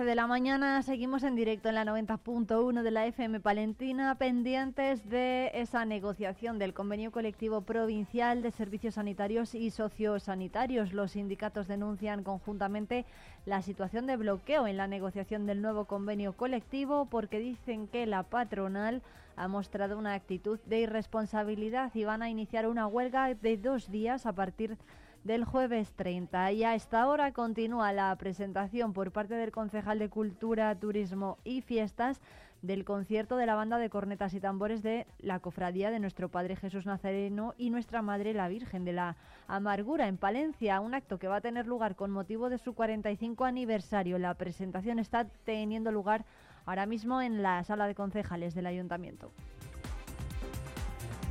Speaker 1: 11 de la mañana, seguimos en directo en la 90.1 de la FM Palentina, pendientes de esa negociación del convenio colectivo provincial de servicios sanitarios y sociosanitarios. Los sindicatos denuncian conjuntamente la situación de bloqueo en la negociación del nuevo convenio colectivo porque dicen que la patronal ha mostrado una actitud de irresponsabilidad y van a iniciar una huelga de dos días a partir de del jueves 30. Y a esta hora continúa la presentación por parte del concejal de Cultura, Turismo y Fiestas del concierto de la banda de cornetas y tambores de la cofradía de nuestro Padre Jesús Nazareno y nuestra Madre la Virgen de la Amargura en Palencia, un acto que va a tener lugar con motivo de su 45 aniversario. La presentación está teniendo lugar ahora mismo en la sala de concejales del ayuntamiento.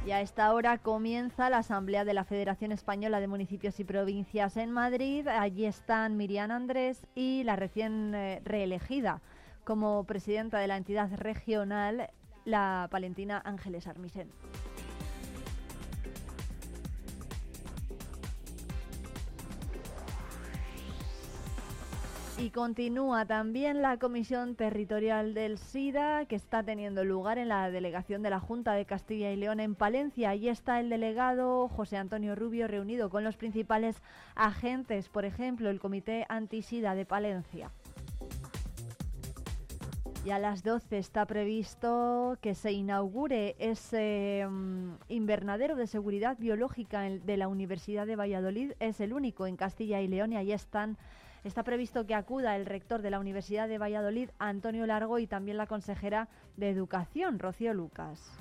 Speaker 1: Y a esta hora comienza la Asamblea de la Federación Española de Municipios y Provincias en Madrid. Allí están Miriam Andrés y la recién eh, reelegida como presidenta de la entidad regional, la palentina Ángeles Armisen. Y continúa también la Comisión Territorial del SIDA, que está teniendo lugar en la delegación de la Junta de Castilla y León en Palencia. Allí está el delegado José Antonio Rubio reunido con los principales agentes, por ejemplo, el Comité Antisida de Palencia. Y a las 12 está previsto que se inaugure ese mm, invernadero de seguridad biológica de la Universidad de Valladolid. Es el único en Castilla y León y allí están Está previsto que acuda el rector de la Universidad de Valladolid, Antonio Largo, y también la consejera de Educación, Rocío Lucas.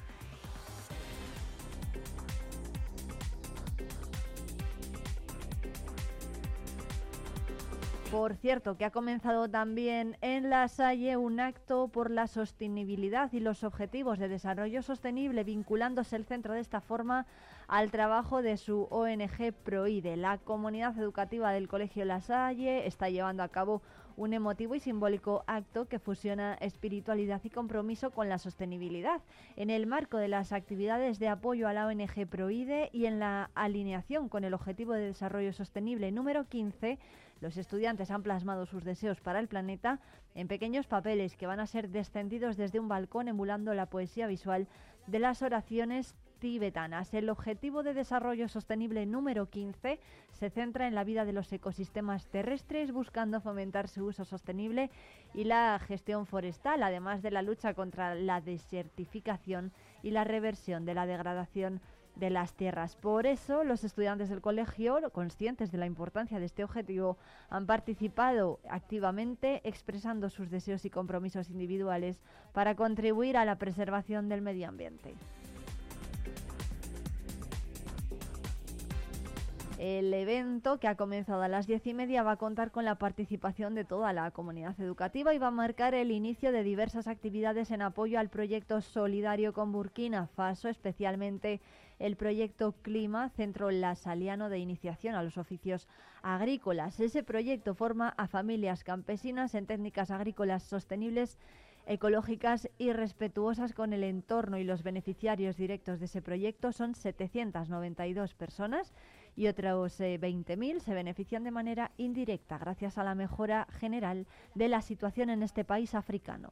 Speaker 1: Por cierto, que ha comenzado también en La Salle un acto por la sostenibilidad y los objetivos de desarrollo sostenible, vinculándose el centro de esta forma al trabajo de su ONG Proide. La comunidad educativa del Colegio La Salle está llevando a cabo un emotivo y simbólico acto que fusiona espiritualidad y compromiso con la sostenibilidad. En el marco de las actividades de apoyo a la ONG Proide y en la alineación con el Objetivo de Desarrollo Sostenible número 15, los estudiantes han plasmado sus deseos para el planeta en pequeños papeles que van a ser descendidos desde un balcón emulando la poesía visual de las oraciones tibetanas. El objetivo de desarrollo sostenible número 15 se centra en la vida de los ecosistemas terrestres, buscando fomentar su uso sostenible y la gestión forestal, además de la lucha contra la desertificación y la reversión de la degradación de las tierras. Por eso, los estudiantes del colegio, conscientes de la importancia de este objetivo, han participado activamente expresando sus deseos y compromisos individuales para contribuir a la preservación del medio ambiente. El evento, que ha comenzado a las diez y media, va a contar con la participación de toda la comunidad educativa y va a marcar el inicio de diversas actividades en apoyo al proyecto solidario con Burkina Faso, especialmente el proyecto Clima, Centro Lasaliano de Iniciación a los Oficios Agrícolas. Ese proyecto forma a familias campesinas en técnicas agrícolas sostenibles ecológicas y respetuosas con el entorno y los beneficiarios directos de ese proyecto son 792 personas y otros 20.000 eh, se benefician de manera indirecta gracias a la mejora general de la situación en este país africano.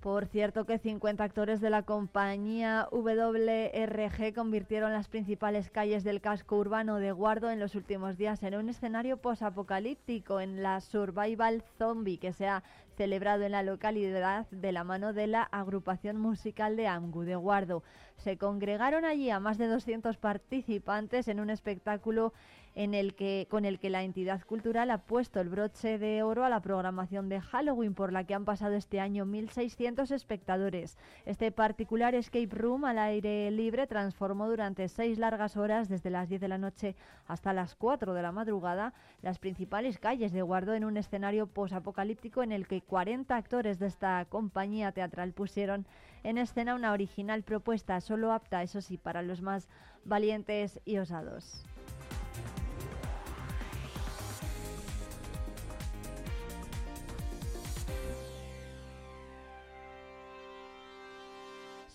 Speaker 1: Por cierto que 50 actores de la compañía WRG convirtieron las principales calles del casco urbano de Guardo en los últimos días en un escenario posapocalíptico en la Survival Zombie que se ha celebrado en la localidad de la mano de la agrupación musical de Angu de Guardo. Se congregaron allí a más de 200 participantes en un espectáculo en el que, con el que la entidad cultural ha puesto el broche de oro a la programación de Halloween, por la que han pasado este año 1.600 espectadores. Este particular escape room al aire libre transformó durante seis largas horas, desde las 10 de la noche hasta las 4 de la madrugada, las principales calles de Guardo en un escenario posapocalíptico en el que 40 actores de esta compañía teatral pusieron en escena una original propuesta, solo apta, eso sí, para los más valientes y osados.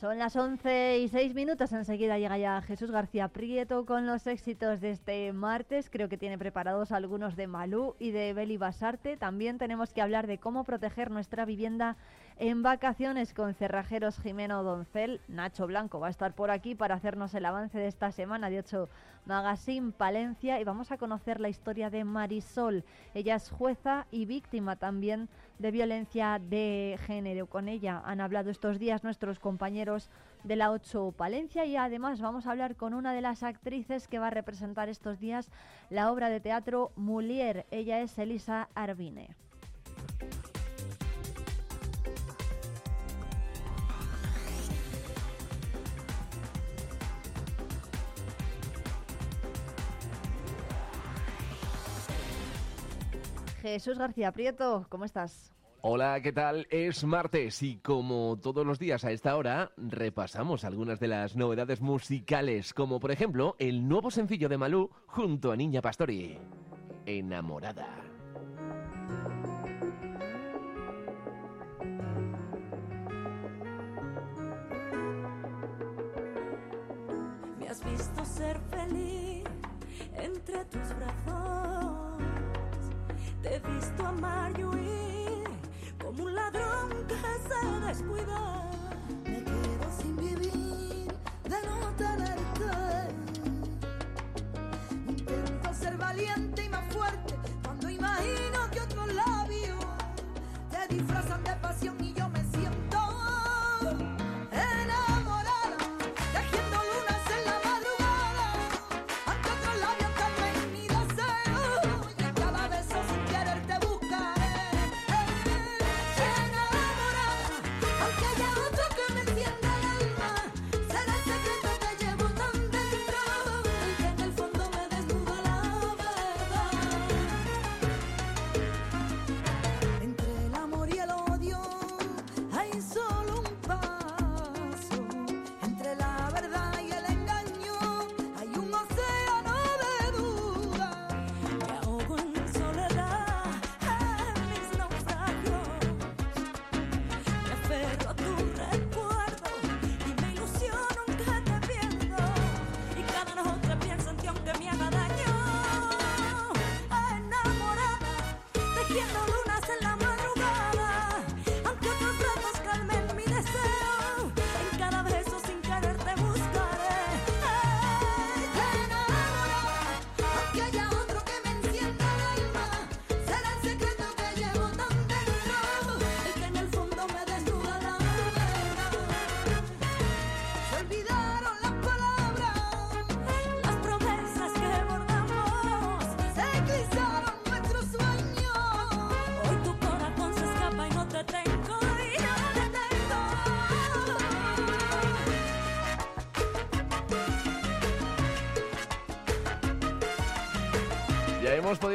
Speaker 1: Son las 11 y 6 minutos. Enseguida llega ya Jesús García Prieto con los éxitos de este martes. Creo que tiene preparados algunos de Malú y de Beli Basarte. También tenemos que hablar de cómo proteger nuestra vivienda en vacaciones con Cerrajeros Jimeno Doncel. Nacho Blanco va a estar por aquí para hacernos el avance de esta semana de 8 Magazine Palencia y vamos a conocer la historia de Marisol. Ella es jueza y víctima también violencia de género. Con ella han hablado estos días nuestros compañeros de la 8 Palencia y además vamos a hablar con una de las actrices que va a representar estos días la obra de teatro Mulier. Ella es Elisa Arvine. Jesús García Prieto, ¿cómo estás?
Speaker 21: Hola, ¿qué tal? Es martes y como todos los días a esta hora repasamos algunas de las novedades musicales, como por ejemplo el nuevo sencillo de Malú junto a Niña Pastori, Enamorada.
Speaker 14: Me has visto ser feliz entre tus brazos he visto amar y huir como un ladrón que se descuida. Me quedo sin vivir de no tenerte. Intento ser valiente y más fuerte cuando imagino que otros labios te disfrazan de pasión y yo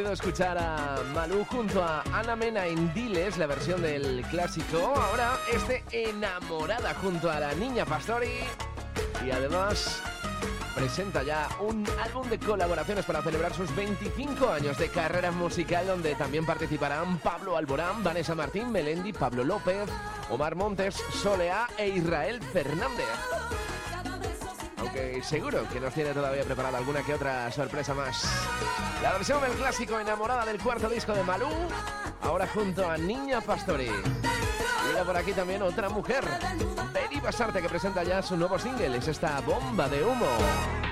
Speaker 21: podido escuchar a Malú junto a Ana Mena en Diles, la versión del clásico. Ahora este enamorada junto a la niña Pastori. Y además presenta ya un álbum de colaboraciones para celebrar sus 25 años de carrera musical donde también participarán Pablo Alborán, Vanessa Martín, Melendi, Pablo López, Omar Montes, Solea e Israel Fernández seguro que nos tiene todavía preparada alguna que otra sorpresa más. La versión del clásico Enamorada del cuarto disco de Malú, ahora junto a Niña Pastori. Mira por aquí también otra mujer, Beni Basarte, que presenta ya su nuevo single, es esta bomba de humo.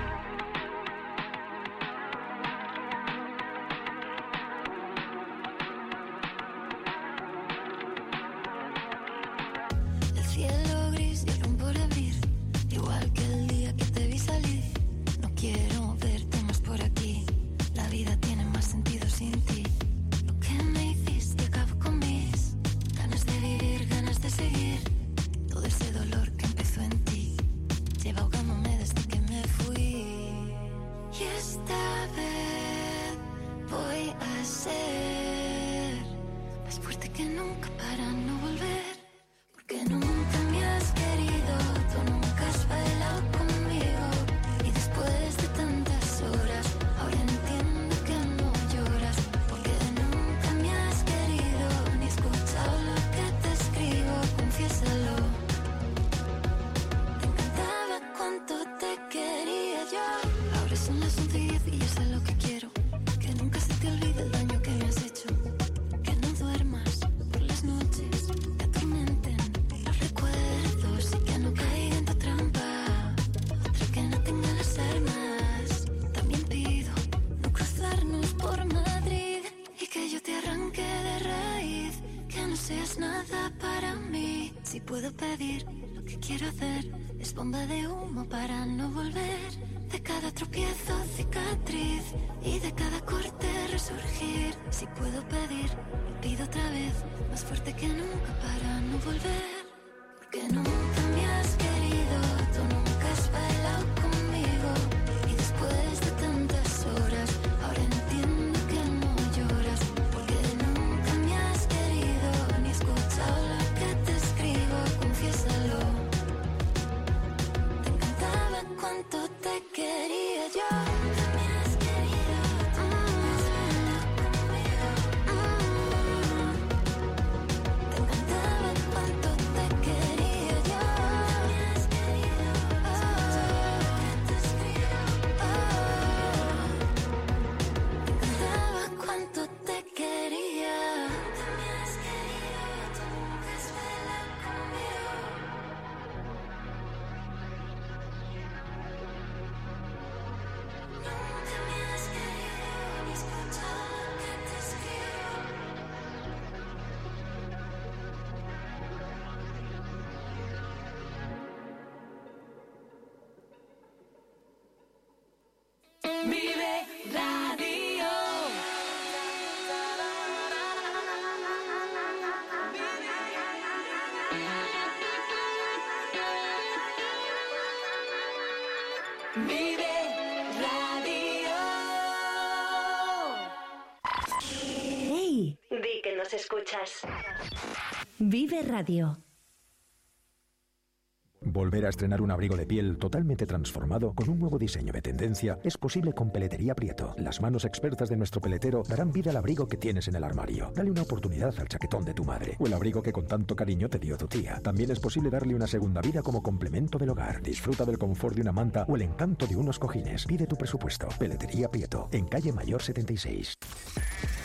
Speaker 22: quiero es bomba de humo para
Speaker 14: Vive Radio.
Speaker 23: Volver a estrenar un abrigo de piel totalmente transformado con un nuevo diseño de tendencia es posible con Peletería Prieto. Las manos expertas de nuestro peletero darán vida al abrigo que tienes en el armario. Dale una oportunidad al chaquetón de tu madre o el abrigo que con tanto cariño te dio tu tía. También es posible darle una segunda vida como complemento del hogar. Disfruta del confort de una manta o el encanto de unos cojines. Pide tu presupuesto. Peletería Prieto, en calle Mayor 76.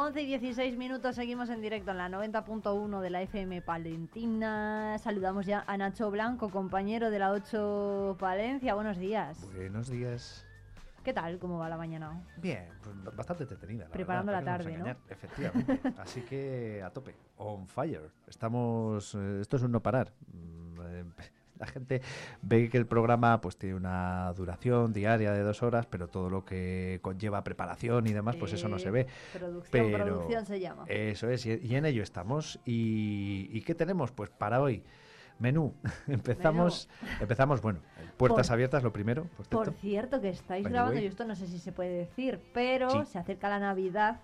Speaker 1: 11 y 16 minutos, seguimos en directo en la 90.1 de la FM Palentina. Saludamos ya a Nacho Blanco, compañero de la 8 Palencia. Buenos días.
Speaker 24: Buenos días.
Speaker 1: ¿Qué tal? ¿Cómo va la mañana?
Speaker 24: Bien, pues bastante entretenida. la
Speaker 1: Preparando
Speaker 24: verdad,
Speaker 1: la
Speaker 24: ¿para qué nos
Speaker 1: tarde,
Speaker 24: engañar? Efectivamente. Así que a tope. On fire. Estamos. eh, esto es un no parar. La gente ve que el programa pues tiene una duración diaria de dos horas, pero todo lo que conlleva preparación y demás, pues eso no se ve.
Speaker 1: Eh, Producción,
Speaker 24: Pero
Speaker 1: producción se llama.
Speaker 24: Eso es, y, y en ello estamos. ¿Y, y qué tenemos? Pues para hoy, menú. empezamos, empezamos, bueno, puertas
Speaker 1: Por-
Speaker 24: abiertas, lo primero. Por
Speaker 1: Por
Speaker 24: cierto.
Speaker 1: cierto, que estáis
Speaker 24: By
Speaker 1: grabando, y esto no sé si se puede decir, pero
Speaker 24: Sí.
Speaker 1: se acerca la Navidad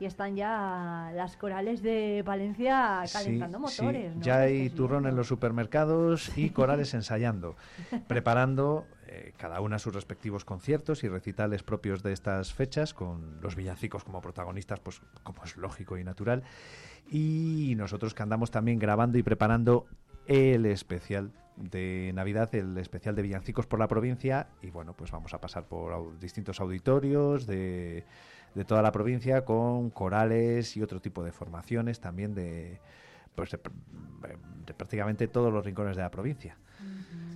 Speaker 1: y están ya las corales de Valencia calentando
Speaker 24: Sí,
Speaker 1: motores.
Speaker 24: sí,
Speaker 1: ¿no?
Speaker 24: Ya
Speaker 1: Lo
Speaker 24: hay turrón en los supermercados y corales ensayando, preparando eh, cada una sus respectivos conciertos y recitales propios de estas fechas, con los villancicos como protagonistas, pues como es lógico y natural. Y nosotros que andamos también grabando y preparando el especial de Navidad, el especial de villancicos por la provincia. Y bueno, pues vamos a pasar por au- distintos auditorios de, de toda la provincia con corales y otro tipo de formaciones también de, pues de, de prácticamente todos los rincones de la provincia.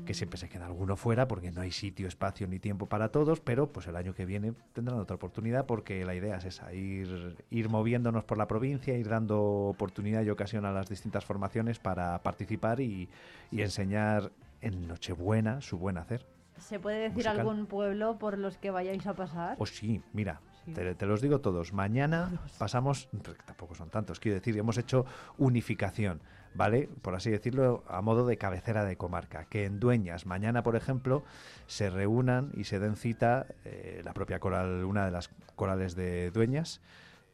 Speaker 24: Que siempre se queda alguno fuera porque no hay sitio, espacio ni tiempo para todos, pero pues el año que viene tendrán otra oportunidad porque la idea es esa, ir, ir moviéndonos por la provincia, ir dando oportunidad y ocasión a las distintas formaciones para participar y, y enseñar en Nochebuena su buen hacer.
Speaker 1: ¿Se puede decir
Speaker 24: musical.
Speaker 1: algún pueblo por los que vayáis a pasar?
Speaker 24: Oh, sí, mira, te, los digo todos. Mañana pasamos, tampoco son tantos, quiero decir, hemos hecho unificación, ¿vale? Por así decirlo, a modo de cabecera de comarca. Que en Dueñas, mañana, por ejemplo, se reúnan y se den cita eh, la propia coral, una de las corales de Dueñas,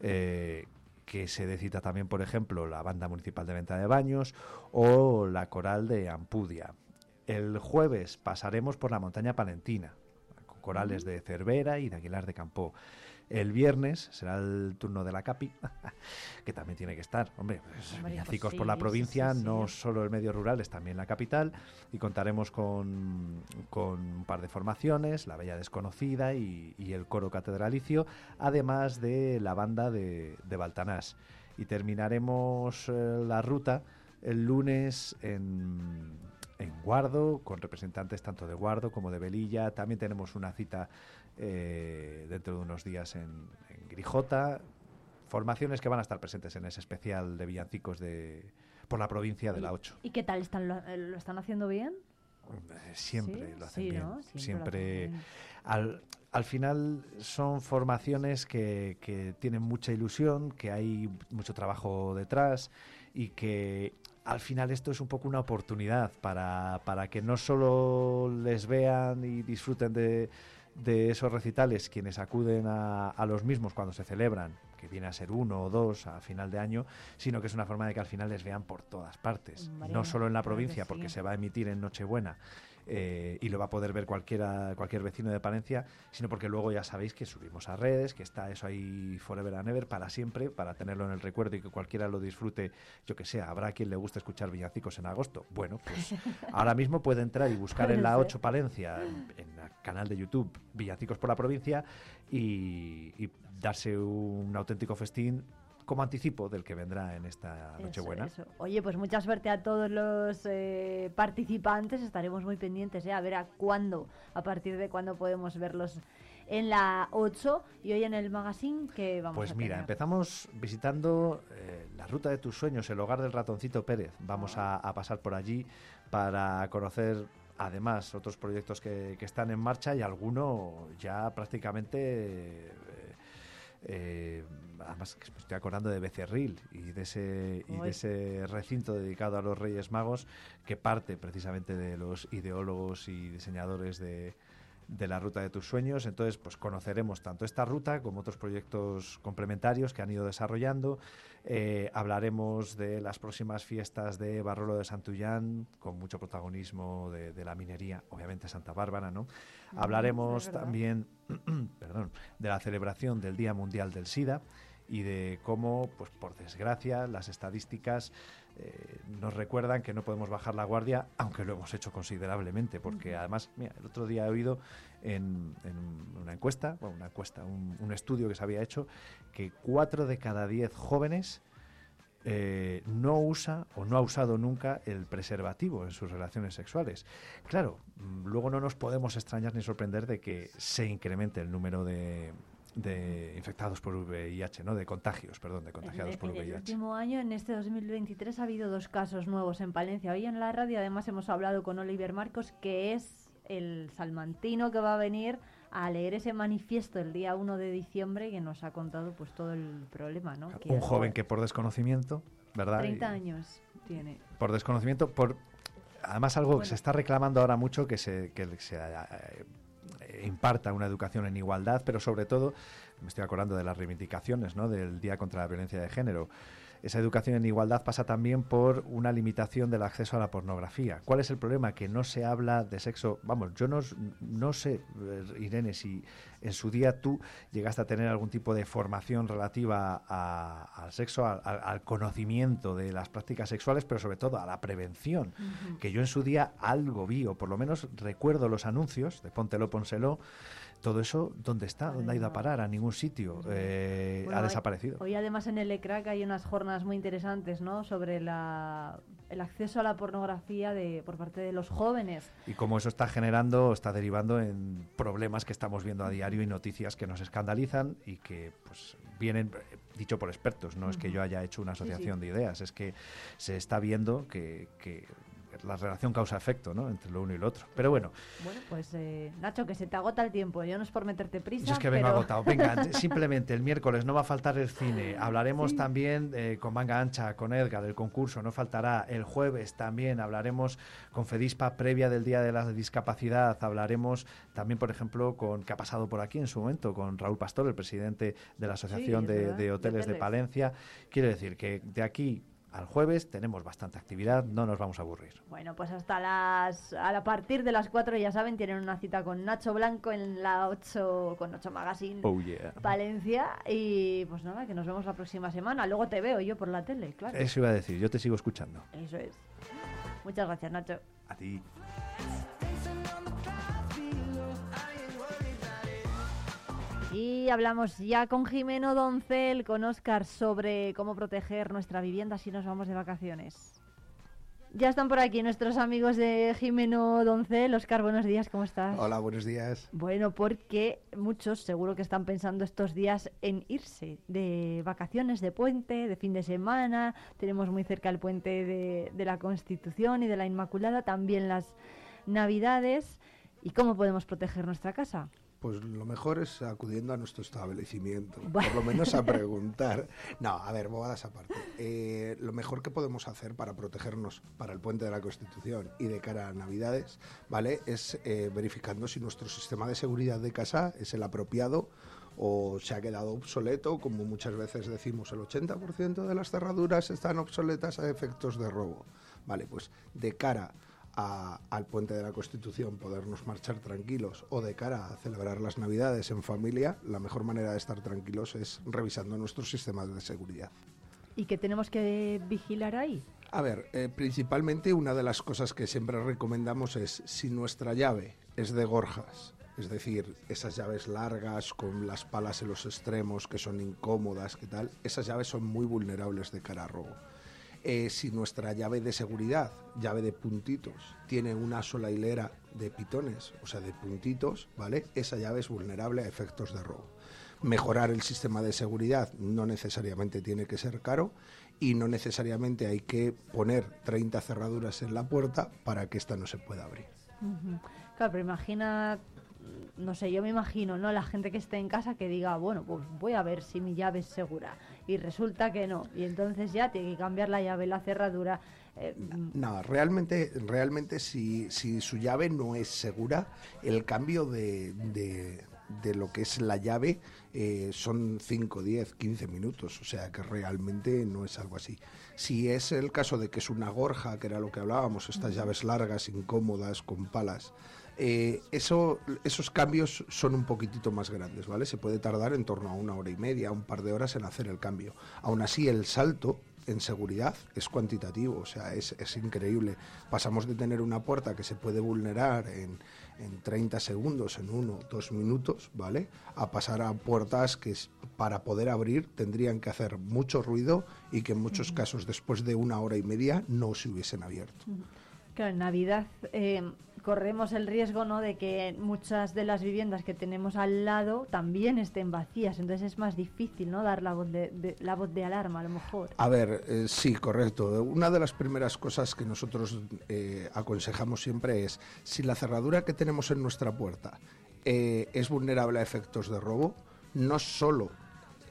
Speaker 24: eh, que se dé cita también, por ejemplo, la Banda Municipal de Venta de Baños o la coral de Ampudia. El jueves pasaremos por la montaña palentina, con corales de Cervera y de Aguilar de Campo. El viernes será el turno de la CAPI, que también tiene que estar. Hombre, pues,
Speaker 1: pues
Speaker 24: por la
Speaker 1: sí,
Speaker 24: provincia,
Speaker 1: sí, sí.
Speaker 24: no solo el medio rural, es también la capital. Y contaremos con, con un par de formaciones, la Bella Desconocida y, y el coro catedralicio, además de la banda de, de Baltanás. Y terminaremos eh, la ruta el lunes en, en Guardo, con representantes tanto de Guardo como de Velilla. También tenemos una cita eh, dentro de unos días en, en Grijota. Formaciones que van a estar presentes en ese especial de villancicos de, por la provincia de la 8.
Speaker 1: ¿Y qué tal están lo, eh, lo están haciendo bien?
Speaker 24: Eh, Siempre
Speaker 1: Sí,
Speaker 24: lo hacen
Speaker 1: sí,
Speaker 24: bien.
Speaker 1: ¿no? Siempre lo
Speaker 24: Siempre.
Speaker 1: hacen bien.
Speaker 24: Al, al final son formaciones que, que tienen mucha ilusión, que hay mucho trabajo detrás y que al final esto es un poco una oportunidad para, para que no solo les vean y disfruten de, de esos recitales quienes acuden a, a los mismos cuando se celebran, que viene a ser uno o dos a final de año, sino que es una forma de que al final les vean por todas partes,
Speaker 1: Hombre,
Speaker 24: no solo en la
Speaker 1: claro
Speaker 24: provincia, porque se va a emitir en Nochebuena eh, y lo va a poder ver cualquiera, cualquier vecino de Palencia, sino porque luego ya sabéis que subimos a redes, que está eso ahí forever and ever, para siempre, para tenerlo en el recuerdo y que cualquiera lo disfrute, yo que sé, habrá quien le guste escuchar villancicos en agosto. Bueno, pues ahora mismo puede entrar y buscar en la
Speaker 1: ser.
Speaker 24: 8 Palencia, en, en el canal de YouTube, Villancicos por la provincia, y, y darse un auténtico festín como anticipo del que vendrá en esta Nochebuena.
Speaker 1: eso. Oye, pues mucha suerte a todos los eh, participantes. Estaremos muy pendientes ¿eh? a ver a cuándo, a partir de cuándo podemos verlos en la 8 y hoy en el magazine que vamos
Speaker 24: Pues
Speaker 1: a
Speaker 24: mira,
Speaker 1: tener.
Speaker 24: empezamos visitando eh, la ruta de tus sueños, el hogar del ratoncito Pérez. Vamos a, a pasar por allí para conocer además otros proyectos que, que están en marcha y alguno ya prácticamente... eh, además que me estoy acordando de Becerril y de ese y de ese recinto dedicado a los Reyes Magos que parte precisamente de los ideólogos y diseñadores de, de la ruta de tus sueños. Entonces, pues conoceremos tanto esta ruta como otros proyectos complementarios que han ido desarrollando. Eh, hablaremos de las próximas fiestas de Barrolo de Santullán, con mucho protagonismo de, de la minería, obviamente Santa Bárbara, ¿no? Hablaremos también, perdón, de la celebración del Día Mundial del SIDA y de cómo, pues por desgracia, las estadísticas eh, nos recuerdan que no podemos bajar la guardia, aunque lo hemos hecho considerablemente, porque además, mira, el otro día he oído en, en una encuesta, bueno, una encuesta, un, un estudio que se había hecho, que cuatro de cada diez jóvenes eh, no usa o no ha usado nunca el preservativo en sus relaciones sexuales. Claro, mm, luego no nos podemos extrañar ni sorprender de que se incremente el número de, de infectados por VIH, ¿no? De contagios, perdón, de contagiados por
Speaker 1: en el
Speaker 24: VIH.
Speaker 1: último año, en este 2023, ha habido dos casos nuevos en Palencia. Hoy en la radio, además, hemos hablado con Oliver Marcos, que es el salmantino que va a venir a leer ese manifiesto el día 1 de diciembre que nos ha contado pues todo el problema, ¿no? Que
Speaker 24: Un joven que por desconocimiento, ¿verdad?
Speaker 1: 30
Speaker 24: Y-
Speaker 1: años tiene.
Speaker 24: por desconocimiento, por además algo que
Speaker 1: Bueno.
Speaker 24: se está reclamando ahora mucho que se, que se eh, imparta una educación en igualdad, pero sobre todo, me estoy acordando de las reivindicaciones ¿no? del Día contra la Violencia de Género. Esa educación en igualdad pasa también por una limitación del acceso a la pornografía. ¿Cuál es el problema? Que no se habla de sexo. Vamos, yo no, no sé, eh, Irene, si en su día tú llegaste a tener algún tipo de formación relativa a- al sexo, al, conocimiento de las prácticas sexuales, pero sobre todo a la prevención. Que yo en su día algo vi, o por lo menos recuerdo los anuncios de Póntelo, Pónselo. Todo eso, ¿dónde está? ¿Dónde ha ido a parar? A ningún sitio. Eh,
Speaker 1: Bueno,
Speaker 24: ha desaparecido.
Speaker 1: Hoy además en el ECRAC hay unas jornadas muy interesantes, ¿no? Sobre la, el acceso a la pornografía de, por parte de los jóvenes.
Speaker 24: Y cómo eso está generando, está derivando en problemas que estamos viendo a diario y noticias que nos escandalizan y que pues vienen, dicho por expertos, no es que yo haya hecho una
Speaker 1: Sí,
Speaker 24: asociación
Speaker 1: sí.
Speaker 24: de ideas, es que se está viendo que, que la relación causa-efecto ¿no? entre lo uno y lo otro. Pero bueno.
Speaker 1: Bueno, pues eh, Nacho, que se te agota el tiempo. Yo no es por meterte prisa.
Speaker 24: Yo es que vengo agotado. Venga, simplemente el miércoles no va a faltar el cine. Hablaremos también eh, con Manga Ancha, con Edgar, el concurso. No faltará el jueves también. Hablaremos con Fedispa previa del Día de la Discapacidad. Hablaremos también, por ejemplo, con que ha pasado por aquí en su momento, con Raúl Pastor, el presidente de la Asociación de, Hoteles de Palencia. Quiero decir que de aquí al jueves tenemos bastante actividad, no nos vamos a aburrir.
Speaker 1: Bueno, pues hasta las a partir de las 4 ya saben, tienen una cita con Nacho Blanco en la 8 con 8 Magazine
Speaker 24: oh,
Speaker 1: Valencia y pues nada, que nos vemos la próxima semana. Luego te veo yo por la tele, claro.
Speaker 24: Eso iba a decir, yo te sigo escuchando.
Speaker 1: Eso es. Muchas gracias, Nacho.
Speaker 24: A ti.
Speaker 1: Y hablamos ya con Jimeno Doncel, con Oscar, sobre cómo proteger nuestra vivienda si nos vamos de vacaciones. Ya están por aquí nuestros amigos de Jimeno Doncel. Oscar, buenos días, ¿cómo estás?
Speaker 25: Hola, buenos días.
Speaker 1: Bueno, porque muchos seguro que están pensando estos días en irse de vacaciones, de puente, de fin de semana. Tenemos muy cerca el puente de, de la Constitución y de la Inmaculada, también las Navidades. ¿Y cómo podemos proteger nuestra casa?
Speaker 25: Pues lo mejor es acudiendo a nuestro establecimiento, por lo menos a preguntar. No, a ver, bobadas aparte. Eh, lo mejor que podemos hacer para protegernos para el puente de la Constitución y de cara a Navidades, ¿vale? Es eh, verificando si nuestro sistema de seguridad de casa es el apropiado o se ha quedado obsoleto, como muchas veces decimos, el 80% de las cerraduras están obsoletas a efectos de robo. Vale, pues de cara al puente de la Constitución podernos marchar tranquilos o de cara a celebrar las Navidades en familia, la mejor manera de estar tranquilos es revisando nuestros sistemas de seguridad.
Speaker 1: ¿Y qué tenemos que vigilar ahí?
Speaker 25: A ver, eh, principalmente una de las cosas que siempre recomendamos es si nuestra llave es de gorjas, es decir, esas llaves largas con las palas en los extremos que son incómodas, ¿qué tal? Esas llaves son muy vulnerables de cara a robo. Eh, si nuestra llave de seguridad, llave de puntitos, tiene una sola hilera de pitones, o sea, de puntitos, ¿vale? Esa llave es vulnerable a efectos de robo. Mejorar el sistema de seguridad no necesariamente tiene que ser caro y no necesariamente hay que poner 30 cerraduras en la puerta para que esta no se pueda abrir.
Speaker 1: Claro, pero imagina no sé, yo me imagino, ¿no? La gente que esté en casa que diga, bueno, pues voy a ver si mi llave es segura. Y resulta que no. Y entonces ya tiene que cambiar la llave, la cerradura.
Speaker 25: Eh, no, realmente, realmente si, si su llave no es segura, el cambio de, de, lo que es la llave eh, son 5, 10, 15 minutos. O sea que realmente no es algo así. Si es el caso de que es una gorja, que era lo que hablábamos, estas llaves largas, incómodas, con palas, eh, eso, esos cambios son un poquitito más grandes, ¿vale? Se puede tardar en torno a una hora y media, un par de horas en hacer el cambio. Aún así, el salto en seguridad es cuantitativo, o sea, es, increíble. Pasamos de tener una puerta que se puede vulnerar en, en 30 segundos, en uno, dos minutos, ¿vale? A pasar a puertas que para poder abrir tendrían que hacer mucho ruido y que en muchos casos después de una hora y media no se hubiesen abierto.
Speaker 1: Claro, en Navidad eh, corremos el riesgo ¿no? de que muchas de las viviendas que tenemos al lado también estén vacías, entonces es más difícil ¿no? dar la voz de, alarma a lo mejor.
Speaker 25: A ver, eh, sí, correcto. Una de las primeras cosas que nosotros eh, aconsejamos siempre es si la cerradura que tenemos en nuestra puerta es vulnerable a efectos de robo, no solo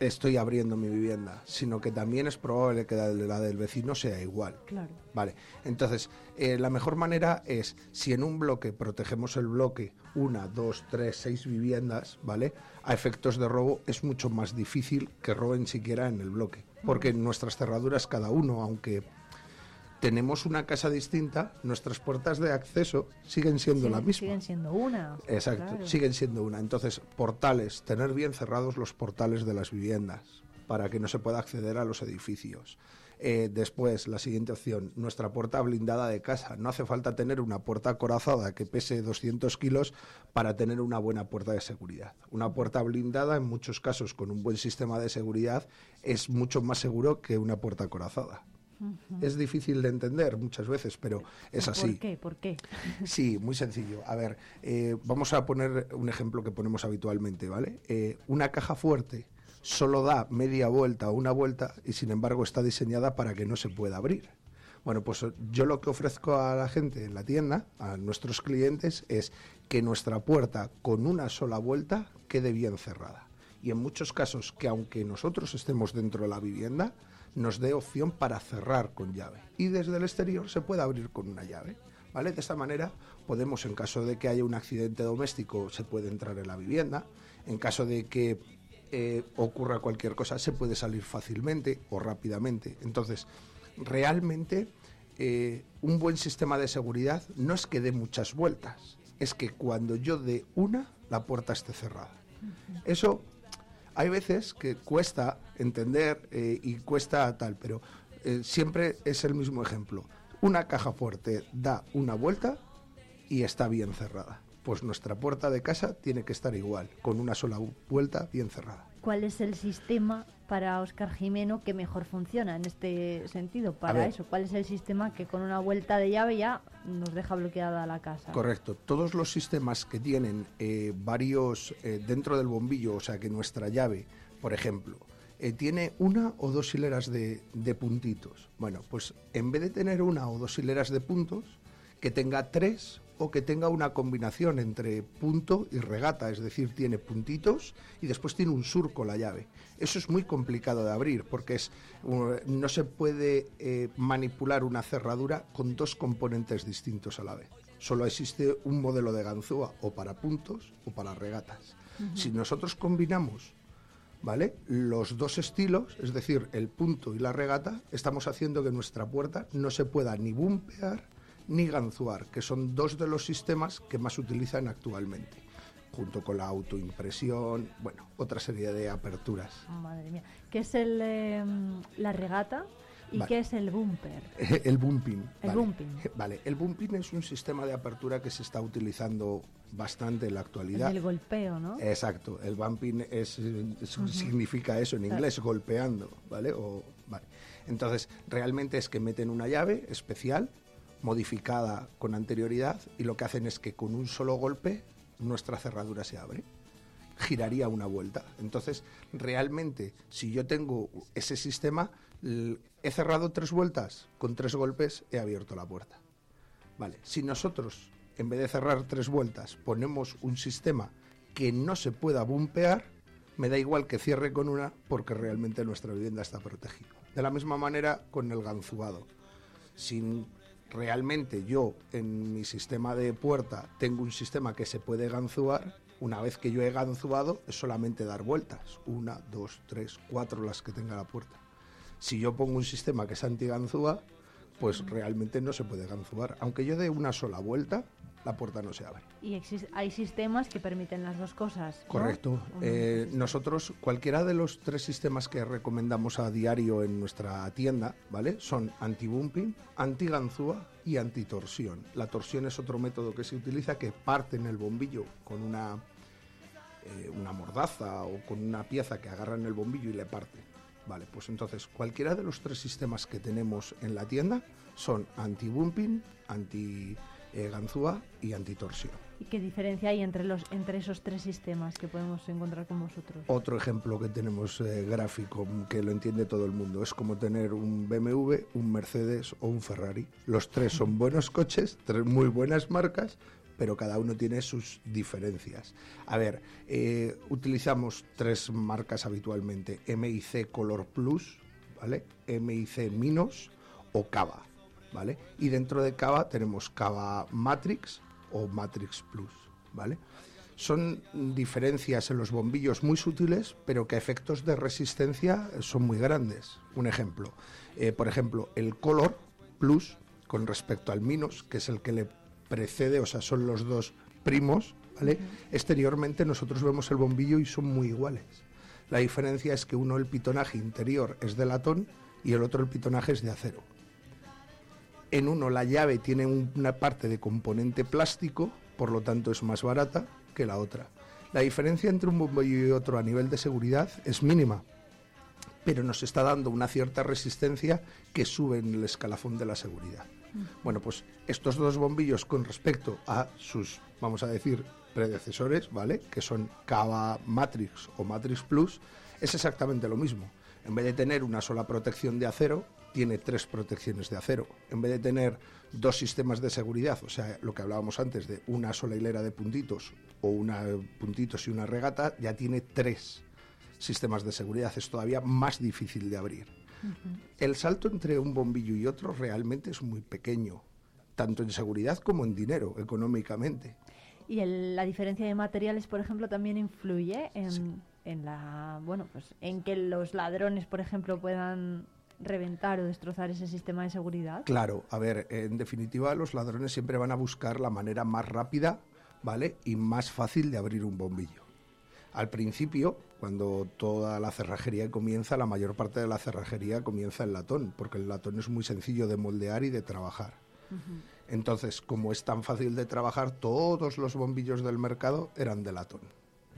Speaker 25: estoy abriendo mi vivienda, sino que también es probable que la del vecino sea igual.
Speaker 1: Claro.
Speaker 25: Vale, entonces, eh, la mejor manera es, si en un bloque protegemos el bloque, una, dos, tres, seis viviendas, ¿vale? A efectos de robo es mucho más difícil que roben siquiera en el bloque, porque nuestras cerraduras cada uno, aunque tenemos una casa distinta, nuestras puertas de acceso siguen siendo la misma.
Speaker 1: Siguen siendo una.
Speaker 25: Exacto, siguen siendo una. Entonces, portales, tener bien cerrados los portales de las viviendas para que no se pueda acceder a los edificios. Eh, después, la siguiente opción, nuestra puerta blindada de casa. No hace falta tener una puerta acorazada que pese 200 kilos para tener una buena puerta de seguridad. Una puerta blindada, en muchos casos con un buen sistema de seguridad, es mucho más seguro que una puerta acorazada. Es difícil de entender muchas veces, pero es así.
Speaker 1: ¿Por qué? ¿Por qué?
Speaker 25: Sí, muy sencillo. A ver, eh, vamos a poner un ejemplo que ponemos habitualmente, ¿vale? Eh, una caja fuerte solo da media vuelta o una vuelta y sin embargo está diseñada para que no se pueda abrir. Bueno, pues yo lo que ofrezco a la gente en la tienda, a nuestros clientes, es que nuestra puerta con una sola vuelta quede bien cerrada. Y en muchos casos que aunque nosotros estemos dentro de la vivienda, nos dé opción para cerrar con llave. Y desde el exterior se puede abrir con una llave. ¿Vale? De esta manera podemos, en caso de que haya un accidente doméstico, se puede entrar en la vivienda. En caso de que eh, ocurra cualquier cosa, se puede salir fácilmente o rápidamente. Entonces, realmente eh, un buen sistema de seguridad no es que dé muchas vueltas, es que cuando yo dé una, la puerta esté cerrada. Eso hay veces que cuesta entender eh, y cuesta tal, pero siempre es el mismo ejemplo. Una caja fuerte da una vuelta y está bien cerrada pues nuestra puerta de casa tiene que estar igual, con una sola vuelta bien cerrada.
Speaker 1: ¿Cuál es el sistema para Oscar Jimeno que mejor funciona en este sentido? Para eso, ¿cuál es el sistema que con una vuelta de llave ya nos deja bloqueada la casa?
Speaker 25: Correcto. Todos los sistemas que tienen eh, varios eh, dentro del bombillo, o sea que nuestra llave, por ejemplo, eh, tiene una o dos hileras de, de puntitos. Bueno, pues en vez de tener una o dos hileras de puntos, que tenga tres o que tenga una combinación entre punto y regata, es decir, tiene puntitos y después tiene un surco la llave. Eso es muy complicado de abrir porque es, no se puede eh, manipular una cerradura con dos componentes distintos a la vez. Solo existe un modelo de ganzúa o para puntos o para regatas. Si nosotros combinamos ¿vale? Los dos estilos, es decir, el punto y la regata, estamos haciendo que nuestra puerta no se pueda ni bumpear ni Ganzuar, que son dos de los sistemas que más utilizan actualmente, junto con la autoimpresión, bueno, otra serie de aperturas.
Speaker 1: Madre mía. ¿Qué es el, em, la regata? ¿Y qué es el bumper?
Speaker 25: el bumping.
Speaker 1: El
Speaker 25: vale.
Speaker 1: bumping.
Speaker 25: Vale, el bumping es un sistema de apertura que se está utilizando bastante en la actualidad.
Speaker 1: El golpeo, ¿no?
Speaker 25: Exacto, el bumping es, significa eso en inglés, golpeando, ¿vale? O, vale. Entonces, realmente es que meten una llave especial modificada con anterioridad y lo que hacen es que con un solo golpe nuestra cerradura se abre. Giraría una vuelta. Entonces, realmente, si yo tengo ese sistema, he cerrado tres vueltas, con tres golpes he abierto la puerta. Vale, si nosotros, en vez de cerrar tres vueltas, ponemos un sistema que no se pueda bumpear, me da igual que cierre con una porque realmente nuestra vivienda está protegida. De la misma manera con el ganzuado. Sin realmente yo en mi sistema de puerta tengo un sistema que se puede ganzuar, una vez que yo he ganzuado es solamente dar vueltas, una, dos, tres, cuatro las que tenga la puerta. Si yo pongo un sistema que es anti-ganzúa, pues realmente no se puede ganzuar. Aunque yo dé una sola vuelta, la puerta no se abre.
Speaker 1: Y hay sistemas que permiten las dos cosas.
Speaker 25: Correcto. Eh, nosotros, cualquiera de los tres sistemas que recomendamos a diario en nuestra tienda, ¿vale? Son anti-bumping, anti-ganzúa y anti-torsión. La torsión es otro método que se utiliza que parte en el bombillo con una, eh, una mordaza o con una pieza que agarra en el bombillo y le parte. Vale, pues entonces cualquiera de los tres sistemas que tenemos en la tienda son anti-bumping, anti eh, ganzúa y antitorsión.
Speaker 1: ¿Y qué diferencia hay entre, los, entre esos tres sistemas que podemos encontrar con vosotros?
Speaker 25: Otro ejemplo que tenemos eh, gráfico que lo entiende todo el mundo es como tener un BMW, un Mercedes o un Ferrari. Los tres son buenos coches, tres muy buenas marcas, pero cada uno tiene sus diferencias. A ver, eh, utilizamos tres marcas habitualmente, MIC Color Plus, ¿vale? MIC Minos o Cava. ¿Vale? Y dentro de Cava tenemos Cava Matrix o Matrix Plus, ¿vale? Son diferencias en los bombillos muy sutiles, pero que a efectos de resistencia son muy grandes. Un ejemplo, eh, por ejemplo, el Color Plus con respecto al Minos, que es el que le precede, o sea, son los dos primos, ¿vale? Exteriormente nosotros vemos el bombillo y son muy iguales. La diferencia es que uno el pitonaje interior es de latón y el otro el pitonaje es de acero. En uno la llave tiene una parte de componente plástico, por lo tanto es más barata que la otra. La diferencia entre un bombillo y otro a nivel de seguridad es mínima, pero nos está dando una cierta resistencia que sube en el escalafón de la seguridad. Mm. Bueno, pues estos dos bombillos con respecto a sus, vamos a decir, predecesores, ¿vale? Que son Cava Matrix o Matrix Plus, es exactamente lo mismo. En vez de tener una sola protección de acero, tiene tres protecciones de acero. En vez de tener dos sistemas de seguridad, o sea, lo que hablábamos antes de una sola hilera de puntitos o una puntitos y una regata, ya tiene tres sistemas de seguridad. Es todavía más difícil de abrir. El salto entre un bombillo y otro realmente es muy pequeño, tanto en seguridad como en dinero, económicamente.
Speaker 1: Y el- la diferencia de materiales, por ejemplo, también influye en, en la, bueno, pues en que los ladrones, por ejemplo, puedan reventar o destrozar ese sistema de seguridad.
Speaker 25: Claro, a ver, en definitiva los ladrones siempre van a buscar la manera más rápida, ¿vale? Y más fácil de abrir un bombillo. Al principio, cuando toda la cerrajería comienza, la mayor parte de la cerrajería comienza en latón, porque el latón es muy sencillo de moldear y de trabajar. Entonces, como es tan fácil de trabajar, todos los bombillos del mercado eran de latón.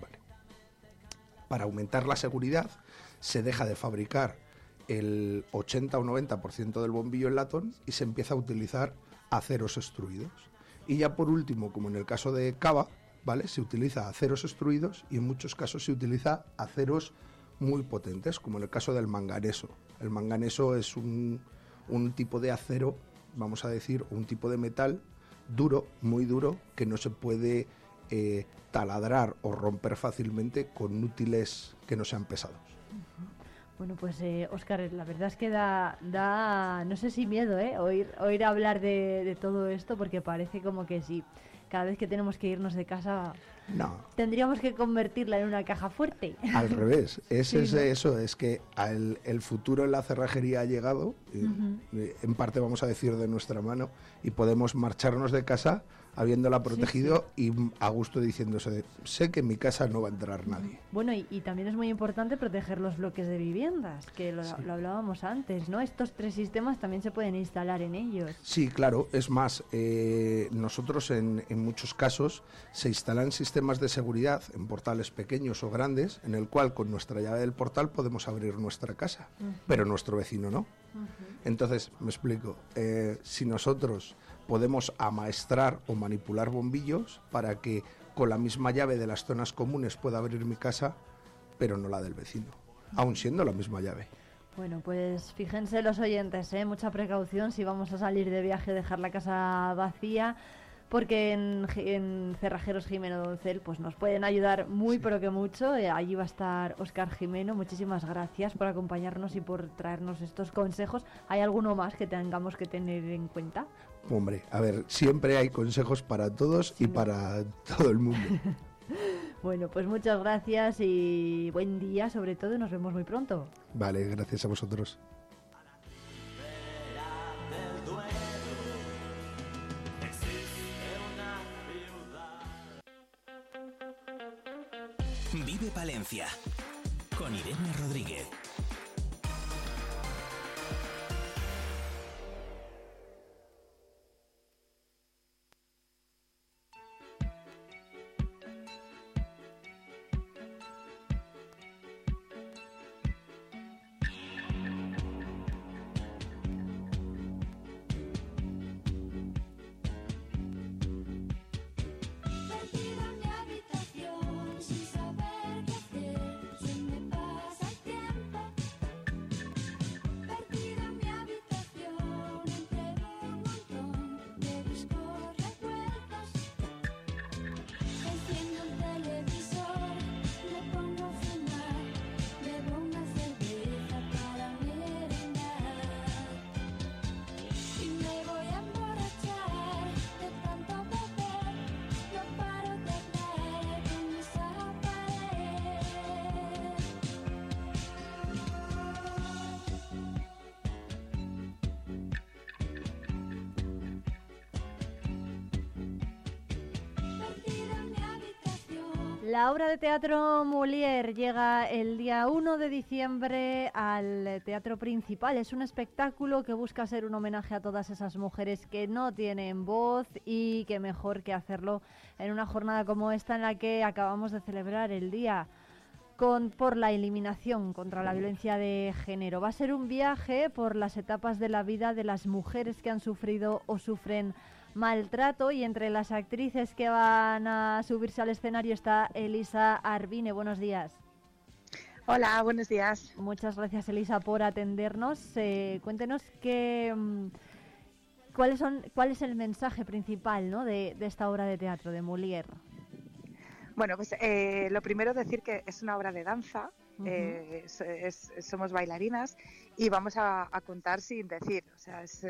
Speaker 25: Vale. Para aumentar la seguridad, se deja de fabricar el 80 o 90% del bombillo en latón y se empieza a utilizar aceros extruidos. Y ya por último, como en el caso de cava, ¿vale? Se utiliza aceros extruidos y en muchos casos se utiliza aceros muy potentes, como en el caso del manganeso. El manganeso es un, un tipo de acero, vamos a decir, un tipo de metal duro, muy duro, que no se puede eh, taladrar o romper fácilmente con útiles que no sean pesados.
Speaker 1: Bueno, pues eh, Oscar, la verdad es que da, da, no sé si miedo, ¿eh? Oír, oír hablar de, de todo esto, porque parece como que si cada vez que tenemos que irnos de casa
Speaker 25: No,
Speaker 1: tendríamos que convertirla en una caja fuerte.
Speaker 25: Al revés, es,
Speaker 1: Sí,
Speaker 25: es
Speaker 1: ¿no?
Speaker 25: eso, es que al- el futuro en la cerrajería ha llegado,
Speaker 1: Ujú.
Speaker 25: eh, en parte vamos a decir de nuestra mano, y podemos marcharnos de casa habiéndola protegido y a gusto diciéndose, sé que en mi casa no va a entrar nadie.
Speaker 1: Bueno, y, y también es muy importante proteger los bloques de viviendas, que lo, lo hablábamos antes, ¿no? Estos tres sistemas también se pueden instalar en ellos.
Speaker 25: Sí, claro, es más, eh, nosotros en, en muchos casos se instalan sistemas de seguridad en portales pequeños o grandes, en el cual con nuestra llave del portal podemos abrir nuestra casa, pero nuestro vecino no. Entonces, me explico, eh, si nosotros podemos amaestrar o manipular bombillos para que con la misma llave de las zonas comunes pueda abrir mi casa, pero no la del vecino, aun siendo la misma llave.
Speaker 1: Bueno, pues fíjense los oyentes, ¿eh? mucha precaución si vamos a salir de viaje, dejar la casa vacía, porque en, en Cerrajeros Jimeno Doncel pues nos pueden ayudar muy pero que mucho. Eh, allí va a estar Oscar Jimeno. Muchísimas gracias por acompañarnos y por traernos estos consejos. ¿Hay alguno más que tengamos que tener en cuenta?
Speaker 25: Hombre, a ver, siempre hay consejos para todos y para todo el mundo.
Speaker 1: Bueno, pues muchas gracias y buen día sobre todo y nos vemos muy pronto.
Speaker 25: Vale, gracias a vosotros.
Speaker 9: Vive Palencia con Irene Rodríguez.
Speaker 1: La obra de teatro Molière llega el día 1 de diciembre al Teatro Principal. Es un espectáculo que busca ser un homenaje a todas esas mujeres que no tienen voz y que mejor que hacerlo en una jornada como esta en la que acabamos de celebrar el día con, por la eliminación contra la violencia de género. Va a ser un viaje por las etapas de la vida de las mujeres que han sufrido o sufren maltrato y entre las actrices que van a subirse al escenario está Elisa Arbine. Buenos días.
Speaker 26: Hola, buenos días.
Speaker 1: Muchas gracias, Elisa, por atendernos. Eh, cuéntenos qué, mm, cuáles son, cuál es el mensaje principal ¿no? de, esta obra de teatro de Molière.
Speaker 26: Bueno, pues eh, lo primero decir que es una obra de danza, eh, somos bailarinas y vamos a, contar sin decir, o sea, es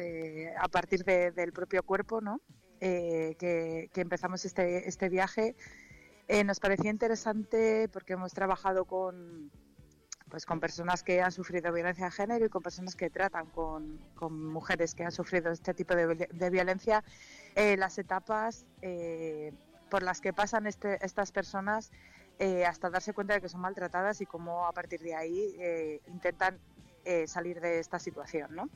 Speaker 26: a partir del propio cuerpo, ¿no? que, empezamos este, este viaje. nos parecía interesante porque hemos trabajado con, pues con personas que han sufrido violencia de género y con personas que tratan con, mujeres que han sufrido este tipo de, violencia, eh, las etapas eh, por las que pasan este, estas personas eh, hasta darse cuenta de que son maltratadas y cómo a partir de ahí intentan salir de esta situación, ¿no?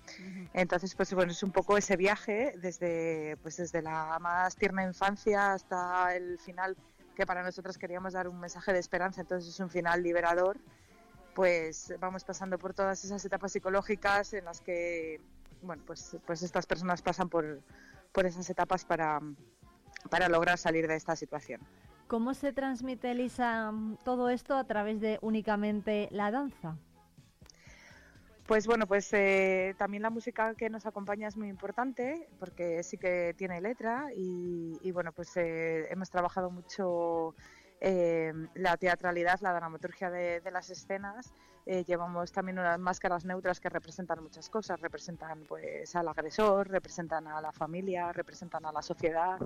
Speaker 26: Entonces, pues bueno, es un poco ese viaje desde, pues desde la más tierna infancia hasta el final que para nosotros queríamos dar un mensaje de esperanza, entonces es un final liberador pues vamos pasando por todas esas etapas psicológicas en las que bueno pues pues estas personas pasan por, por esas etapas para, para lograr salir de esta situación.
Speaker 1: ¿Cómo se transmite, Elisa, todo esto a través de únicamente la danza?
Speaker 26: Pues bueno, pues eh, también la música que nos acompaña es muy importante porque sí que tiene letra y, bueno, pues eh, hemos trabajado mucho eh, la teatralidad, la dramaturgia de, las escenas. Eh, llevamos también unas máscaras neutras que representan muchas cosas, representan pues al agresor, representan a la familia, representan a la sociedad.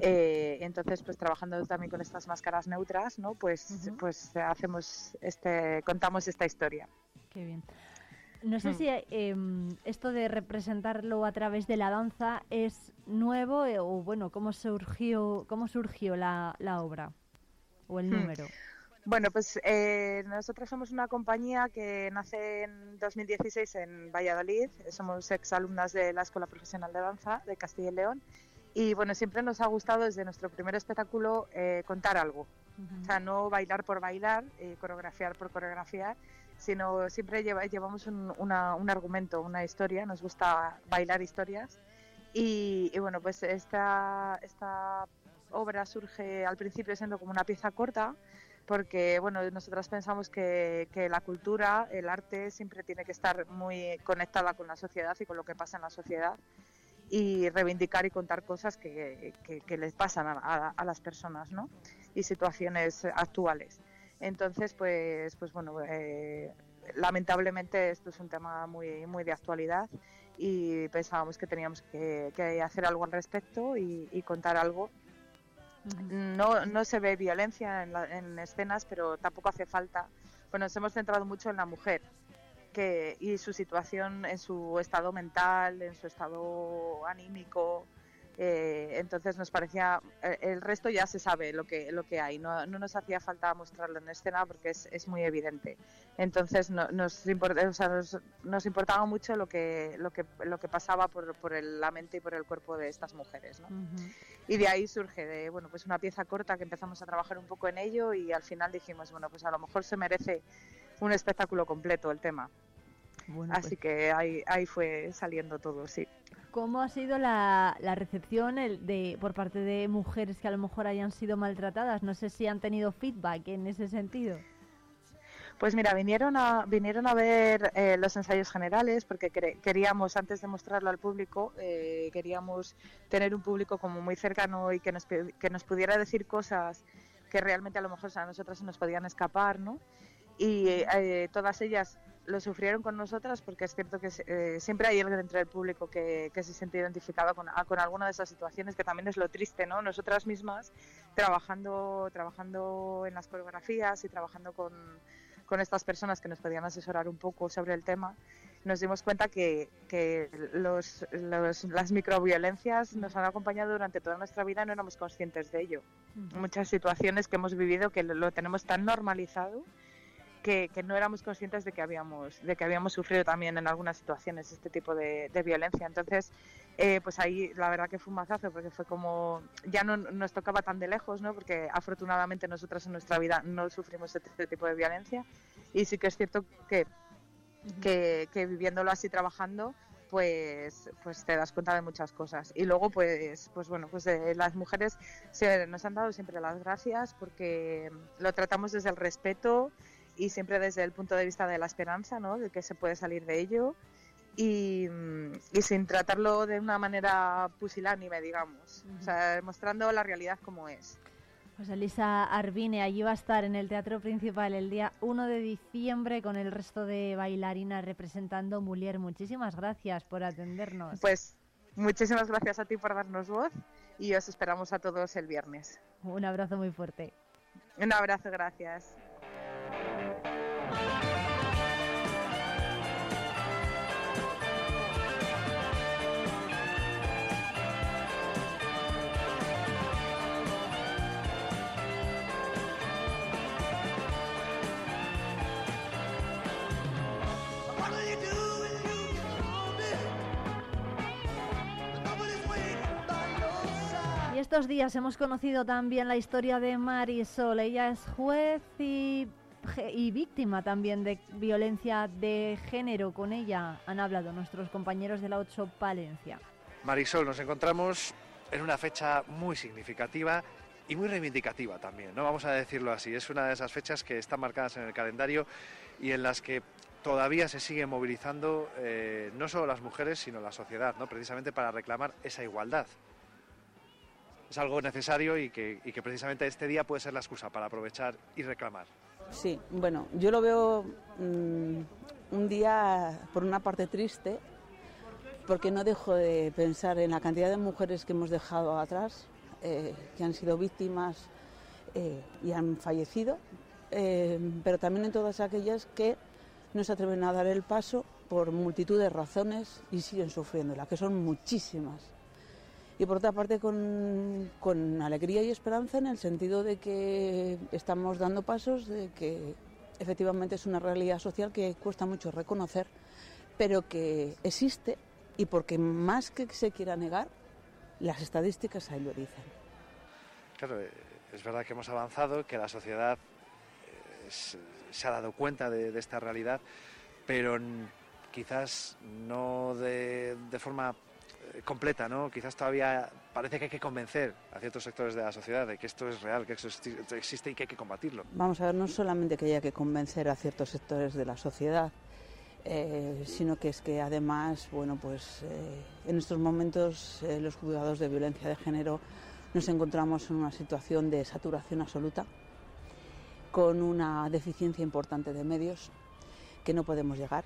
Speaker 26: Eh, entonces, pues trabajando también con estas máscaras neutras, ¿no? Pues, pues hacemos este, contamos esta historia.
Speaker 1: Qué bien. No sé mm. si em, esto de representarlo a través de la danza es nuevo o bueno, cómo surgió, cómo surgió la obra o el hmm. número?
Speaker 26: Bueno, pues eh, nosotros somos una compañía que nace en 2016 en Valladolid. Somos exalumnas de la Escuela Profesional de Danza de Castilla y León. Y bueno, siempre nos ha gustado desde nuestro primer espectáculo eh, contar algo. O sea, no bailar por bailar, eh, coreografiar por coreografiar, sino siempre llevamos un, un, argumento, una historia. Nos gusta bailar historias. Y, bueno, pues esta, esta obra surge al principio siendo como una pieza corta, porque bueno, nosotras pensamos que, la cultura, el arte, siempre tiene que estar muy conectada con la sociedad y con lo que pasa en la sociedad y reivindicar y contar cosas que, les pasan a, las personas, ¿no? Y situaciones actuales. Entonces, pues, pues bueno, eh, lamentablemente esto es un tema muy, muy de actualidad y pensábamos que teníamos que, hacer algo al respecto y contar algo. No, no se ve violencia en, escenas, pero tampoco hace falta. Bueno, nos hemos centrado mucho en la mujer que, y su situación, en su estado mental, en su estado anímico, eh, entonces nos parecía, eh, el resto ya se sabe lo que, lo que hay, no, no nos hacía falta mostrarlo en escena porque es, es muy evidente. Entonces no, nos, nos, importaba mucho lo que, lo que, lo que pasaba por, por la mente y por el cuerpo de estas mujeres. ¿no? Y de ahí surge de, bueno, pues una pieza corta que empezamos a trabajar un poco en ello y al final dijimos, bueno, pues a lo mejor se merece un espectáculo completo el tema. Así pues que ahí, ahí fue saliendo todo, sí.
Speaker 1: ¿Cómo ha sido la, recepción de, por parte de mujeres que a lo mejor hayan sido maltratadas? No sé si han tenido feedback en ese sentido.
Speaker 26: Pues mira, vinieron a, vinieron a ver eh, los ensayos generales porque queríamos, antes de mostrarlo al público, eh, queríamos tener un público como muy cercano y que nos, que nos pudiera decir cosas que realmente a lo mejor a nosotras se nos podían escapar, ¿no? Y eh, todas ellas lo sufrieron con nosotras porque es cierto que eh, siempre hay alguien dentro del público que, se siente identificado con, con, alguna de esas situaciones que también es lo triste, ¿no? Nosotras mismas trabajando, trabajando en las coreografías y trabajando con, con estas personas que nos podían asesorar un poco sobre el tema, nos dimos cuenta que, que los, las microviolencias nos han acompañado durante toda nuestra vida y no éramos conscientes de ello. Muchas situaciones que hemos vivido que lo tenemos tan normalizado que, no éramos conscientes de que habíamos de que habíamos sufrido también en algunas situaciones este tipo de, violencia. Entonces eh, pues ahí la verdad que fue un mazazo porque fue como ya no nos tocaba tan de lejos no porque afortunadamente nosotras en nuestra vida no sufrimos este, tipo de violencia. Y sí que es cierto que que, viviéndolo así trabajando pues pues te das cuenta de muchas cosas. Y luego pues pues bueno pues eh, las mujeres se, nos han dado siempre las gracias porque lo tratamos desde el respeto y siempre desde el punto de vista de la esperanza, ¿no? De que se puede salir de ello y, y sin tratarlo de una manera pusilánime, digamos, o sea, mostrando la realidad como es.
Speaker 1: Pues Elisa Arbine, allí va a estar en el Teatro Principal el día 1 de diciembre con el resto de bailarinas representando Mulier. Muchísimas gracias por atendernos.
Speaker 26: Pues muchísimas gracias a ti por darnos voz y os esperamos a todos el viernes.
Speaker 1: Un abrazo muy fuerte.
Speaker 26: Un abrazo, gracias.
Speaker 1: Estos días hemos conocido también la historia de Marisol. Ella es juez y, víctima también de violencia de género. Con ella han hablado nuestros compañeros de la 8 Palencia.
Speaker 24: Marisol, nos encontramos en una fecha muy significativa y muy reivindicativa también, ¿no? Vamos a decirlo así. Es una de esas fechas que están marcadas en el calendario y en las que todavía se sigue movilizando eh, no solo las mujeres, sino la sociedad, ¿no? Precisamente para reclamar esa igualdad. Es algo necesario y que, y que precisamente este día puede ser la excusa para aprovechar y reclamar.
Speaker 27: Sí, bueno, yo lo veo mm, un día por una parte triste, porque no dejo de pensar en la cantidad de mujeres que hemos dejado atrás, eh, que han sido víctimas eh, y han fallecido, eh, pero también en todas aquellas que no se atreven a dar el paso por multitud de razones y siguen sufriéndola, que son muchísimas. Y por otra parte con, alegría y esperanza en el sentido de que estamos dando pasos, de que efectivamente es una realidad social que cuesta mucho reconocer, pero que existe y porque más que se quiera negar, las estadísticas ahí lo dicen.
Speaker 24: Claro, eh, es verdad que hemos avanzado, que la sociedad eh, se, ha dado cuenta de, esta realidad, pero quizás no de, forma completa, ¿no? Quizás todavía parece que hay que convencer a ciertos sectores de la sociedad de que esto es real, que existe y que hay que combatirlo.
Speaker 27: Vamos a ver, no solamente que haya que convencer a ciertos sectores de la sociedad, eh, sino que es que además, bueno, pues eh, en estos momentos eh, los juzgados de violencia de género nos encontramos en una situación de saturación absoluta, con una deficiencia importante de medios que no podemos llegar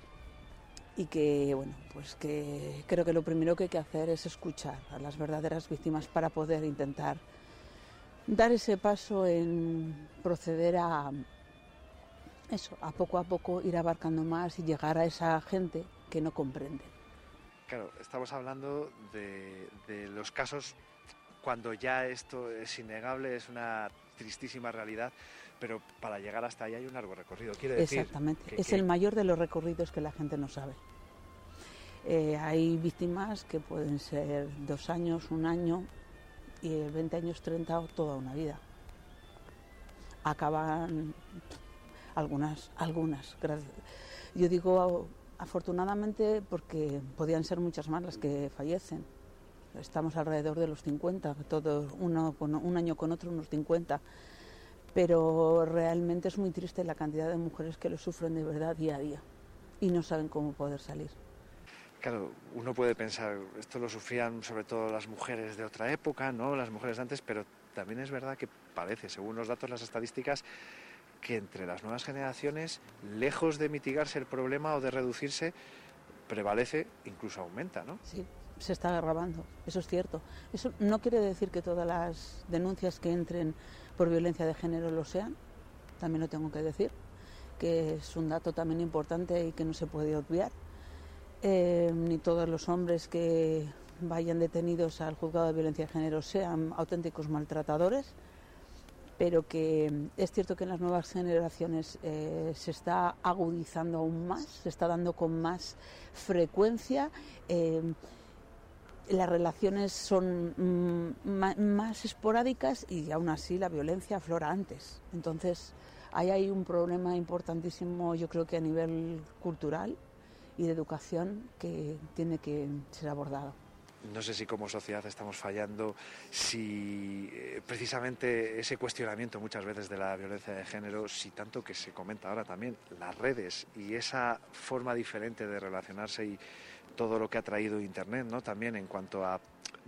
Speaker 27: y que, bueno, pues que creo que lo primero que hay que hacer es escuchar a las verdaderas víctimas para poder intentar dar ese paso en proceder a eso, a poco a poco ir abarcando más y llegar a esa gente que no comprende.
Speaker 24: Claro, estamos hablando de, de los casos cuando ya esto es innegable, es una tristísima realidad, pero para llegar hasta ahí hay un largo recorrido. Quiere decir
Speaker 27: Exactamente,
Speaker 24: que-
Speaker 27: es
Speaker 24: que-
Speaker 27: el mayor de los recorridos que la gente no sabe. Eh, hay víctimas que pueden ser dos años, un año, y eh, 20 años, 30 o toda una vida. Acaban algunas, algunas. Yo digo afortunadamente porque podían ser muchas más las que fallecen. Estamos alrededor de los 50, todos uno con, un año con otro unos 50. Pero realmente es muy triste la cantidad de mujeres que lo sufren de verdad día a día y no saben cómo poder salir.
Speaker 24: Claro, uno puede pensar, esto lo sufrían sobre todo las mujeres de otra época, ¿no? Las mujeres de antes, pero también es verdad que parece, según los datos, las estadísticas, que entre las nuevas generaciones, lejos de mitigarse el problema o de reducirse, prevalece, incluso aumenta, ¿no?
Speaker 27: Sí, se está agravando, eso es cierto. Eso no quiere decir que todas las denuncias que entren por violencia de género lo sean, también lo tengo que decir, que es un dato también importante y que no se puede obviar. Eh, ni todos los hombres que vayan detenidos al juzgado de violencia de género sean auténticos maltratadores, pero que es cierto que en las nuevas generaciones eh, se está agudizando aún más, se está dando con más frecuencia. eh, las relaciones son mm, más esporádicas y aún así la violencia aflora antes. Entonces, ahí hay un problema importantísimo, yo creo que a nivel cultural y de educación, que tiene que ser abordado.
Speaker 24: no sé si como sociedad estamos fallando, si eh, precisamente ese cuestionamiento muchas veces de la violencia de género, si tanto que se comenta ahora también, las redes y esa forma diferente de relacionarse y todo lo que ha traído Internet, ¿no? También en cuanto a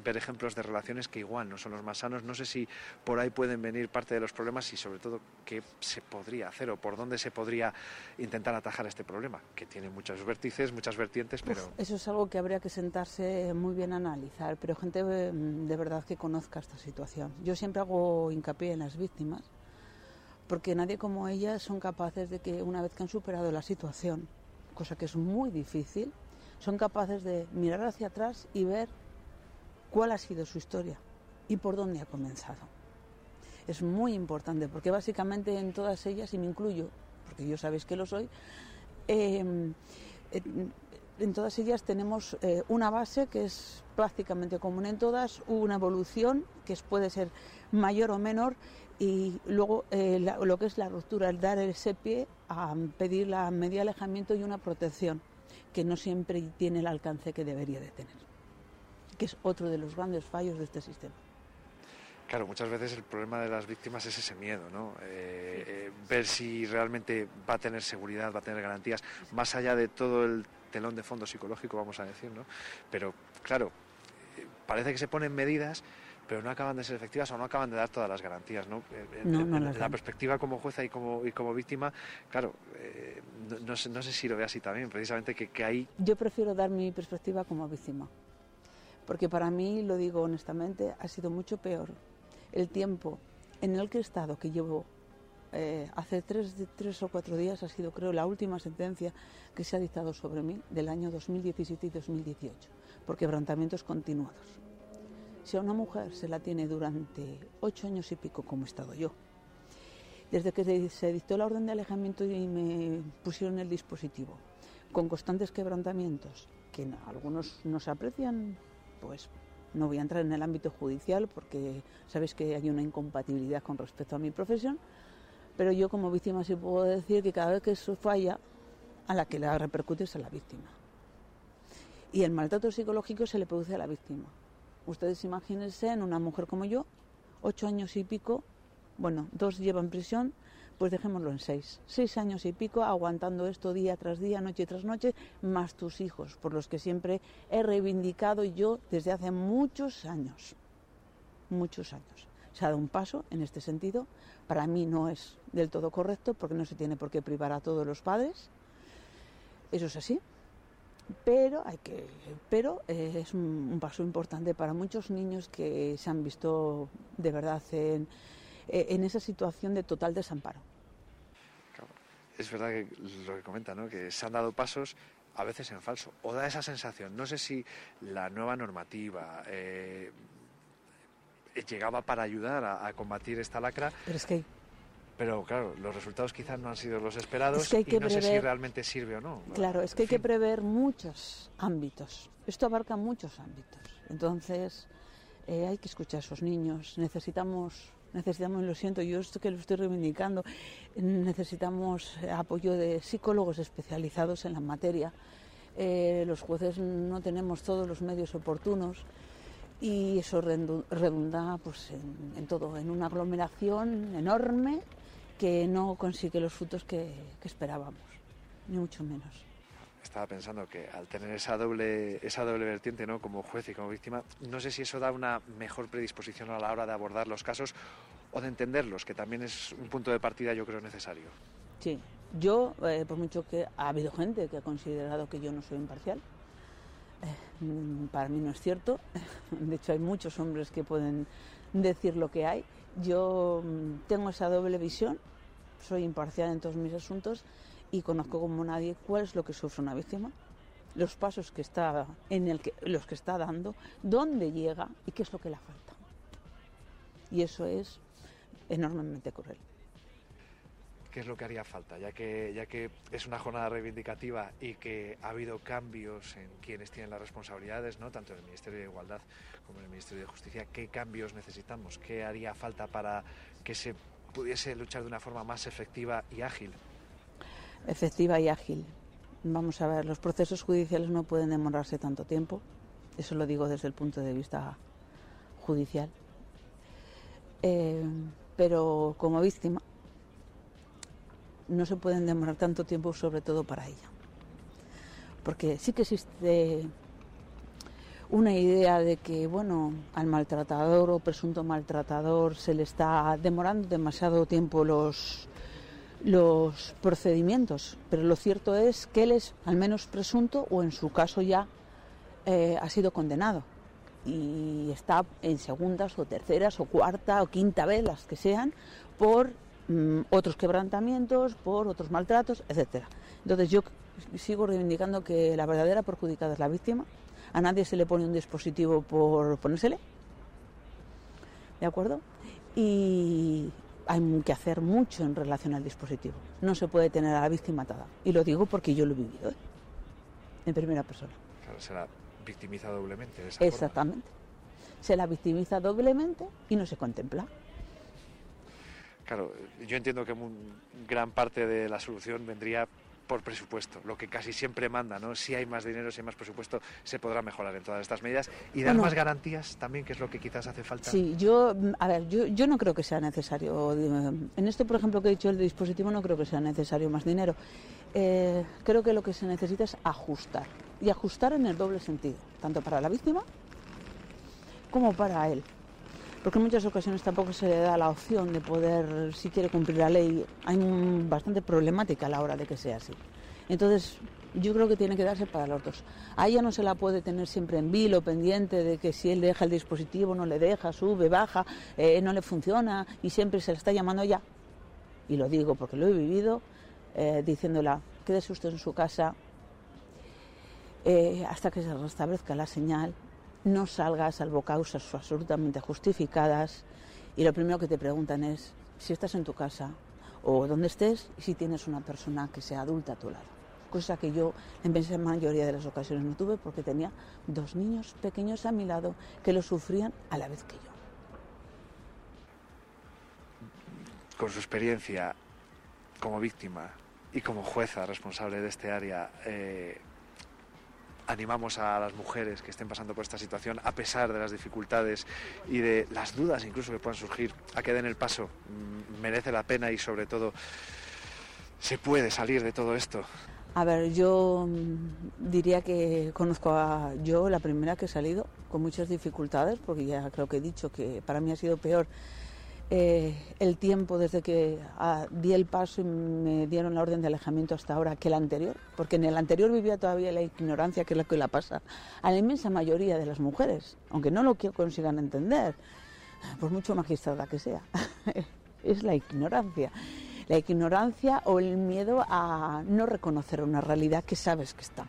Speaker 24: ver ejemplos de relaciones que igual no son los más sanos. No sé si por ahí pueden venir parte de los problemas y sobre todo qué se podría hacer o por dónde se podría intentar atajar este problema, que tiene muchos vértices, muchas vertientes, pero...
Speaker 27: eso es algo que habría que sentarse muy bien a analizar, pero gente eh, de verdad que conozca esta situación. Yo siempre hago hincapié en las víctimas, porque nadie como ellas son capaces de que una vez que han superado la situación, cosa que es muy difícil, son capaces de mirar hacia atrás y ver cuál ha sido su historia y por dónde ha comenzado. Es muy importante porque básicamente en todas ellas, y me incluyo, porque yo sabéis que lo soy, em, en todas ellas tenemos eh, una base que es prácticamente común en todas, una evolución que puede ser mayor o menor y luego eh, lo que es la ruptura, el dar ese pie a pedir la medio alejamiento y una protección que no siempre tiene el alcance que debería de tener que es otro de los grandes fallos de este sistema.
Speaker 24: Claro, muchas veces el problema de las víctimas es ese miedo, ¿no? Eh, eh, ver si realmente va a tener seguridad, va a tener garantías, más allá de todo el telón de fondo psicológico, vamos a decir, ¿no? Pero, claro, eh, parece que se ponen medidas, pero no acaban de ser efectivas o no acaban de dar todas las garantías, ¿no?
Speaker 27: En,
Speaker 24: la perspectiva como jueza y como, y como víctima, claro, no, sé, no, sé, si lo ve así también, precisamente que, que hay...
Speaker 27: Yo prefiero dar mi perspectiva como víctima porque para mí, lo digo honestamente, ha sido mucho peor el tiempo en el que he estado, que llevo eh, hace tres, tres, o cuatro días, ha sido creo la última sentencia que se ha dictado sobre mí del año 2017 y 2018, por quebrantamientos continuados. Si a una mujer se la tiene durante ocho años y pico, como he estado yo, desde que se dictó la orden de alejamiento y me pusieron el dispositivo, con constantes quebrantamientos, que algunos no se aprecian pues no voy a entrar en el ámbito judicial porque sabéis que hay una incompatibilidad con respecto a mi profesión, pero yo como víctima sí puedo decir que cada vez que eso falla, a la que la repercute es a la víctima. Y el maltrato psicológico se le produce a la víctima. Ustedes imagínense en una mujer como yo, ocho años y pico, bueno, dos llevan prisión, pues dejémoslo en seis. Seis años y pico aguantando esto día tras día, noche tras noche, más tus hijos, por los que siempre he reivindicado yo desde hace muchos años. Muchos años. Se ha dado un paso en este sentido. Para mí no es del todo correcto porque no se tiene por qué privar a todos los padres. Eso es así. Pero hay que, pero eh, es un paso importante para muchos niños que se han visto de verdad en, eh, en esa situación de total desamparo.
Speaker 24: Es verdad que lo que comenta, ¿no? que se han dado pasos a veces en falso, o da esa sensación. No sé si la nueva normativa eh, llegaba para ayudar a, combatir esta lacra.
Speaker 27: Pero es que
Speaker 24: pero claro, los resultados quizás no han sido los esperados y no sé si realmente sirve o no.
Speaker 27: Claro, es que hay que prever muchos ámbitos. Esto abarca muchos ámbitos. Entonces, eh, hay que escuchar a esos niños. Necesitamos necesitamos, lo siento, yo esto que lo estoy reivindicando, necesitamos apoyo de psicólogos especializados en la materia. Eh, los jueces no tenemos todos los medios oportunos y eso redunda pues, en, todo, en una aglomeración enorme que no consigue los frutos que esperábamos, ni mucho menos
Speaker 24: estaba pensando que al tener esa doble, esa doble vertiente, ¿no? Como juez y como víctima, no sé si eso da una mejor predisposición a la hora de abordar los casos o de entenderlos, que también es un punto de partida yo creo necesario.
Speaker 27: Sí, yo, eh, por mucho que ha habido gente que ha considerado que yo no soy imparcial, eh, para mí no es cierto. De hecho, hay muchos hombres que pueden decir lo que hay. Yo mm, tengo esa doble visión, soy imparcial en todos mis asuntos y conozco como nadie cuál es lo que sufre una víctima, los pasos que está en el que los que está dando, dónde llega y qué es lo que le falta. Y eso es enormemente cruel.
Speaker 24: ¿Qué es lo que haría falta? Ya que, ya que es una jornada reivindicativa y que ha habido cambios en quienes tienen las responsabilidades, ¿no? tanto en el Ministerio de Igualdad como en el Ministerio de Justicia, ¿qué cambios necesitamos? ¿Qué haría falta para que se pudiese luchar de una forma más efectiva y ágil?
Speaker 27: efectiva y ágil. Vamos a ver, los procesos judiciales no pueden demorarse tanto tiempo. Eso lo digo desde el punto de vista judicial. Eh, pero como víctima no se pueden demorar tanto tiempo, sobre todo para ella. Porque sí que existe una idea de que, bueno, al maltratador o presunto maltratador se le está demorando demasiado tiempo los, los procedimientos, pero lo cierto es que él es al menos presunto o en su caso ya eh, ha sido condenado y está en segundas o terceras o cuarta o quinta vez, las que sean, por mm, otros quebrantamientos, por otros maltratos, etcétera. Entonces yo sigo reivindicando que la verdadera perjudicada es la víctima. A nadie se le pone un dispositivo por ponérsele. ¿De acuerdo? Y hay que hacer mucho en relación al dispositivo. No se puede tener a la víctima atada. Y lo digo porque yo lo he vivido, ¿eh? en primera persona.
Speaker 24: Claro, se la victimiza doblemente. De
Speaker 27: esa Exactamente. Se la victimiza doblemente y no se contempla.
Speaker 24: Claro, yo entiendo que gran parte de la solución vendría por presupuesto, lo que casi siempre manda, ¿no? Si hay más dinero, si hay más presupuesto, se podrá mejorar en todas estas medidas y dar más garantías también, que es lo que quizás hace falta.
Speaker 27: Sí, yo, a ver, yo, yo no creo que sea necesario. En esto, por ejemplo, que he dicho el dispositivo, no creo que sea necesario más dinero. Eh, creo que lo que se necesita es ajustar y ajustar en el doble sentido, tanto para la víctima como para él porque en muchas ocasiones tampoco se le da la opción de poder, si quiere cumplir la ley, hay bastante problemática a la hora de que sea así. Entonces, yo creo que tiene que darse para los dos. A ella no se la puede tener siempre en vilo, pendiente de que si él deja el dispositivo, no le deja, sube, baja, eh, no le funciona y siempre se le está llamando ya. Y lo digo porque lo he vivido, eh, diciéndola, quédese usted en su casa eh, hasta que se restablezca la señal no salga salvo causas absolutamente justificadas y lo primero que te preguntan es si estás en tu casa o donde estés y si tienes una persona que sea adulta a tu lado. Cosa que yo en la mayoría de las ocasiones no tuve porque tenía dos niños pequeños a mi lado que lo sufrían a la vez que yo.
Speaker 24: Con su experiencia como víctima y como jueza responsable de este área, eh, animamos a las mujeres que estén pasando por esta situación, a pesar de las dificultades y de las dudas incluso que puedan surgir, a que den el paso. Mm, merece la pena y sobre todo se puede salir de todo esto.
Speaker 27: A ver, yo mm, diría que conozco a yo, la primera que he salido, con muchas dificultades, porque ya creo que he dicho que para mí ha sido peor eh, el tiempo desde que ah, di el paso y me dieron la orden de alejamiento hasta ahora que el anterior, porque en el anterior vivía todavía la ignorancia que es la que la pasa a la inmensa mayoría de las mujeres, aunque no lo consigan entender, por mucho magistrada que sea, es la ignorancia. La ignorancia o el miedo a no reconocer una realidad que sabes que está.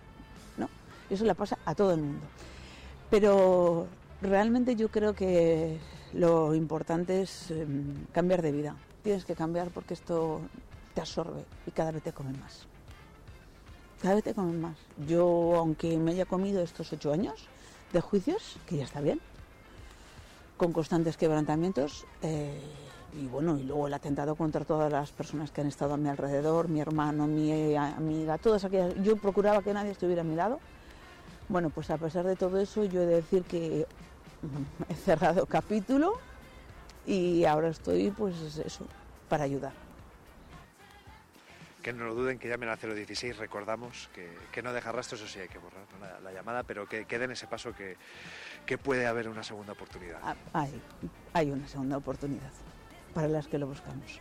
Speaker 27: ¿no? Eso le pasa a todo el mundo. Pero realmente yo creo que lo importante es em, cambiar de vida. Tienes que cambiar porque esto te absorbe y cada vez te come más. Cada vez te come más. Yo, aunque me haya comido estos ocho años de juicios, que ya está bien, con constantes quebrantamientos, eh, y bueno, y luego el atentado contra todas las personas que han estado a mi alrededor, mi hermano, mi amiga, todas aquellas. Yo procuraba que nadie estuviera a mi lado. Bueno, pues a pesar de todo eso, yo he de decir que he cerrado capítulo y ahora estoy, pues eso, para ayudar.
Speaker 24: Que no lo duden, que llamen al 016, recordamos que, no deja rastros, eso sí hay que borrar la, llamada, pero que, que, den ese paso que, que puede haber una segunda oportunidad. Ah,
Speaker 27: hay, hay una segunda oportunidad para las que lo buscamos.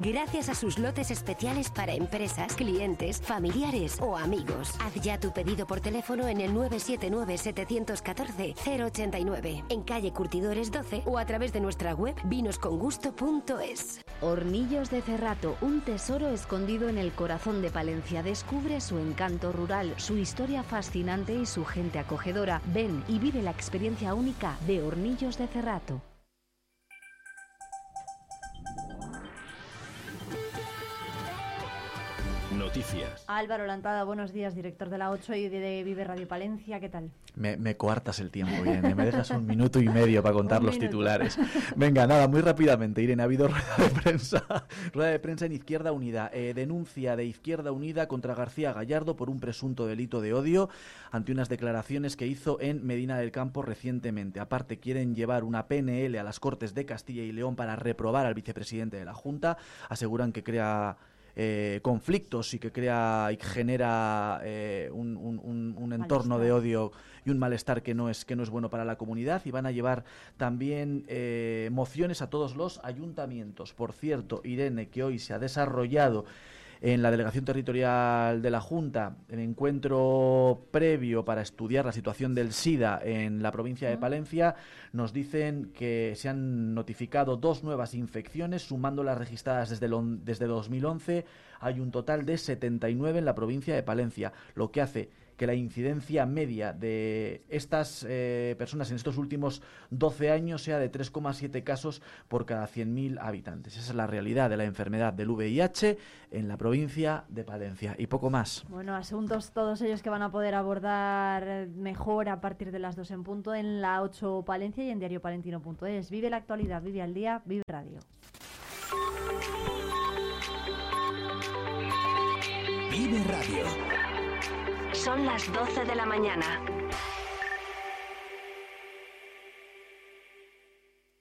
Speaker 7: gracias a sus lotes especiales para empresas, clientes, familiares o amigos. Haz ya tu pedido por teléfono en el 979-714-089, en calle Curtidores 12 o a través de nuestra web vinoscongusto.es.
Speaker 8: Hornillos de Cerrato, un tesoro escondido en el corazón de Palencia. Descubre su encanto rural, su historia fascinante y su gente acogedora. Ven y vive la experiencia única de Hornillos de Cerrato.
Speaker 28: Noticias.
Speaker 1: Álvaro Lantada, buenos días, director de la 8 y de Vive Radio Palencia, ¿qué tal?
Speaker 28: Me, me coartas el tiempo, Irene, me dejas un minuto y medio para contar los titulares. Venga, nada, muy rápidamente, Irene, ha habido rueda de prensa, rueda de prensa en Izquierda Unida, eh, denuncia de Izquierda Unida contra García Gallardo por un presunto delito de odio ante unas declaraciones que hizo en Medina del Campo recientemente. Aparte, quieren llevar una PNL a las Cortes de Castilla y León para reprobar al vicepresidente de la Junta, aseguran que crea eh, conflictos y que crea y genera eh, un, un, un, entorno de odio y un malestar que no es que no es bueno para la comunidad y van a llevar también eh, mociones a todos los ayuntamientos. Por cierto, Irene, que hoy se ha desarrollado en la delegación territorial de la Junta, el encuentro previo para estudiar la situación del SIDA en la provincia de Palencia, nos dicen que se han notificado dos nuevas infecciones, sumando las registradas desde, desde 2011. Hay un total de 79 en la provincia de Palencia, lo que hace que la incidencia media de estas eh, personas en estos últimos 12 años sea de 3,7 casos por cada 100.000 habitantes. Esa es la realidad de la enfermedad del VIH en la provincia de Palencia y poco más.
Speaker 1: Bueno, asuntos todos ellos que van a poder abordar mejor a partir de las 2 en punto en la 8 Palencia y en diariopalentino.es. Vive la actualidad, vive al día, vive radio.
Speaker 19: Vive Radio.
Speaker 7: Son las 12 de la mañana.